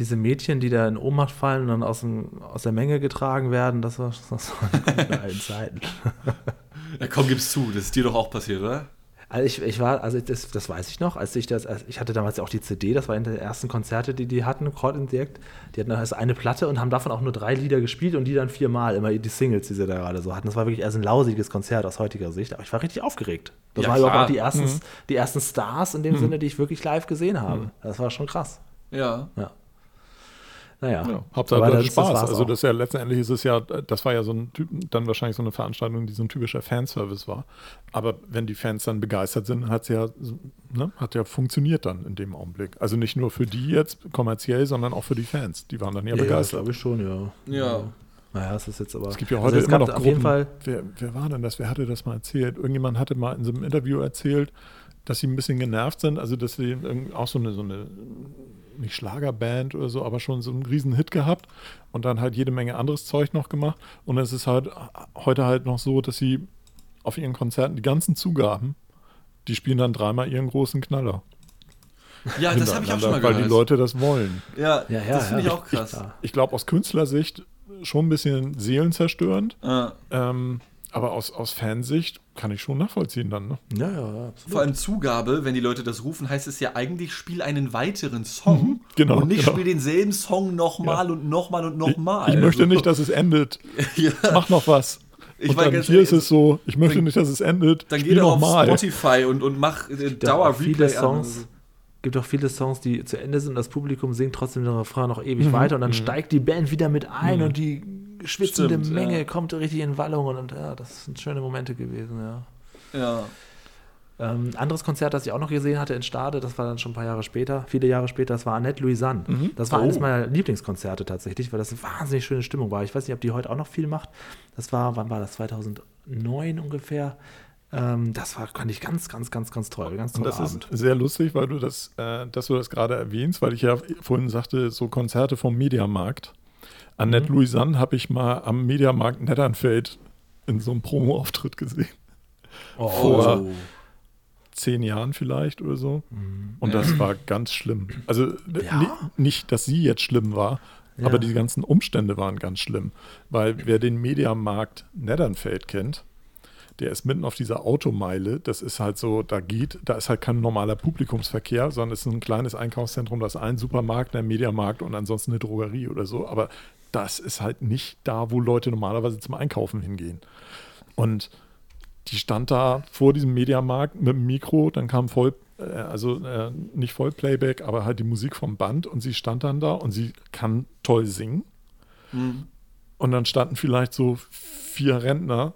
diese Mädchen, die da in Ohnmacht fallen und dann aus, dem, aus der Menge getragen werden, das war, das war alten Zeiten. Ja, komm, gib's zu, das ist dir doch auch passiert, oder? Also ich, ich war, also das, das weiß ich noch, als ich das, als ich hatte damals ja auch die CD, das war eine der ersten Konzerte, die die hatten, in the Act. Die hatten also eine Platte und haben davon auch nur drei Lieder gespielt und die dann viermal, immer die Singles, die sie da gerade so hatten. Das war wirklich erst ein lausiges Konzert aus heutiger Sicht, aber ich war richtig aufgeregt. Das Ja, waren überhaupt auch die ersten, die ersten Stars in dem Sinne, die ich wirklich live gesehen habe. Das war schon krass. Ja. Ja. Naja. Ja, Hauptsache Aber das Spaß. das also das ist ja letztendlich ist es ja, das war ja so ein Typ, dann wahrscheinlich so eine Veranstaltung, die so ein typischer Fanservice war. Aber wenn die Fans dann begeistert sind, hat es ja, ne, hat ja funktioniert dann in dem Augenblick. Also nicht nur für die jetzt kommerziell, sondern auch für die Fans. Die waren dann ja, Ja, begeistert. glaube ich schon, ja. Ja. Naja, es ist jetzt aber. Es gibt ja Also heute es immer noch auf jeden Gruppen. Fall. Wer, wer war denn das? Wer hatte das mal erzählt? Irgendjemand hatte mal in so einem Interview erzählt, dass sie ein bisschen genervt sind, also dass sie auch so eine, so eine nicht Schlagerband oder so, aber schon so einen riesen Hit gehabt und dann halt jede Menge anderes Zeug noch gemacht. Und es ist halt heute halt noch so, dass sie auf ihren Konzerten die ganzen Zugaben, die spielen dann dreimal ihren großen Knaller. Ja, das habe ich auch schon mal Weil gehört. die Leute das wollen. ja, Ja, ja, das finde ja. ich auch krass. Ja. Ich glaube, aus Künstlersicht schon ein bisschen seelenzerstörend. Ja. Ähm, aber aus, aus Fansicht kann ich schon nachvollziehen dann. Ne? Ja, ja, ja, absolut. Vor allem Zugabe, wenn die Leute das rufen, heißt es ja eigentlich, spiel einen weiteren Song. genau, Und nicht genau. spiel denselben Song nochmal Ja. und nochmal und Ich, nochmal. ich möchte Also, nicht, dass es endet. ja, Mach noch was. Ich und dann ganz hier ist es so, ich möchte dann- nicht, dass es endet. dann geh doch noch auf mal. Spotify und, und mach äh, gibt auch viele Dauer-Replay an. Songs. gibt auch viele Songs, die zu Ende sind und das Publikum singt trotzdem den Refrain noch ewig Mhm. weiter und dann steigt die Band wieder mit ein und die schwitzende Stimmt, Menge ja. kommt richtig in Wallungen und ja, das sind schöne Momente gewesen, ja. Ja. Ähm, anderes Konzert, das ich auch noch gesehen hatte in Stade, das war dann schon ein paar Jahre später, viele Jahre später, das war Annette Louisanne. Das war Oh. eines meiner Lieblingskonzerte tatsächlich, weil das eine wahnsinnig schöne Stimmung war. Ich weiß nicht, ob die heute auch noch viel macht. Das war, wann war das? 2009 ungefähr. Ähm, das war, fand ich ganz, ganz, ganz, ganz toll. Ganz Und toller das Abend. ist sehr lustig, weil du das, äh, dass du das gerade erwähnst, weil ich ja vorhin sagte, so Konzerte vom Mediamarkt. Annette Mhm. Louisanne habe ich mal am Mediamarkt Netternfeld in so einem Promo-Auftritt gesehen. Vor zehn Jahren vielleicht oder so. Und das war ganz schlimm. Also Mhm. Ja? ni- nicht, dass sie jetzt schlimm war, Ja. aber die ganzen Umstände waren ganz schlimm. Weil wer den Mediamarkt Netternfeld kennt, der ist mitten auf dieser Automeile. Das ist halt so, da geht, da ist halt kein normaler Publikumsverkehr, sondern es ist ein kleines Einkaufszentrum, da ist ein Supermarkt, ein Mediamarkt und ansonsten eine Drogerie oder so. Aber das ist halt nicht da, wo Leute normalerweise zum Einkaufen hingehen. Und die stand da vor diesem Mediamarkt mit dem Mikro, dann kam voll, äh, also äh, nicht Vollplayback, aber halt die Musik vom Band und sie stand dann da und sie kann toll singen. Hm. Und dann standen vielleicht so vier Rentner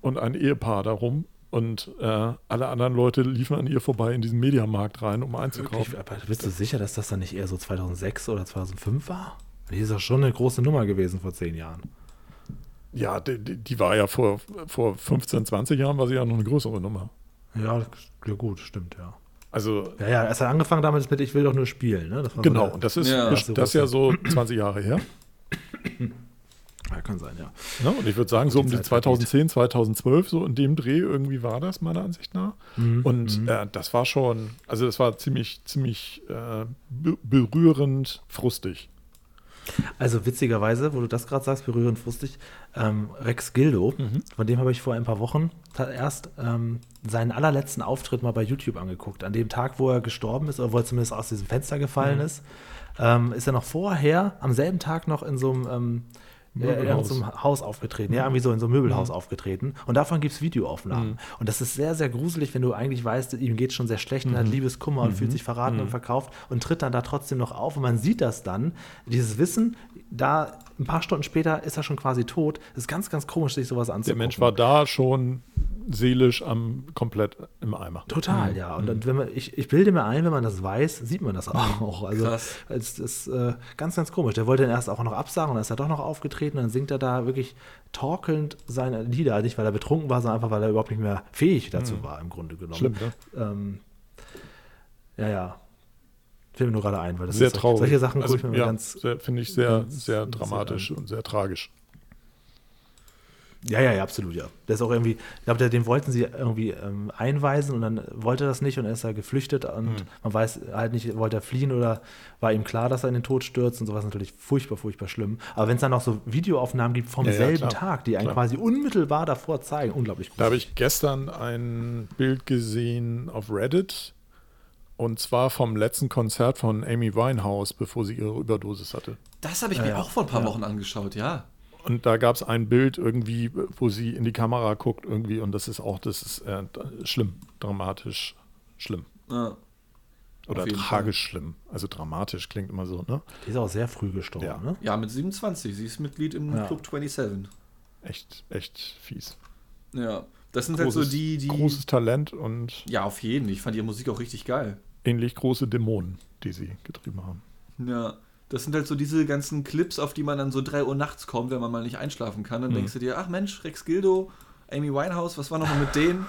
und ein Ehepaar darum und äh, alle anderen Leute liefen an ihr vorbei in diesen Mediamarkt rein, um einzukaufen. Aber bist du sicher, dass das dann nicht eher so 2006 oder 2005 war? Die ist doch schon eine große Nummer gewesen vor zehn Jahren. Ja, die, die, war ja vor, vor 15, 20 Jahren, war sie ja noch eine größere Nummer. Ja, ja gut, stimmt, ja. Also Ja, ja, es hat angefangen damals mit Ich will doch nur spielen. Ne? Das war Genau, so und das ist, Ja. das ist ja so 20 Jahre her. Ja, kann sein, ja. Ne? Und ich würde sagen, so Die um die Zeit 2010, 2012, so in dem Dreh irgendwie war das, meiner Ansicht nach. Mhm, Und äh, das war schon, also das war ziemlich, ziemlich äh, be berührend frustig. Also witzigerweise, wo du das gerade sagst, berührend frustig, ähm, Rex Gildo, Mhm. von dem habe ich vor ein paar Wochen erst ähm, seinen allerletzten Auftritt mal bei YouTube angeguckt. An dem Tag, wo er gestorben ist, oder wo er zumindest aus diesem Fenster gefallen Mhm. ist, ähm, ist er noch vorher, am selben Tag noch in so einem ähm, ja, in Möbelhaus. so einem Haus aufgetreten, ja, irgendwie so in so einem Möbelhaus aufgetreten. Und davon gibt es Videoaufnahmen. Mhm. Und das ist sehr, sehr gruselig, wenn du eigentlich weißt, ihm geht es schon sehr schlecht und hat Mhm. Liebeskummer und fühlt sich verraten und verkauft und tritt dann da trotzdem noch auf. Und man sieht das dann, dieses Wissen, da ein paar Stunden später ist er schon quasi tot. Das ist ganz, ganz komisch, sich sowas Der anzugucken. Mensch war da schon seelisch am komplett im Eimer. Total, ja. Und dann, wenn man, ich, ich bilde mir ein, wenn man das weiß, sieht man das auch. Also Krass. es ist äh, ganz, ganz komisch. Der wollte dann erst auch noch absagen und dann ist er doch noch aufgetreten und dann singt er da wirklich torkelnd seine Lieder. Nicht, weil er betrunken war, sondern einfach, weil er überhaupt nicht mehr fähig dazu war, im Grunde genommen. Schlimm, ne? Ähm, ja, ja. Fällt mir nur gerade ein, weil das Sehr ist, traurig. solche Sachen also, gucke ich mir ja, ganz. finde ich sehr, sehr dramatisch und sehr tragisch. Ja, ja, ja, absolut, ja. Der ist auch irgendwie, ich glaube, den wollten sie irgendwie ähm, einweisen und dann wollte er das nicht und dann ist er geflüchtet und Hm. man weiß halt nicht, wollte er fliehen oder war ihm klar, dass er in den Tod stürzt und sowas natürlich furchtbar, furchtbar schlimm. Aber wenn es dann noch so Videoaufnahmen gibt vom Ja, ja, selben klar. Tag, die einen Klar. quasi unmittelbar davor zeigen, unglaublich Da habe ich gestern ein Bild gesehen auf Reddit und zwar vom letzten Konzert von Amy Winehouse, bevor sie ihre Überdosis hatte. Das habe ich mir Ja, ja. auch vor ein paar Ja. Wochen angeschaut, ja. Und da gab es ein Bild irgendwie, wo sie in die Kamera guckt irgendwie und das ist auch, das ist äh, schlimm, dramatisch schlimm. ja. Oder tragisch schlimm. Also dramatisch klingt immer so, ne? Die ist auch sehr früh gestorben, Ja. ne? Ja, mit 27. Sie ist Mitglied im Ja. Club 27. Echt, echt fies. Ja. Das sind halt so die, die. großes Talent und Ja, auf jeden. Ich fand ihre Musik auch richtig geil. Ähnlich große Dämonen, die sie getrieben haben. Ja. Das sind halt so diese ganzen Clips, auf die man dann so 3 Uhr nachts kommt, wenn man mal nicht einschlafen kann. Dann Mhm. denkst du dir, ach Mensch, Rex Gildo, Amy Winehouse, was war nochmal mit denen?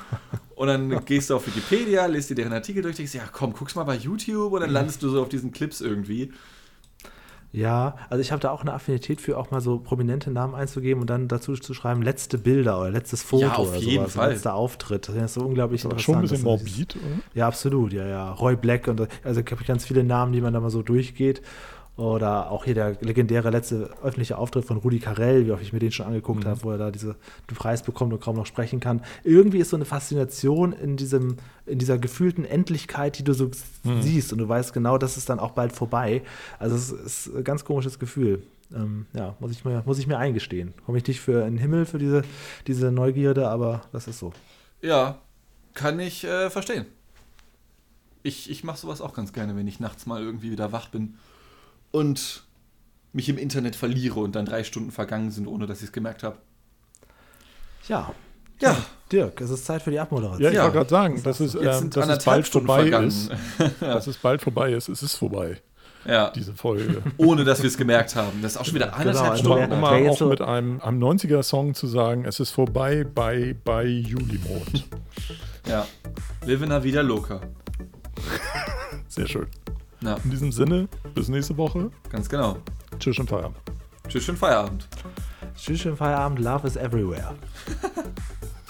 Und dann gehst du auf Wikipedia, liest dir deren Artikel durch, denkst, ja komm, guck's mal bei YouTube und dann landest du so auf diesen Clips irgendwie. Ja, also ich habe da auch eine Affinität für, auch mal so prominente Namen einzugeben und dann dazu zu schreiben, letzte Bilder oder letztes Foto Ja, auf oder jeden sowas, Fall. letzter Auftritt. Das ist so unglaublich Aber interessant. schon ein bisschen morbid, oder? Ja, absolut, ja, ja. Roy Black und also ich habe ganz viele Namen, die man da mal so durchgeht. Oder auch hier der legendäre letzte öffentliche Auftritt von Rudi Carell, wie oft ich mir den schon angeguckt Mhm. habe, wo er da diese, den Preis bekommt und kaum noch sprechen kann. Irgendwie ist so eine Faszination in diesem, in dieser gefühlten Endlichkeit, die du so Mhm. siehst und du weißt genau, das ist dann auch bald vorbei. Also es ist ein ganz komisches Gefühl. Ähm, ja, muss ich, mir, muss ich mir eingestehen. Komme ich nicht für einen Himmel für diese, diese Neugierde, aber das ist so. Ja, kann ich äh, verstehen. Ich, ich mache sowas auch ganz gerne, wenn ich nachts mal irgendwie wieder wach bin und mich im Internet verliere und dann drei Stunden vergangen sind, ohne dass ich es gemerkt habe. Ja, Ja, Dirk, es ist Zeit für die Abmoderation. Ja, ich Ja. wollte gerade sagen, dass es, jetzt ähm, sind dass es anderthalb bald Stunden vorbei vergangen. ist. Dass es bald vorbei ist. Es ist vorbei, Ja, diese Folge. ohne dass wir es gemerkt haben. Das ist auch schon wieder anderthalb Um mal, wer- um Stunden. wer mal auch so- mit einem, einem 90er-Song zu sagen, es ist vorbei bei, bei Julimond. Ja, Livena wieder locker. Sehr schön. Ja, In diesem Sinne, bis nächste Woche. ganz genau. Tschüss und Feierabend. Tschüss, schönen Feierabend. Tschüss, schönen Feierabend. Love is everywhere.